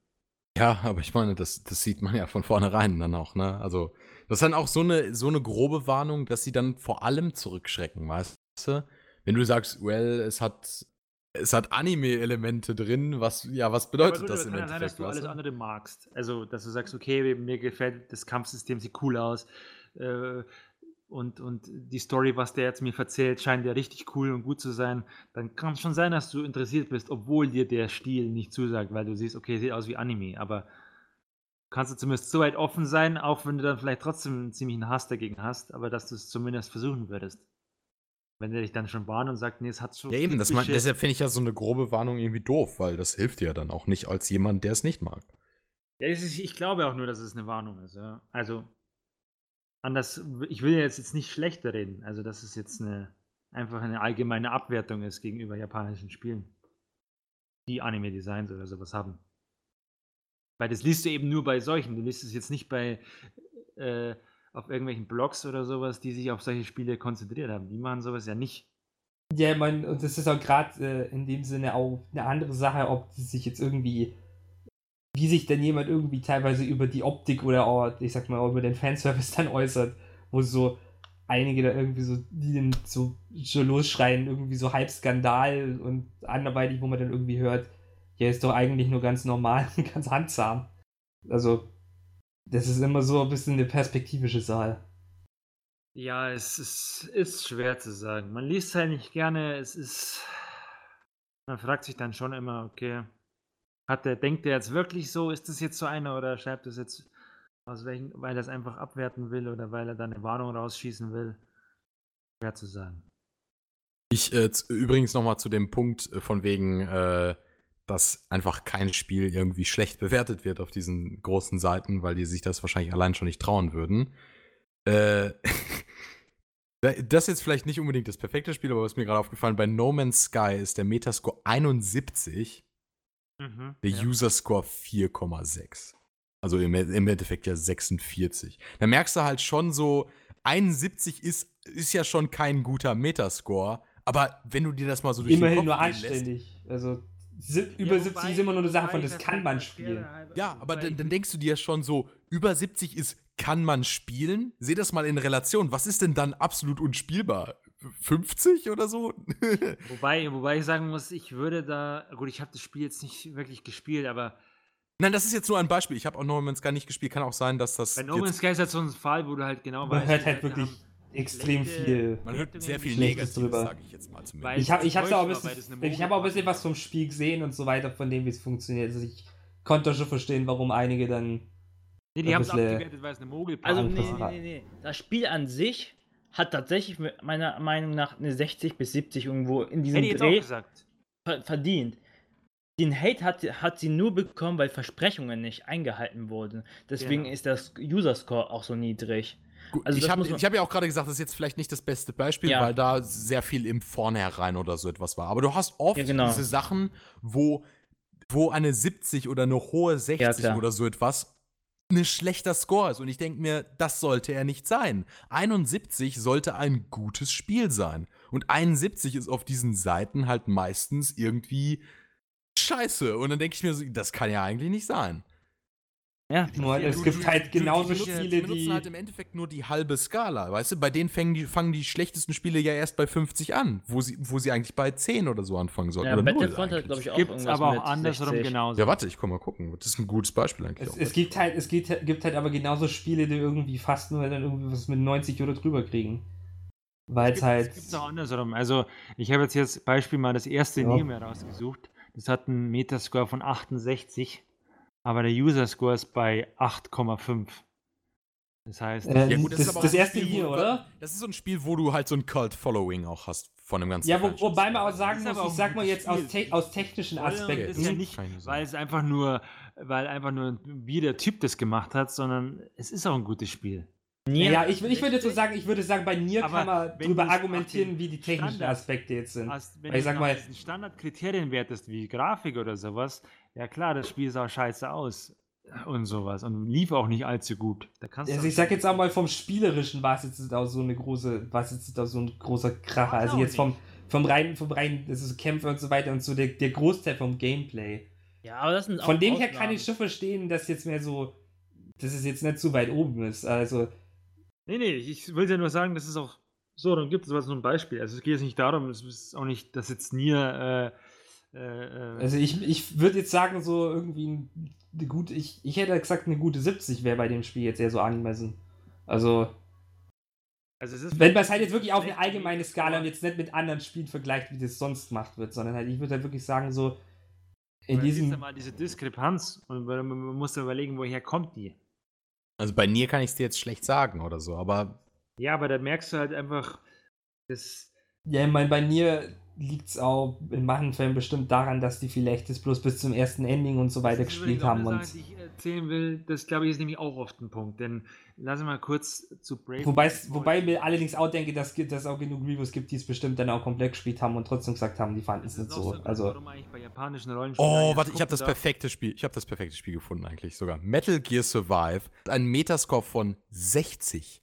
C: Ja, aber ich meine, das, das sieht man ja von vornherein dann auch, ne? Also, das ist dann auch so eine, so eine grobe Warnung, dass sie dann vor allem zurückschrecken, weißt du? Wenn du sagst, well, es hat es hat Anime-Elemente drin, was, ja, was bedeutet
B: gut,
C: das im
B: ja sein, dass
C: Endeffekt?
B: du alles andere magst. Also, dass du sagst, okay, mir gefällt das Kampfsystem, sieht cool aus. Äh, und, und die Story, was der jetzt mir erzählt, scheint ja richtig cool und gut zu sein. Dann kann es schon sein, dass du interessiert bist, obwohl dir der Stil nicht zusagt, weil du siehst, okay, sieht aus wie Anime. Aber kannst du zumindest so weit offen sein, auch wenn du dann vielleicht trotzdem einen ziemlichen Hass dagegen hast, aber dass du es zumindest versuchen würdest. Wenn der dich dann schon warnt und sagt, nee, es hat so.
C: Ja, eben, das
B: typische-
C: deshalb finde ich ja so eine grobe Warnung irgendwie doof, weil das hilft dir ja dann auch nicht als jemand, der es nicht mag.
B: Ja, ist, ich glaube auch nur, dass es eine Warnung ist. Ja. Also, anders, ich will ja jetzt, jetzt nicht schlechter reden. Also, dass es jetzt eine, einfach eine allgemeine Abwertung ist gegenüber japanischen Spielen, die Anime-Designs oder sowas haben. Weil das liest du eben nur bei solchen. Du liest es jetzt nicht bei äh, auf irgendwelchen Blogs oder sowas, die sich auf solche Spiele konzentriert haben. Die machen sowas ja nicht.
A: Ja, ich meine, und das ist auch gerade äh, in dem Sinne auch eine andere Sache, ob die sich jetzt irgendwie, wie sich denn jemand irgendwie teilweise über die Optik oder auch, ich sag mal, über den Fanservice dann äußert, wo so einige da irgendwie so, die dann so schon losschreien, irgendwie so halb Skandal und anderweitig, wo man dann irgendwie hört, ja, ist doch eigentlich nur ganz normal und ganz handsam. Also, das ist immer so ein bisschen eine perspektivische Sache.
B: Ja, es ist, ist schwer zu sagen. Man liest halt nicht gerne. Es ist. Man fragt sich dann schon immer, okay, hat der, denkt der jetzt wirklich so? Ist das jetzt so einer oder schreibt das jetzt aus welchen, weil er es einfach abwerten will oder weil er da eine Warnung rausschießen will? Schwer zu sagen.
C: Ich äh, übrigens nochmal zu dem Punkt äh, von wegen, äh, dass einfach kein Spiel irgendwie schlecht bewertet wird auf diesen großen Seiten, weil die sich das wahrscheinlich allein schon nicht trauen würden. Äh, da- das ist jetzt vielleicht nicht unbedingt das perfekte Spiel, aber was mir gerade aufgefallen, bei No Man's Sky ist der Metascore 71,
B: Mhm,
C: der
B: ja.
C: User Score 4,6. Also im, im Endeffekt ja 46. Da merkst du halt schon so, 71 ist, ist ja schon kein guter Metascore, aber wenn du dir das mal so durch
A: Immerhin
C: den
A: nur
C: Kopf lässt,
A: anständig. Also, si- über 70 ist immer nur eine Sache von, das kann man spielen.
C: Ja, aber dann, dann denkst du dir schon so, über 70 ist, kann man spielen? Seh das mal in Relation. Was ist denn dann absolut unspielbar? 50 oder so?
B: Wobei, wobei ich sagen muss, ich würde da. Gut, ich habe das Spiel jetzt nicht wirklich gespielt, aber
C: Nein, das ist jetzt nur ein Beispiel. Ich habe auch No Man's Sky nicht gespielt. Kann auch sein, dass das.
B: bei No Man's
C: jetzt,
B: Sky ist halt so ein Fall, wo du halt genau
A: Man
B: weißt,
A: hört
B: die
A: halt wirklich
B: haben
A: extrem
B: schlechte-
A: viel.
C: man hört sehr viel
A: Schlechtes
C: Negatives,
A: drüber.
C: sage ich jetzt mal zumindest.
A: Ich habe ich hab's auch ein bisschen, ich habe auch ein bisschen was vom Spiel gesehen und so weiter, von dem, wie es funktioniert. Also ich konnte schon verstehen, warum einige dann.
B: Nee, die haben es
A: bisschen-
B: abgewertet, weil es eine Mogelpackung
D: Also, nee, nee, nee, nee. Das Spiel an sich hat tatsächlich meiner Meinung nach eine 60 bis 70 irgendwo in diesem
B: Hätte
D: Dreh verdient. Den Hate hat, hat sie nur bekommen, weil Versprechungen nicht eingehalten wurden. Deswegen
B: Genau.
D: ist das User-Score auch so niedrig. Also
C: ich habe hab ja auch gerade gesagt, das ist jetzt vielleicht nicht das beste Beispiel,
D: Ja.
C: weil da sehr viel im Vornherein oder so etwas war. Aber du hast oft
D: Ja, genau.
C: diese Sachen, wo, wo eine 70 oder eine hohe 60
D: klar.
C: oder so etwas ein schlechter Score ist. Und ich denke mir, das sollte er nicht sein. 71 sollte ein gutes Spiel sein. Und 71 ist auf diesen Seiten halt meistens irgendwie scheiße. Und dann denke ich mir so, das kann ja eigentlich nicht sein.
D: Ja,
A: Nur,
B: Ja,
A: es
B: du-
A: gibt
B: du-
A: halt genauso
B: die- die
A: Spiele,
C: die benutzen
A: die.
C: halt im Endeffekt nur die halbe Skala, weißt du? Bei denen fangen die, fangen die schlechtesten Spiele ja erst bei 50 an, wo sie, wo sie eigentlich bei 10 oder so anfangen sollten.
D: ja
C: oder
D: Battlefront hat, glaube ich, auch
B: Gibt
D: irgendwas
B: aber auch
D: mit
B: andersrum
D: 60.
B: genauso.
C: Ja, warte, ich komm mal gucken. Das ist ein gutes Beispiel eigentlich.
A: Es,
C: auch.
A: es gibt halt, es gibt, gibt halt aber genauso Spiele, die irgendwie fast nur dann irgendwie was mit 90 oder drüber kriegen. Weil es halt.
B: Es gibt auch andersrum. Also, ich habe jetzt hier als Beispiel mal das erste
A: Ja.
B: Neo mehr rausgesucht. Das hat einen Metascore von 68, aber der User-Score ist bei 8,5. Das heißt,
A: Äh,
C: ja,
A: das-
C: aber
A: das
C: auch ein
A: erste
C: Spiel,
A: hier,
C: wo,
A: oder?
C: Das ist so ein Spiel, wo du halt so ein Cult-Following auch hast von dem ganzen
A: Ja, wo, wobei man auch sagen muss,
B: aber
A: ich sag mal jetzt aus, te aus technischen Aspekten.
B: ist ja nicht, weil es einfach nur, weil einfach nur wie der Typ das gemacht hat, sondern es ist auch ein gutes Spiel.
A: Nier ja, ich, ich würde so sagen, ich würde sagen, bei Nier kann man drüber argumentieren, wie die technischen
B: Standard
A: Aspekte jetzt sind.
B: Hast, wenn
A: Weil ich
B: du
A: sag mal-
B: Standardkriterien wertest, wie Grafik oder sowas, ja klar, das Spiel sah scheiße aus und sowas und lief auch nicht allzu gut. Da kannst
A: Also
B: du
A: ich sag jetzt auch mal vom Spielerischen war es jetzt auch so eine große, war es jetzt auch so ein großer Kracher. Also jetzt vom, vom reinen, vom reinen, das ist Kämpfe und so weiter und so der, der Großteil vom Gameplay.
D: Ja, aber das sind auch
A: Von dem her
D: Ausnahmen.
A: kann ich schon verstehen, dass jetzt mehr so, dass es jetzt nicht so weit oben ist. Also,
B: Nee, nee, ich will ja nur sagen, das ist auch so, dann gibt es was so ein Beispiel. Also es geht jetzt nicht darum, es ist auch nicht, dass jetzt Nier äh, äh, äh,
A: also ich, ich würde jetzt sagen, so irgendwie ein- eine gute, ich, ich hätte gesagt, eine gute 70 wäre bei dem Spiel jetzt eher so angemessen. Also,
B: also es ist
A: wenn man es halt jetzt wirklich auf eine allgemeine Skala und jetzt nicht mit anderen Spielen vergleicht, wie das sonst gemacht wird, sondern halt, ich würde halt wirklich sagen, so in diesem.
B: mal diese Diskrepanz und man muss ja überlegen, woher kommt die.
C: Also bei Nier kann ich es dir jetzt schlecht sagen oder so, aber
B: Ja, aber da merkst du halt einfach, das
A: Ja, ich meine, bei mir liegt es auch in manchen Fällen bestimmt daran, dass die vielleicht das bloß bis zum ersten Ending und so weiter gespielt haben. Und
B: Sache, die ich erzählen will, das glaube ich ist nämlich auch oft ein Punkt. Denn lass uns mal kurz zu Brave.
A: wobei, wobei ich mir allerdings auch denke, dass dass es auch genug Reviews gibt, die es bestimmt dann auch komplett gespielt haben und trotzdem gesagt haben, die fanden es nicht so.
B: Grund,
A: Also,
C: Oh, warte, ich habe das perfekte Spiel. Ich habe das perfekte Spiel gefunden eigentlich sogar. Metal Gear Survive, ein Metascore von 60.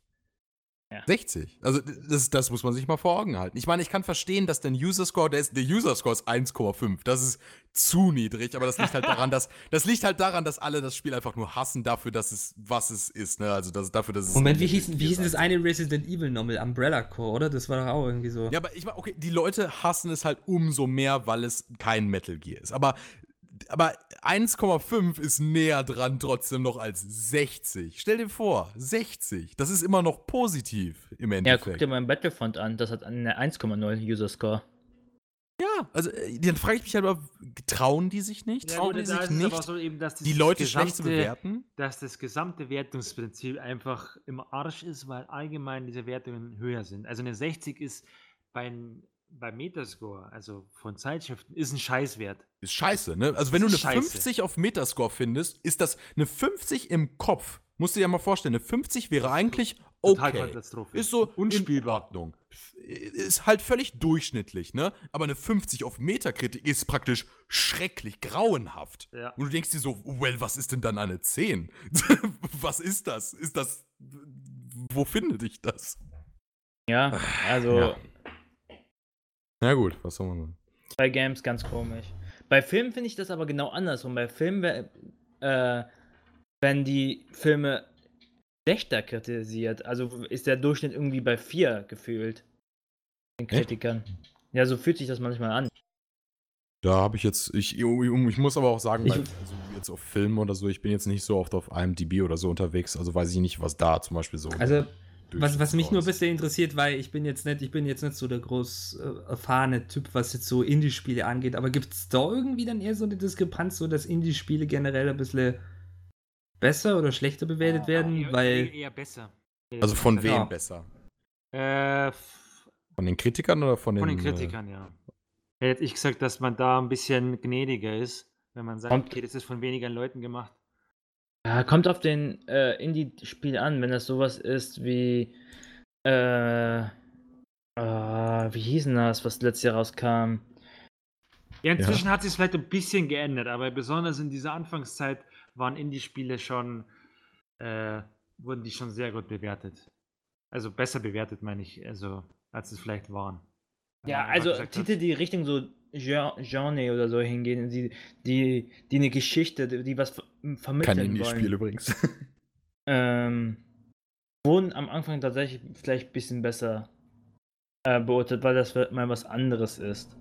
D: Ja.
C: 60. Also das, das muss man sich mal vor Augen halten. Ich meine, ich kann verstehen, dass der User Score, der, ist, der User Score ist 1,5. Das ist zu niedrig, aber das liegt halt daran, dass das liegt halt daran, dass alle das Spiel einfach nur hassen dafür, dass es was es ist. Ne? Also das, dafür, dass es
A: Moment, wie hieß, wie hieß das eine Resident Evil Novel? Umbrella Core, oder? Das war doch auch irgendwie so.
C: Ja, aber ich meine, okay, die Leute hassen es halt umso mehr, weil es kein Metal Gear ist. Aber, aber 1,5 ist näher dran trotzdem noch als 60. Stell dir vor, 60. Das ist immer noch positiv im
D: Ja,
C: Endeffekt.
D: guck dir mal Battlefront an, das hat eine 1,0 User Score.
C: Ja, also äh, dann frage ich mich halt, aber, trauen die sich nicht?
B: Ja,
C: Trauen die sich nicht,
B: so eben, dass
C: die Leute schlecht zu
B: gesamte-
C: bewerten?
B: Dass das gesamte Wertungsprinzip einfach im Arsch ist, weil allgemein diese Wertungen höher sind. Also eine 60 ist bei, bei Metascore, also von Zeitschriften, ist ein Scheißwert.
C: Ist scheiße, ne? Also wenn du eine
B: scheiße.
C: 50 auf Metascore findest, ist das eine 50 im Kopf. Musst du dir ja mal vorstellen, eine 50 wäre eigentlich okay. Ist so
B: Unspielbar.
C: in Ordnung. Ist halt völlig durchschnittlich, ne? Aber eine 50 auf Metakritik ist praktisch schrecklich, grauenhaft.
B: Ja.
C: Und du denkst dir so, well, was ist denn dann eine 10? was ist das? Ist das. Wo findet ich das?
D: Ja, also
C: Ja. Na gut, was soll man sagen?
D: bei Games ganz komisch. Bei Filmen finde ich das aber genau andersrum. Bei Filmen, äh, wenn die Filme schlechter kritisiert, also ist der Durchschnitt irgendwie bei 4 gefühlt. Den
C: Echt?
D: Kritikern. Ja, so fühlt sich das manchmal an.
C: Da habe ich jetzt, ich, ich muss aber auch sagen,
A: Ich-
C: bei, also jetzt auf Filmen oder so, ich bin jetzt nicht so oft auf IMDb oder so unterwegs, also weiß ich nicht, was da zum Beispiel so.
A: Also, was, was mich nur ein bisschen interessiert, weil ich bin jetzt nicht, ich bin jetzt nicht so der groß äh, erfahrene Typ, was jetzt so Indie-Spiele angeht, aber gibt es da irgendwie dann eher so eine Diskrepanz, so dass Indie-Spiele generell ein bisschen besser oder schlechter bewertet werden?
B: Eher-
A: weil.
B: eher, eher besser.
C: Also von wem
A: Ja.
C: besser?
B: Äh, f-
C: Von den Kritikern oder von den.
B: von den Kritikern, ja. Hätte ich gesagt, dass man da ein bisschen gnädiger ist, wenn man sagt, okay, das ist von weniger Leuten gemacht.
D: Ja, kommt auf den äh, Indie-Spiel an, wenn das sowas ist wie. Äh, äh, wie hieß denn das, was letztes Jahr rauskam?
B: Ja, inzwischen hat sich es vielleicht ein bisschen geändert, aber besonders in dieser Anfangszeit waren Indie-Spiele schon, äh, wurden die schon sehr gut bewertet. Also besser bewertet, meine ich, also als es vielleicht waren.
D: Ja, also Titel, die Richtung so Genre oder so hingehen, die, die, die eine Geschichte, die was ver
C: Kein
D: vermitteln
C: Indie-Spiel
D: wollen,
C: übrigens.
D: ähm, wurden am Anfang tatsächlich vielleicht ein bisschen besser äh, beurteilt, weil das mal was anderes ist.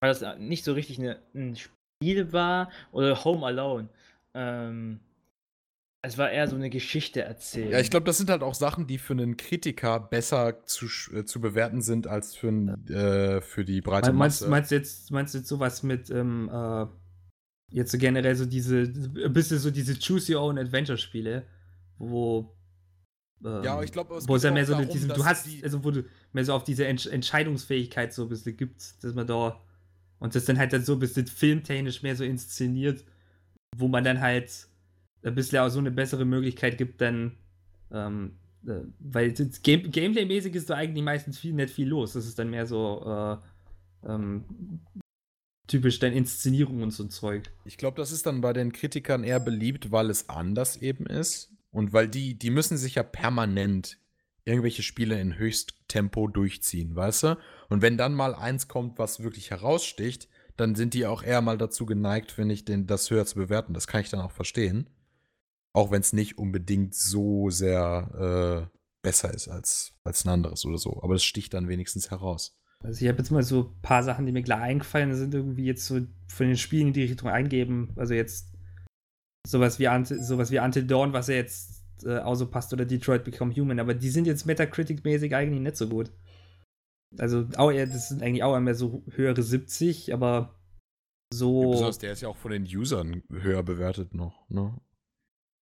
D: Weil das nicht so richtig eine, ein Spiel war oder Home Alone. Ähm, es war eher so eine Geschichte erzählen.
C: Ja, ich glaube, das sind halt auch Sachen, die für einen Kritiker besser zu, äh, zu bewerten sind als für, n- äh, für die breite
A: meinst,
C: Masse.
A: meinst, du jetzt, meinst du jetzt sowas mit, ähm, äh, jetzt so generell so diese, ein bisschen so diese Choose Your Own Adventure-Spiele, wo. ähm,
C: Ja, ich glaube, es
A: wo es
C: geht
A: ja mehr so
C: darum,
A: diesen,
C: dass
A: du hast, also wo du mehr so auf diese Entsch Entscheidungsfähigkeit so ein bisschen gibt, dass man da und das dann halt dann so ein bisschen filmtechnisch mehr so inszeniert, wo man dann halt ein bisschen auch so eine bessere Möglichkeit gibt, dann Ähm, äh, weil Game Gameplay-mäßig ist da eigentlich meistens viel, nicht viel los. Das ist dann mehr so äh, ähm, typisch deine Inszenierung und so ein Zeug.
C: Ich glaube, das ist dann bei den Kritikern eher beliebt, weil es anders eben ist. Und weil die, die müssen sich ja permanent irgendwelche Spiele in Höchsttempo durchziehen, weißt du? Und wenn dann mal eins kommt, was wirklich heraussticht, dann sind die auch eher mal dazu geneigt, finde ich, den, das höher zu bewerten. Das kann ich dann auch verstehen. Auch wenn es nicht unbedingt so sehr äh, besser ist als, als ein anderes oder so. Aber es sticht dann wenigstens heraus.
A: Also ich habe jetzt mal so ein paar Sachen, die mir klar eingefallen sind, irgendwie jetzt so von den Spielen in die Richtung eingeben. Also jetzt sowas wie Ante, sowas wie Until Dawn, was ja jetzt äh, auch so passt, oder Detroit Become Human, aber die sind jetzt Metacritic-mäßig eigentlich nicht so gut. Also auch eher, das sind eigentlich auch immer so höhere 70, aber so.
C: Ja, besonders der ist ja auch von den Usern höher bewertet noch, ne?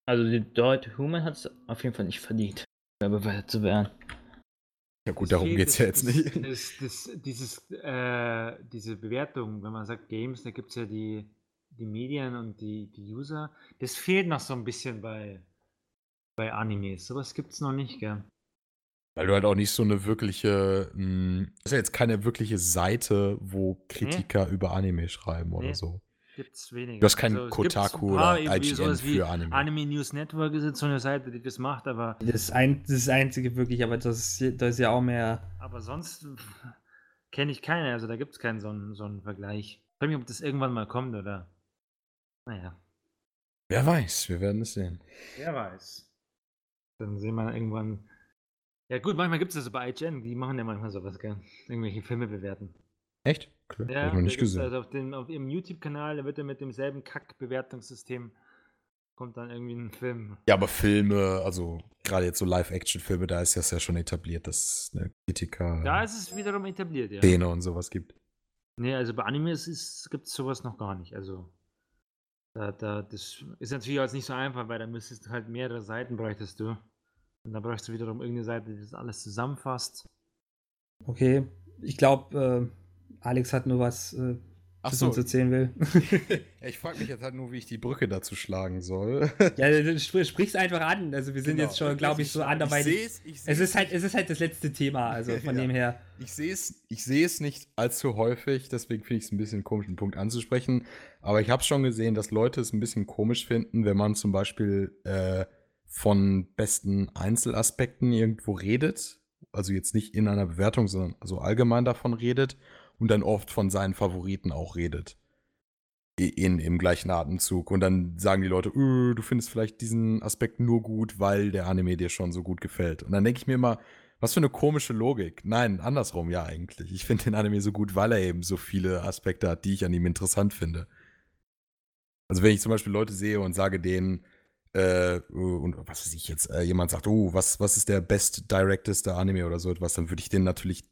D: Also Detroit Human hat es auf jeden Fall nicht verdient, bewertet zu werden.
C: Ja gut, darum geht es ja jetzt nicht.
B: Das, das, dieses, äh, diese Bewertung, wenn man sagt Games, da gibt es ja die, die Medien und die, die User. Das fehlt noch so ein bisschen bei, bei Animes. Sowas gibt es noch nicht, gell?
C: Weil du halt auch nicht so eine wirkliche, mh, hm, ist ja jetzt keine wirkliche Seite, wo Kritiker nee. über Anime schreiben oder nee. so.
B: Gibt's weniger.
C: Du hast kein also, Kotaku oder IGN für Anime.
B: Anime News Network ist jetzt so eine Seite, die das macht, aber.
A: Das, ein, das, einzige wirklich, aber das, das ist ja auch mehr.
B: Aber sonst kenne ich keine, also da gibt es keinen so einen, so einen Vergleich. Ich weiß nicht, ob das irgendwann mal kommt oder. Naja.
C: Wer weiß, wir werden es sehen.
B: Wer weiß. Dann sehen wir irgendwann ja gut, manchmal gibt es das bei IGN, die machen ja manchmal sowas, gell? Irgendwelche Filme bewerten.
C: Echt? Okay.
B: Ja, ich noch nicht gesehen. Also auf, den, auf ihrem YouTube-Kanal, da wird er mit demselben Kack-Bewertungssystem kommt dann irgendwie ein Film.
C: Ja, aber Filme, also gerade jetzt so Live-Action-Filme, da ist das ja schon etabliert, dass es eine Kritiker.
B: Da ist es wiederum etabliert, ja.
C: Szene und sowas gibt.
B: Nee, also bei Animes gibt es sowas noch gar nicht. Also da, da, das ist natürlich jetzt nicht so einfach, weil da müsstest du halt mehrere Seiten bräuchtest du. Und da brauchst du wiederum irgendeine Seite, die das alles zusammenfasst.
A: Okay, ich glaube, äh, Alex hat nur was, äh, was so. uns erzählen will.
C: ich frage mich jetzt halt nur, wie ich die Brücke dazu schlagen soll.
A: ja, du sprichst einfach an. Also wir sind genau. jetzt schon, glaube ich, so anderweitig. Ich ich es ist halt, es ist halt das letzte Thema, also von ja. dem her.
C: Ich sehe es, ich sehe es nicht allzu häufig, deswegen finde ich es ein bisschen komisch, einen Punkt anzusprechen. Aber ich habe schon gesehen, dass Leute es ein bisschen komisch finden, wenn man zum Beispiel äh, von besten Einzelaspekten irgendwo redet, also jetzt nicht in einer Bewertung, sondern also allgemein davon redet und dann oft von seinen Favoriten auch redet. In, Im gleichen Atemzug. Und dann sagen die Leute, öh, du findest vielleicht diesen Aspekt nur gut, weil der Anime dir schon so gut gefällt. Und dann denke ich mir immer, was für eine komische Logik. Nein, andersrum ja eigentlich. Ich finde den Anime so gut, weil er eben so viele Aspekte hat, die ich an ihm interessant finde. Also wenn ich zum Beispiel Leute sehe und sage denen, äh, und was weiß ich jetzt, äh, jemand sagt, oh, was, was ist der best directeste Anime oder so etwas, dann würde ich denen natürlich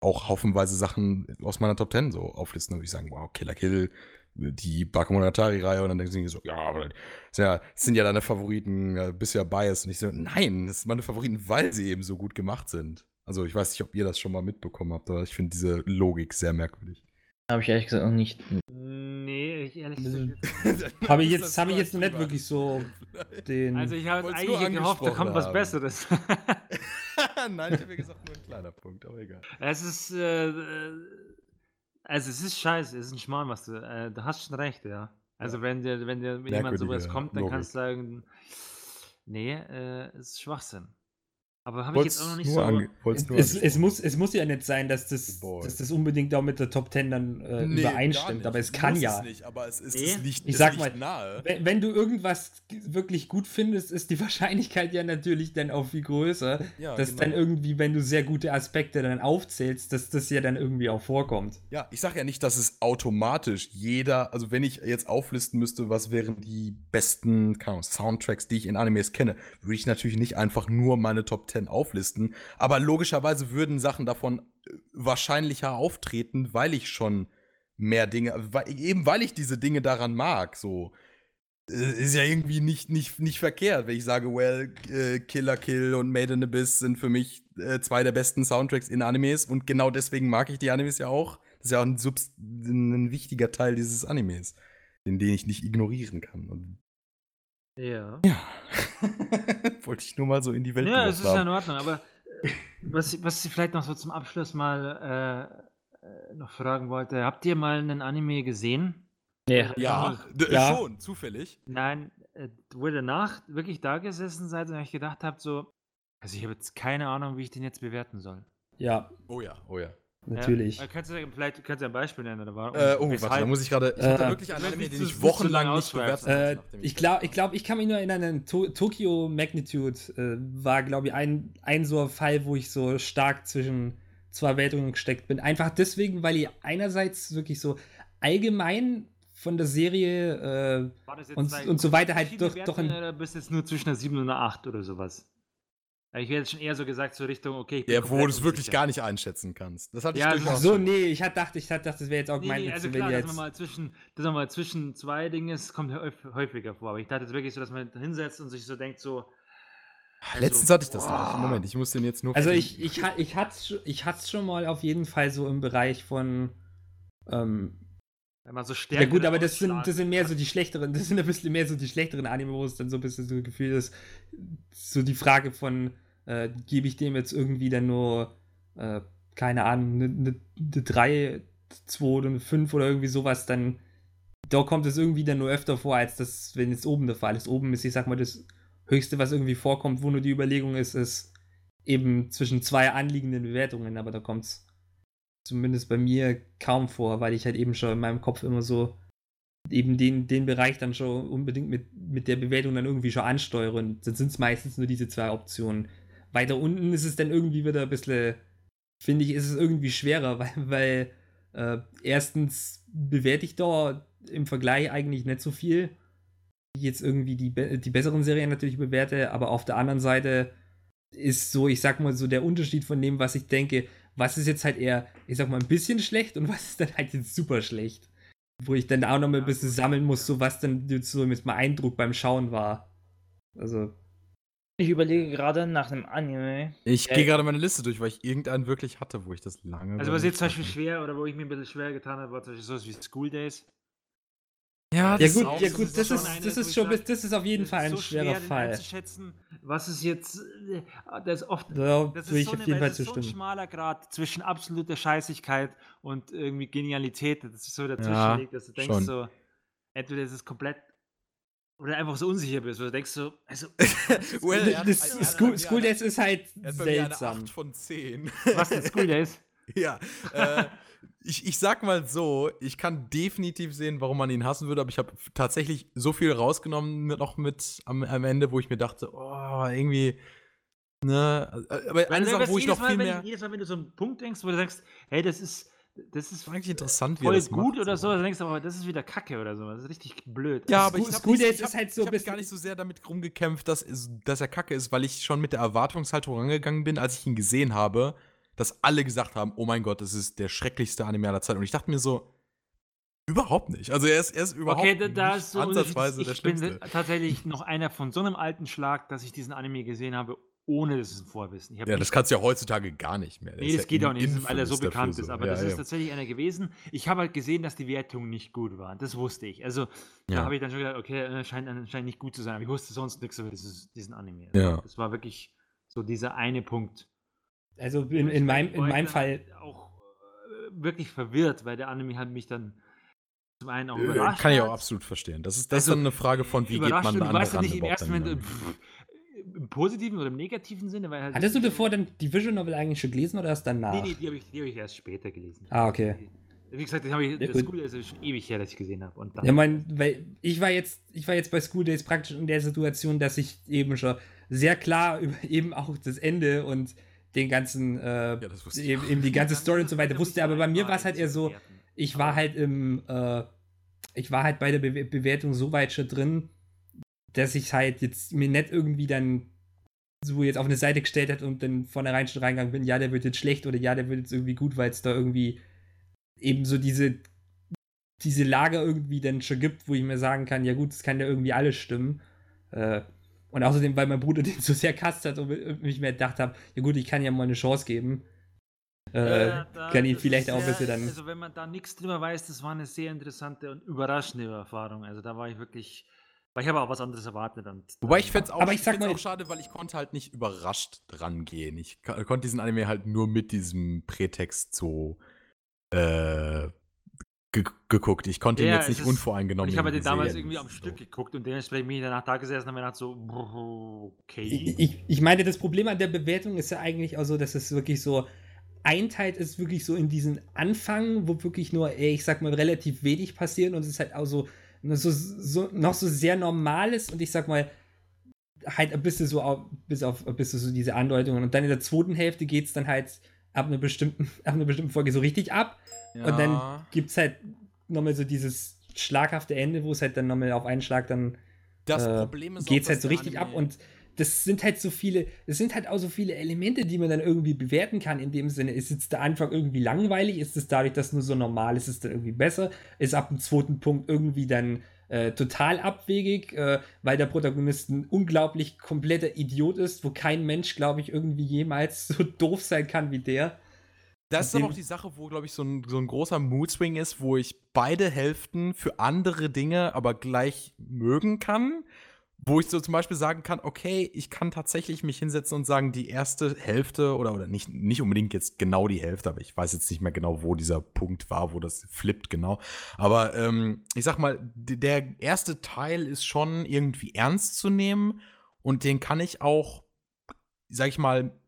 C: auch haufenweise Sachen aus meiner Top 10 so auflisten. Würde ich sagen, wow, Killer Kill, die Bakemonogatari-Reihe und dann denken sie so, ja, aber das, sind ja deine Favoriten, bist ja biased. Und ich so, nein, das sind meine Favoriten, weil sie eben so gut gemacht sind. Also ich weiß nicht, ob ihr das schon mal mitbekommen habt, aber ich finde diese Logik sehr merkwürdig.
D: Habe ich ehrlich gesagt auch nicht.
B: Nee, ich ehrlich
A: gesagt. habe ich jetzt, hab ich jetzt nicht wirklich so den.
B: Also ich habe eigentlich gehofft, da kommt haben. was Besseres.
C: Nein, ich habe gesagt, nur ein kleiner Punkt, aber egal.
B: Es ist. Äh, also es ist scheiße, es ist ein Schmarrn, was du. Äh, du hast schon recht, ja. Also ja. wenn dir, wenn dir jemand sowas kommt, dann Logik. kannst du sagen, nee, äh, es ist Schwachsinn. Aber habe ich jetzt auch noch nicht so.
A: Es, es, muss, es muss ja nicht sein, dass das, dass das unbedingt auch mit der Top 10 dann äh, nee, übereinstimmt, aber es kann muss ja.
C: Es nicht, aber es ist, nee? nicht,
A: ich sag mal, nahe. Wenn, wenn, du irgendwas wirklich gut findest, ist die Wahrscheinlichkeit ja natürlich dann auch viel größer, ja, dass genau. dann irgendwie, wenn du sehr gute Aspekte dann aufzählst, dass das ja dann irgendwie auch vorkommt.
C: Ja, ich sag ja nicht, dass es automatisch jeder, also wenn ich jetzt auflisten müsste, was wären die besten Ahnung, Soundtracks, die ich in Animes kenne, würde ich natürlich nicht einfach nur meine Top 10 auflisten. Aber logischerweise würden Sachen davon äh, wahrscheinlicher auftreten, weil ich schon mehr Dinge, weil, eben weil ich diese Dinge daran mag, so. Äh, ist ja irgendwie nicht, nicht, nicht verkehrt, wenn ich sage, well, äh, Killer Kill und Made in Abyss sind für mich äh, zwei der besten Soundtracks in Animes und genau deswegen mag ich die Animes ja auch. Das ist ja auch ein, Subst ein wichtiger Teil dieses Animes, den, den ich nicht ignorieren kann. Und
B: Ja.
C: Ja. Wollte ich nur mal so in die Welt
B: Ja, es ist ja in. Ordnung, aber äh, was, ich- was ich vielleicht noch so zum Abschluss mal äh, äh, noch fragen wollte, habt ihr mal einen Anime gesehen?
D: Nee,
C: Ja, d-
A: Ja.
C: schon, zufällig.
B: Nein, äh, wo ihr danach wirklich da gesessen seid und euch gedacht habt, so, also ich habe jetzt keine Ahnung, wie ich den jetzt bewerten soll.
A: Ja,
C: Oh ja, oh ja.
A: Natürlich.
B: Ja? Äh, Kannst du, vielleicht kannst du ein Beispiel nennen, oder warum?
C: Äh, oh, warte, da muss ich gerade. Ich
A: Äh,
C: hatte wirklich einen Anime,
B: nicht
C: den ich wochenlang nicht bewertet
A: Äh, ich glaube, ich, glaub, ich kann mich nur erinnern, an to Tokyo Magnitude äh, war, glaube ich, ein, ein so ein Fall, wo ich so stark zwischen zwei Wertungen gesteckt bin. Einfach deswegen, weil ihr einerseits wirklich so allgemein von der Serie äh,
B: War
A: und- und so weiter halt doch- doch ein-
B: Werte oder bist jetzt nur zwischen einer 7 und einer 8 oder sowas? Ich hätte jetzt schon eher so gesagt, so Richtung, okay, ich bin
C: Ja, wo du es wirklich
B: unsicher.
C: gar nicht einschätzen kannst. Das hatte
B: Ja,
C: ich durchaus.
A: so,
C: schon.
A: nee, ich hatte dachte, ich hatte gedacht, das wäre jetzt auch
B: Nee,
A: mein
B: nee, also
A: wenn
B: klar, dass man
A: jetzt.
B: mal zwischen, dass man mal zwischen zwei Dinge ist, kommt häuf- häufiger vor. Aber ich dachte jetzt wirklich so, dass man hinsetzt und sich so denkt, so,
C: Letztens hatte ich das noch. Moment, ich muss den jetzt nur.
A: Also ich, ich, ha- ich hatte es ich hat's schon mal auf jeden Fall so im Bereich von ähm,
B: wenn man so
A: Ja
B: stärker.
A: gut, aber das sind, das sind mehr so die schlechteren, das sind ein bisschen mehr so die schlechteren Anime, wo es dann so ein bisschen so ein Gefühl ist, so die Frage von, äh, gebe ich dem jetzt irgendwie dann nur, äh, keine Ahnung, eine ne, ne 3, 2 oder eine 5 oder irgendwie sowas, dann, da kommt es irgendwie dann nur öfter vor, als das, wenn jetzt oben der Fall ist. Oben ist, ich sag mal, das Höchste, was irgendwie vorkommt, wo nur die Überlegung ist, ist eben zwischen zwei anliegenden Bewertungen, aber da kommt es zumindest bei mir kaum vor, weil ich halt eben schon in meinem Kopf immer so eben den, den Bereich dann schon unbedingt mit, mit der Bewertung dann irgendwie schon ansteuere und dann sind es meistens nur diese zwei Optionen. Weiter unten ist es dann irgendwie wieder ein bisschen, finde ich, ist es irgendwie schwerer, weil, weil äh, erstens bewerte ich da im Vergleich eigentlich nicht so viel, wie jetzt irgendwie die, die besseren Serien natürlich bewerte, aber auf der anderen Seite ist so, ich sag mal so, der Unterschied von dem, was ich denke, was ist jetzt halt eher, ich sag mal, ein bisschen schlecht und was ist dann halt jetzt super schlecht. Wo ich dann auch noch mal ein bisschen sammeln muss, so was dann jetzt so mit meinem Eindruck beim Schauen war. Also,
D: Ich überlege gerade nach einem Anime.
C: Ich
D: Äh,
C: gehe gerade meine Liste durch, weil ich irgendeinen wirklich hatte, wo ich das lange.
B: Also was jetzt zum Beispiel schwer oder wo ich mir ein bisschen schwer getan habe, war zum Beispiel sowas wie School Days.
C: Ja,
A: ja
C: das
A: gut,
C: ist auch
A: ja gut, das ist,
B: schon eine,
A: das ist schon,
B: sag,
A: das ist auf jeden
B: Das
A: Fall ein
B: so
A: schwerer
B: schwer,
A: Fall.
B: einzuschätzen, was ist jetzt, äh, das ist oft,
A: Da
B: das ist
A: ich
B: so,
A: auf
B: eine,
A: jeden
B: weil
A: Fall
B: es ist so ein schmaler Grad zwischen absoluter Scheißigkeit und irgendwie Genialität, das ist so dazwischen
C: Ja,
B: liegt, dass du denkst
C: schon.
B: so, entweder ist es komplett oder einfach so unsicher bist, oder denkst so, also,
C: Well,
A: das
C: hat
A: School, Days ist halt
C: mir eine
A: seltsam.
C: 8 von 10.
B: was denn School Days?
C: Ja. Äh, ich, ich sag mal so, ich kann definitiv sehen, warum man ihn hassen würde, aber ich habe tatsächlich so viel rausgenommen noch mit am, am Ende, wo ich mir dachte, oh, irgendwie. Ne, aber eine Sache, wo ich noch
B: Mal,
C: viel
B: wenn
C: mehr.
B: Ich, jedes Mal, wenn du so einen Punkt denkst, wo du sagst, hey, das ist, das ist
C: eigentlich interessant, wie er
B: voll
C: das
B: gut
C: macht,
B: oder so, dann denkst du, aber das ist wieder Kacke oder so, das ist richtig blöd.
C: Ja, aber
A: Days
C: ich hab-
A: ist halt so
C: Ich habe gar nicht so sehr damit rumgekämpft, dass, es- dass er kacke ist, weil ich schon mit der Erwartungshaltung rangegangen bin, als ich ihn gesehen habe, dass alle gesagt haben: Oh mein Gott, das ist der schrecklichste Anime aller Zeiten. Und ich dachte mir so: Überhaupt nicht. Also, er ist, er ist überhaupt
B: Okay, da, da
C: nicht
B: ist so
C: ansatzweise der
B: ich bin
C: Schlimmste.
B: tatsächlich noch einer von so einem alten Schlag, dass ich diesen Anime gesehen habe, ohne dass es ein Vorwissen. Ich
C: Ja, das kannst du ja heutzutage gar nicht mehr. Der
B: Nee, das
C: ja
B: geht auch nicht, weil er so bekannt
C: so.
B: ist. Aber
C: ja,
B: das
C: ja.
B: ist tatsächlich einer gewesen. Ich habe halt gesehen, dass die Wertungen nicht gut waren. Das wusste ich. Also, da habe ich dann schon gedacht, okay, äh, scheint, scheint nicht gut zu sein. Aber ich wusste sonst nichts über diesen Anime.
C: Ja.
B: Das war wirklich so dieser eine Punkt.
A: Also in, in, meinem, in meinem Fall,
B: Auch äh, wirklich verwirrt, weil der Anime hat mich dann zum einen auch
C: Äh,
B: überrascht.
C: Kann ich auch absolut verstehen. Das ist, das
B: Also,
C: ist dann eine Frage von, wie geht man da
B: du
C: an
B: weißt ja nicht im ersten Moment, im positiven oder im negativen Sinne, weil halt.
A: hattest du davor dann die Visual Novel eigentlich schon gelesen oder erst danach?
B: Nee, nee, die habe ich, die hab ich erst später gelesen.
A: Ah, okay.
B: Wie gesagt, das, ich,
A: Ja,
B: das
A: gut.
B: Coole ist schon ewig her, dass ich gesehen habe. Und dann,
A: Ja, mein, weil ich war jetzt, ich war jetzt bei School Days praktisch in der Situation, dass ich eben schon sehr klar über eben auch das Ende und den ganzen, äh,
C: ich
A: eben, eben die ganze Story und so weiter. Wusste, aber bei mir war es halt eher so, ich war halt im, äh, ich war halt bei der Be Bewertung so weit schon drin, dass ich halt jetzt mir nicht irgendwie dann so jetzt auf eine Seite gestellt hat und dann vornherein schon reingegangen bin, ja, der wird jetzt schlecht oder ja, der wird jetzt irgendwie gut, weil es da irgendwie eben so diese, diese Lager irgendwie dann schon gibt, wo ich mir sagen kann, ja gut, es kann ja irgendwie alles stimmen. Äh, und außerdem, weil mein Bruder den so sehr kasst hat und ich mir gedacht habe, ja gut, ich kann ja mal eine Chance geben. Äh,
B: Ja, da-
A: kann ihn vielleicht auch ein bisschen dann.
B: Also, wenn man da nichts drüber weiß, das war eine sehr interessante und überraschende Erfahrung. Also, da war ich wirklich Weil ich habe auch was anderes erwartet. Und
C: Wobei ich fände es auch,
A: Aber ich sag
C: find's
A: mal-
C: auch schade, weil ich konnte halt nicht überrascht dran gehen. Ich ko- konnte diesen Anime halt nur mit diesem Prätext so äh, ge geguckt. Ich konnte ihn
B: Ja,
C: jetzt
B: es
C: nicht
B: ist-
C: unvoreingenommen
B: ich habe den damals irgendwie am
C: So.
B: Stück geguckt und dementsprechend bin ich danach da gesessen und habe mir gedacht so, okay.
A: Ich, ich, ich meine, das Problem an der Bewertung ist ja eigentlich auch so, dass es wirklich so einteilt ist, wirklich so in diesen Anfang, wo wirklich nur, ey, ich sag mal, relativ wenig passiert und es ist halt auch so, so, so noch so sehr normal ist und ich sag mal, halt ein bisschen so auf, bis auf ein bisschen so diese Andeutungen und dann in der zweiten Hälfte geht es dann halt ab einer bestimmten, ab einer bestimmten Folge so richtig ab und dann
C: Ja.
A: gibt es halt nochmal so dieses schlaghafte Ende, wo es halt dann nochmal auf einen Schlag dann
C: Das
A: äh,
C: Problem ist
A: geht's halt so richtig
C: Anime-
A: ab und das sind halt so viele, es sind halt auch so viele Elemente, die man dann irgendwie bewerten kann. In dem Sinne, ist jetzt der Anfang irgendwie langweilig? Ist es dadurch, dass nur so normal ist, ist es dann irgendwie besser? Ist ab dem zweiten Punkt irgendwie dann äh, total abwegig, äh, weil der Protagonist ein unglaublich kompletter Idiot ist, wo kein Mensch, glaube ich, irgendwie jemals so doof sein kann wie der.
C: Das ist aber auch die Sache, wo, glaube ich, so ein, so ein großer Mood-Swing ist, wo ich beide Hälften für andere Dinge aber gleich mögen kann. Wo ich so zum Beispiel sagen kann, okay, ich kann tatsächlich mich hinsetzen und sagen, die erste Hälfte oder, oder nicht, nicht unbedingt jetzt genau die Hälfte, aber ich weiß jetzt nicht mehr genau, wo dieser Punkt war, wo das flippt genau. Aber ähm, ich sag mal, der erste Teil ist schon irgendwie ernst zu nehmen und den kann ich auch, sag ich mal,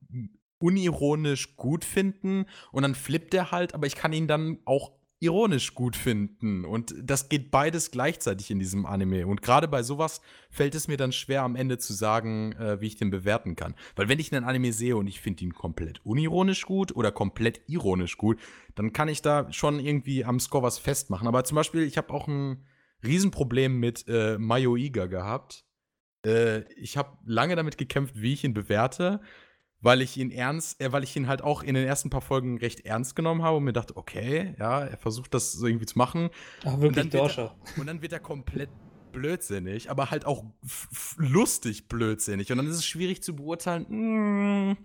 C: unironisch gut finden und dann flippt er halt, aber ich kann ihn dann auch ironisch gut finden. Und das geht beides gleichzeitig in diesem Anime. Und gerade bei sowas fällt es mir dann schwer am Ende zu sagen, äh, wie ich den bewerten kann, weil wenn ich einen Anime sehe und ich finde ihn komplett unironisch gut oder komplett ironisch gut, dann kann ich da schon irgendwie am Score was festmachen, aber zum Beispiel, ich habe auch ein Riesenproblem mit äh, Mayoiga gehabt. Äh, ich habe lange damit gekämpft, wie ich ihn bewerte weil ich ihn ernst, äh, weil ich ihn halt auch in den ersten paar Folgen recht ernst genommen habe und mir dachte, okay, ja, er versucht das so irgendwie zu machen.
A: Ach,
C: Und
A: wirklich,
C: dann, wird
A: Dorscher.
C: er, und dann wird er komplett blödsinnig, aber halt auch lustig blödsinnig. Und dann ist es schwierig zu beurteilen, mm,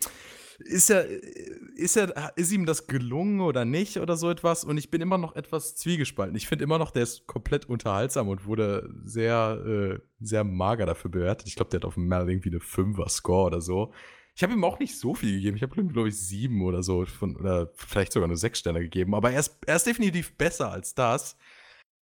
C: ist er, ist er, ist ihm das gelungen oder nicht oder so etwas? Und ich bin immer noch etwas zwiegespalten. Ich finde immer noch, der ist komplett unterhaltsam und wurde sehr, äh, sehr mager dafür bewertet. Ich glaube, der hat auf dem Mal irgendwie eine 5er Score oder so. Ich habe ihm auch nicht so viel gegeben. Ich habe ihm, glaube ich, sieben oder so von, oder vielleicht sogar nur sechs Sterne gegeben. Aber er ist, er ist definitiv besser als das.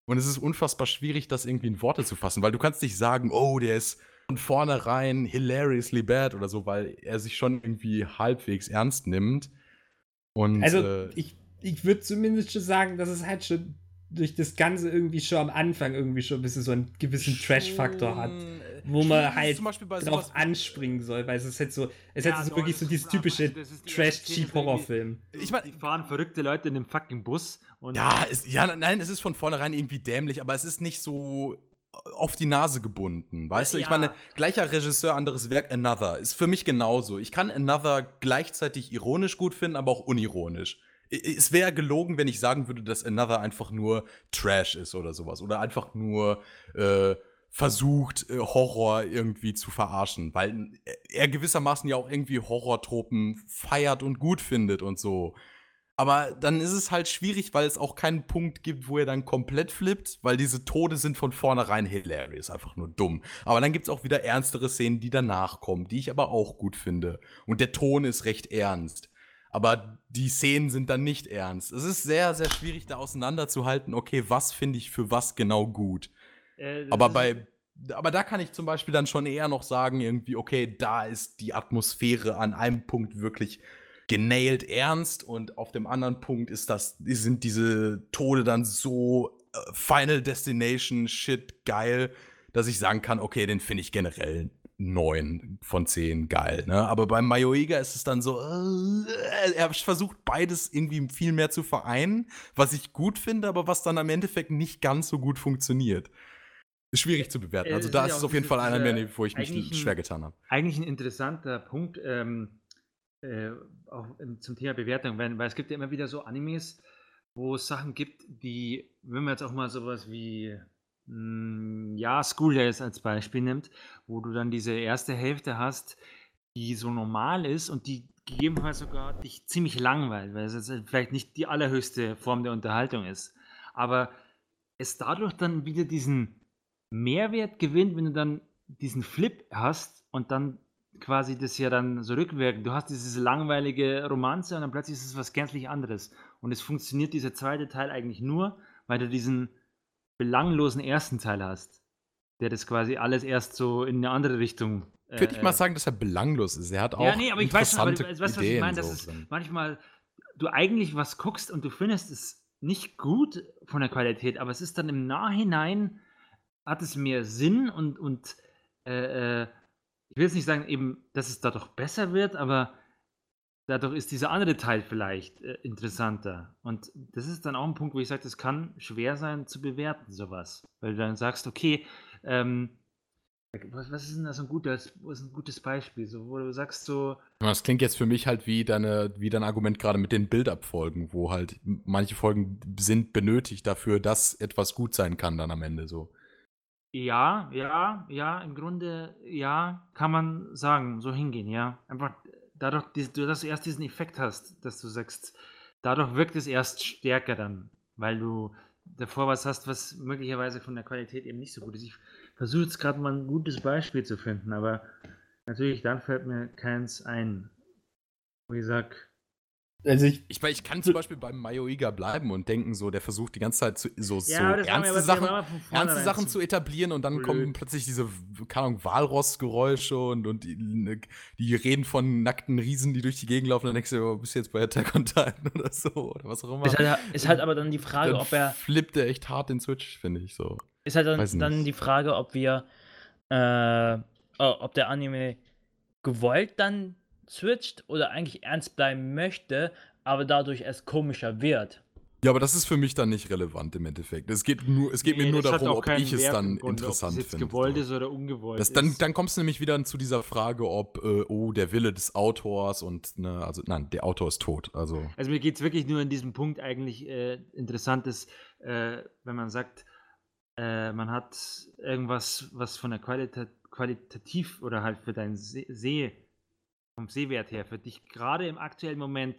C: Und es ist unfassbar schwierig, das irgendwie in Worte zu fassen, weil du kannst nicht sagen, oh, der ist von vornherein hilariously bad oder so, weil er sich schon irgendwie halbwegs ernst nimmt. Und
A: Also,
C: äh,
A: ich, ich würde zumindest schon sagen, dass es halt schon durch das Ganze irgendwie schon am Anfang irgendwie schon ein bisschen so einen gewissen Trash-Faktor hat,
C: äh,
A: wo man
C: ist
A: halt
C: zum Beispiel bei
A: drauf
C: sowas-
A: anspringen soll, weil es ist halt so, es ist
B: Ja,
A: halt so wirklich so
B: ist
A: dieses typische
B: ist
A: Trash-Cheap-Horrorfilm.
C: Ich meine,
B: Die fahren verrückte Leute in dem fucking Bus und
C: Ja, es, ja, nein, es ist von vornherein irgendwie dämlich, aber es ist nicht so auf die Nase gebunden, weißt du? Ich
B: Ja.
C: meine, gleicher Regisseur, anderes Werk, Another, ist für mich genauso. Ich kann Another gleichzeitig ironisch gut finden, aber auch unironisch. Es wäre gelogen, wenn ich sagen würde, dass Another einfach nur Trash ist oder sowas. Oder einfach nur äh, versucht, äh, Horror irgendwie zu verarschen. Weil er gewissermaßen ja auch irgendwie Horrortropen feiert und gut findet und so. Aber dann ist es halt schwierig, weil es auch keinen Punkt gibt, wo er dann komplett flippt, weil diese Tode sind von vornherein hilarious, einfach nur dumm. Aber dann gibt es auch wieder ernstere Szenen, die danach kommen, die ich aber auch gut finde. Und der Ton ist recht ernst. Aber die Szenen sind dann nicht ernst. Es ist sehr, sehr schwierig, da auseinanderzuhalten, okay, was finde ich für was genau gut.
B: Äh,
C: Aber bei, aber da kann ich zum Beispiel dann schon eher noch sagen, irgendwie, okay, da ist die Atmosphäre an einem Punkt wirklich genailt ernst und auf dem anderen Punkt ist das, sind diese Tode dann so äh, Final Destination Shit geil, dass ich sagen kann, okay, den finde ich generell neun von zehn geil. Ne? Aber beim Mayoiga ist es dann so, äh, er versucht beides irgendwie viel mehr zu vereinen, was ich gut finde, aber was dann am Endeffekt nicht ganz so gut funktioniert. Ist schwierig zu bewerten.
B: Äh,
C: Also
B: es
C: da
B: ist ja
C: es auf jeden Fall einer mehr, wo ich mich schwer getan habe.
B: eigentlich ein interessanter Punkt ähm, äh, auch zum Thema Bewertung, weil, weil es gibt ja immer wieder so Animes, wo es Sachen gibt, die, wenn man jetzt auch mal sowas wie mh, ja, School Days als Beispiel nimmt, wo du dann diese erste Hälfte hast, die so normal ist und die gegebenenfalls sogar dich ziemlich langweilt, weil es jetzt vielleicht nicht die allerhöchste Form der Unterhaltung ist. Aber es dadurch dann wieder diesen Mehrwert gewinnt, wenn du dann diesen Flip hast und dann quasi das ja dann so rückwirkend. Du hast diese langweilige Romanze und dann plötzlich ist es was gänzlich anderes. Und es funktioniert dieser zweite Teil eigentlich nur, weil du diesen belanglosen ersten Teil hast, der das quasi alles erst so in eine andere Richtung.
C: Äh, Würde ich mal sagen, dass er belanglos ist. Er hat auch.
B: Ja, nee, aber ich weiß, aber, weißt, was ich meine, dass so es manchmal du eigentlich was guckst und du findest es nicht gut von der Qualität, aber es ist dann im Nachhinein hat es mehr Sinn und, und äh, äh ich will jetzt nicht sagen, eben, dass es dadurch besser wird, aber dadurch ist dieser andere Teil vielleicht äh, interessanter. Und das ist dann auch ein Punkt, wo ich sage, das kann schwer sein zu bewerten, sowas. Weil du dann sagst, okay, ähm, was, was, ist denn das ein gutes, was ist ein gutes Beispiel? So, wo du sagst so.
C: Das klingt jetzt für mich halt wie, deine, wie dein Argument gerade mit den Bildabfolgen, wo halt manche Folgen sind benötigt dafür, dass etwas gut sein kann dann am Ende so.
B: Ja, ja, ja, im Grunde, ja, kann man sagen, so hingehen, ja. Einfach dadurch, dass du erst diesen Effekt hast, dass du sagst, dadurch wirkt es erst stärker dann, weil du davor was hast, was möglicherweise von der Qualität eben nicht so gut ist. Ich versuche jetzt gerade mal ein gutes Beispiel zu finden, aber natürlich, dann fällt mir keins ein, ich sage,
C: also ich, ich, ich kann zum Beispiel beim Mayoiga bleiben und denken, so, der versucht die ganze Zeit zu, so, ja, so ernste, Sachen, ernste Sachen zu etablieren und dann blöd. kommen plötzlich diese, keine Ahnung, Walrossgeräusche und, und die, ne, die, reden von nackten Riesen, die durch die Gegend laufen. Dann denkst du, oh, bist du jetzt bei Attack on Titan oder so oder was auch immer.
D: Ist halt, ist halt aber dann die Frage,
C: dann
D: ob er.
C: Flippt er echt hart den Switch, finde ich so.
D: Ist halt dann, dann die Frage, ob wir, äh, ob der Anime gewollt dann switcht oder eigentlich ernst bleiben möchte, aber dadurch erst komischer wird.
C: Ja, aber das ist für mich dann nicht relevant im Endeffekt. Es geht, nur, es geht nee, mir nur darum, ob ich es dann Grund, interessant finde.
B: gewollt ist oder ungewollt
C: das, dann, dann kommst du nämlich wieder zu dieser Frage, ob, äh, oh, der Wille des Autors und, ne, also, nein, der Autor ist tot. Also,
B: also mir geht es wirklich nur in diesem Punkt eigentlich äh, interessant ist, äh, wenn man sagt, äh, man hat irgendwas, was von der Qualita qualitativ oder halt für deinen See, vom Sehwert her, für dich gerade im aktuellen Moment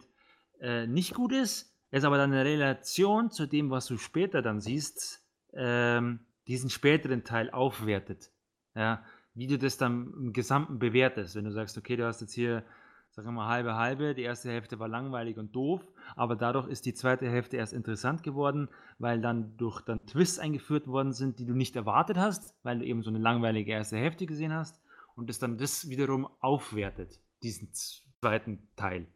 B: äh, nicht gut ist, es aber dann in Relation zu dem, was du später dann siehst, ähm, diesen späteren Teil aufwertet. Ja, wie du das dann im Gesamten bewertest. Wenn du sagst, okay, du hast jetzt hier, sagen wir mal, halbe halbe, die erste Hälfte war langweilig und doof, aber dadurch ist die zweite Hälfte erst interessant geworden, weil dann durch dann Twists eingeführt worden sind, die du nicht erwartet hast, weil du eben so eine langweilige erste Hälfte gesehen hast und das dann das wiederum aufwertet, diesen zweiten Teil.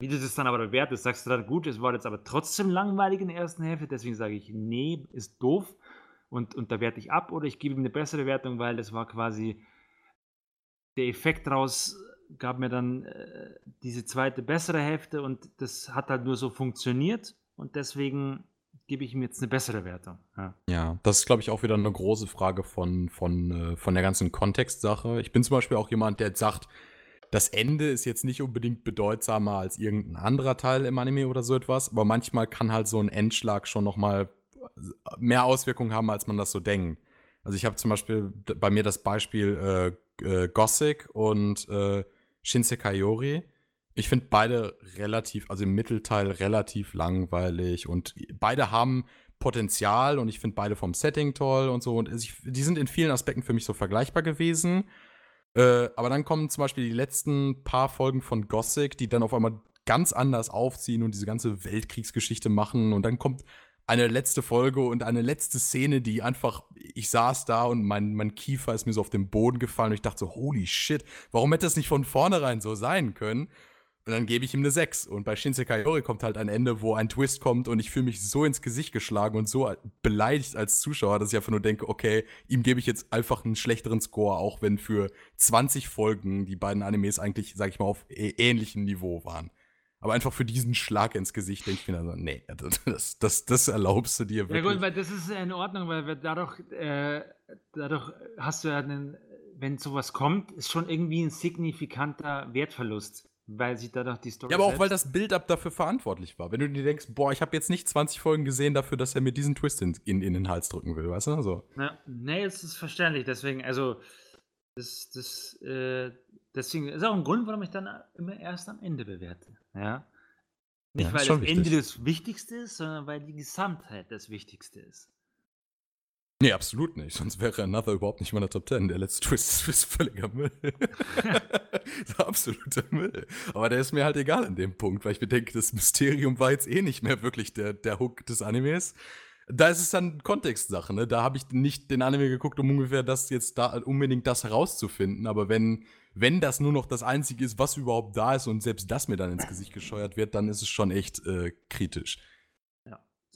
B: Wie du das dann aber bewertest, sagst du dann, gut, es war jetzt aber trotzdem langweilig in der ersten Hälfte, deswegen sage ich, nee, ist doof und, und da werte ich ab oder ich gebe ihm eine bessere Wertung, weil das war quasi der Effekt daraus gab mir dann äh, diese zweite bessere Hälfte und das hat halt nur so funktioniert und deswegen gebe ich ihm jetzt eine bessere Wertung.
C: Ja, ja das ist, glaube ich, auch wieder eine große Frage von, von, äh, von der ganzen Kontextsache. Ich bin zum Beispiel auch jemand, der sagt, das Ende ist jetzt nicht unbedingt bedeutsamer als irgendein anderer Teil im Anime oder so etwas, aber manchmal kann halt so ein Endschlag schon noch mal mehr Auswirkungen haben, als man das so denkt. Also ich habe zum Beispiel bei mir das Beispiel äh, äh, Gothic und äh, Shinsekai Yori. Ich finde beide relativ, also im Mittelteil relativ langweilig und beide haben Potenzial und ich finde beide vom Setting toll und so. Und ich, die sind in vielen Aspekten für mich so vergleichbar gewesen. Äh, aber dann kommen zum Beispiel die letzten paar Folgen von Gothic, die dann auf einmal ganz anders aufziehen und diese ganze Weltkriegsgeschichte machen. Und dann kommt eine letzte Folge und eine letzte Szene, die einfach, ich saß da und mein, mein Kiefer ist mir so auf den Boden gefallen und ich dachte so, holy shit, warum hätte das nicht von vornherein so sein können? Und dann gebe ich ihm eine 6. Und bei Shinsekai Yori kommt halt ein Ende, wo ein Twist kommt und ich fühle mich so ins Gesicht geschlagen und so beleidigt als Zuschauer, dass ich einfach nur denke, okay, ihm gebe ich jetzt einfach einen schlechteren Score, auch wenn für 20 Folgen die beiden Animes eigentlich, sag ich mal, auf ähnlichem Niveau waren. Aber einfach für diesen Schlag ins Gesicht denke ich mir dann so, nee, das, das, das erlaubst du dir
B: wirklich. Ja gut, weil das ist in Ordnung, weil dadurch, äh, dadurch hast du ja einen, wenn sowas kommt, ist schon irgendwie ein signifikanter Wertverlust weil sie dadurch die Story.
C: Ja, aber auch weil das Build-up dafür verantwortlich war. Wenn du dir denkst, boah, ich habe jetzt nicht 20 Folgen gesehen dafür, dass er mir diesen Twist in, in, in den Hals drücken will, weißt du? So.
B: Ja, nee, es ist verständlich. Deswegen, also, das, das, äh, deswegen ist auch ein Grund, warum ich dann immer erst am Ende bewerte. Ja. Nicht, ja, weil das wichtig. Ende das Wichtigste ist, sondern weil die Gesamtheit das Wichtigste ist.
C: Nee, absolut nicht. Sonst wäre Another überhaupt nicht in meiner Top 10. Der letzte Twist ist völliger Müll. absoluter Müll. Aber der ist mir halt egal an dem Punkt, weil ich mir denke, das Mysterium war jetzt eh nicht mehr wirklich der, der Hook des Animes. Da ist es dann Kontextsache, ne? Da habe ich nicht den Anime geguckt, um ungefähr das jetzt da unbedingt das herauszufinden. Aber wenn, wenn das nur noch das Einzige ist, was überhaupt da ist und selbst das mir dann ins Gesicht gescheuert wird, dann ist es schon echt äh, kritisch.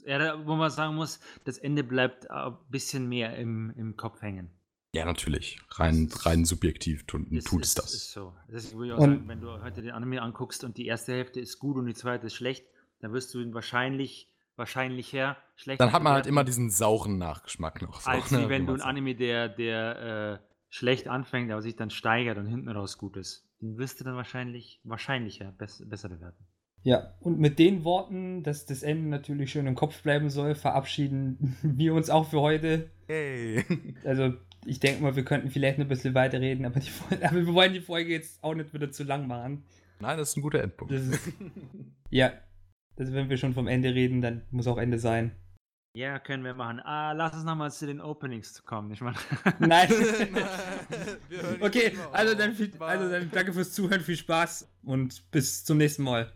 B: Ja, wo man sagen muss, das Ende bleibt ein bisschen mehr im, im Kopf hängen.
C: Ja, natürlich. Rein, rein subjektiv tut,
B: ist,
C: tut
B: ist,
C: es das.
B: Ist so. Das ist, würde ich auch sagen, wenn du heute den Anime anguckst und die erste Hälfte ist gut und die zweite ist schlecht, dann wirst du ihn wahrscheinlich, wahrscheinlicher schlecht.
C: Dann hat man halt immer diesen sauren Nachgeschmack noch.
B: So, als ne, wie wenn du einen Anime, der, der äh, schlecht anfängt, aber sich dann steigert und hinten raus gut ist. Den wirst du dann wahrscheinlich wahrscheinlicher besser bewerten.
A: Ja, und mit den Worten, dass das Ende natürlich schön im Kopf bleiben soll, verabschieden wir uns auch für heute.
C: Hey.
A: Also, ich denke mal, wir könnten vielleicht noch ein bisschen weiterreden, aber, die, aber wir wollen die Folge jetzt auch nicht wieder zu lang machen.
C: Nein, das ist ein guter Endpunkt.
A: Ist, ja, also wenn wir schon vom Ende reden, dann muss auch Ende sein.
B: Ja, können wir machen. Ah, lass uns nochmal zu den Openings kommen. Ich meine.
A: Nein. okay, also dann, viel, also dann danke fürs Zuhören, viel Spaß und bis zum nächsten Mal.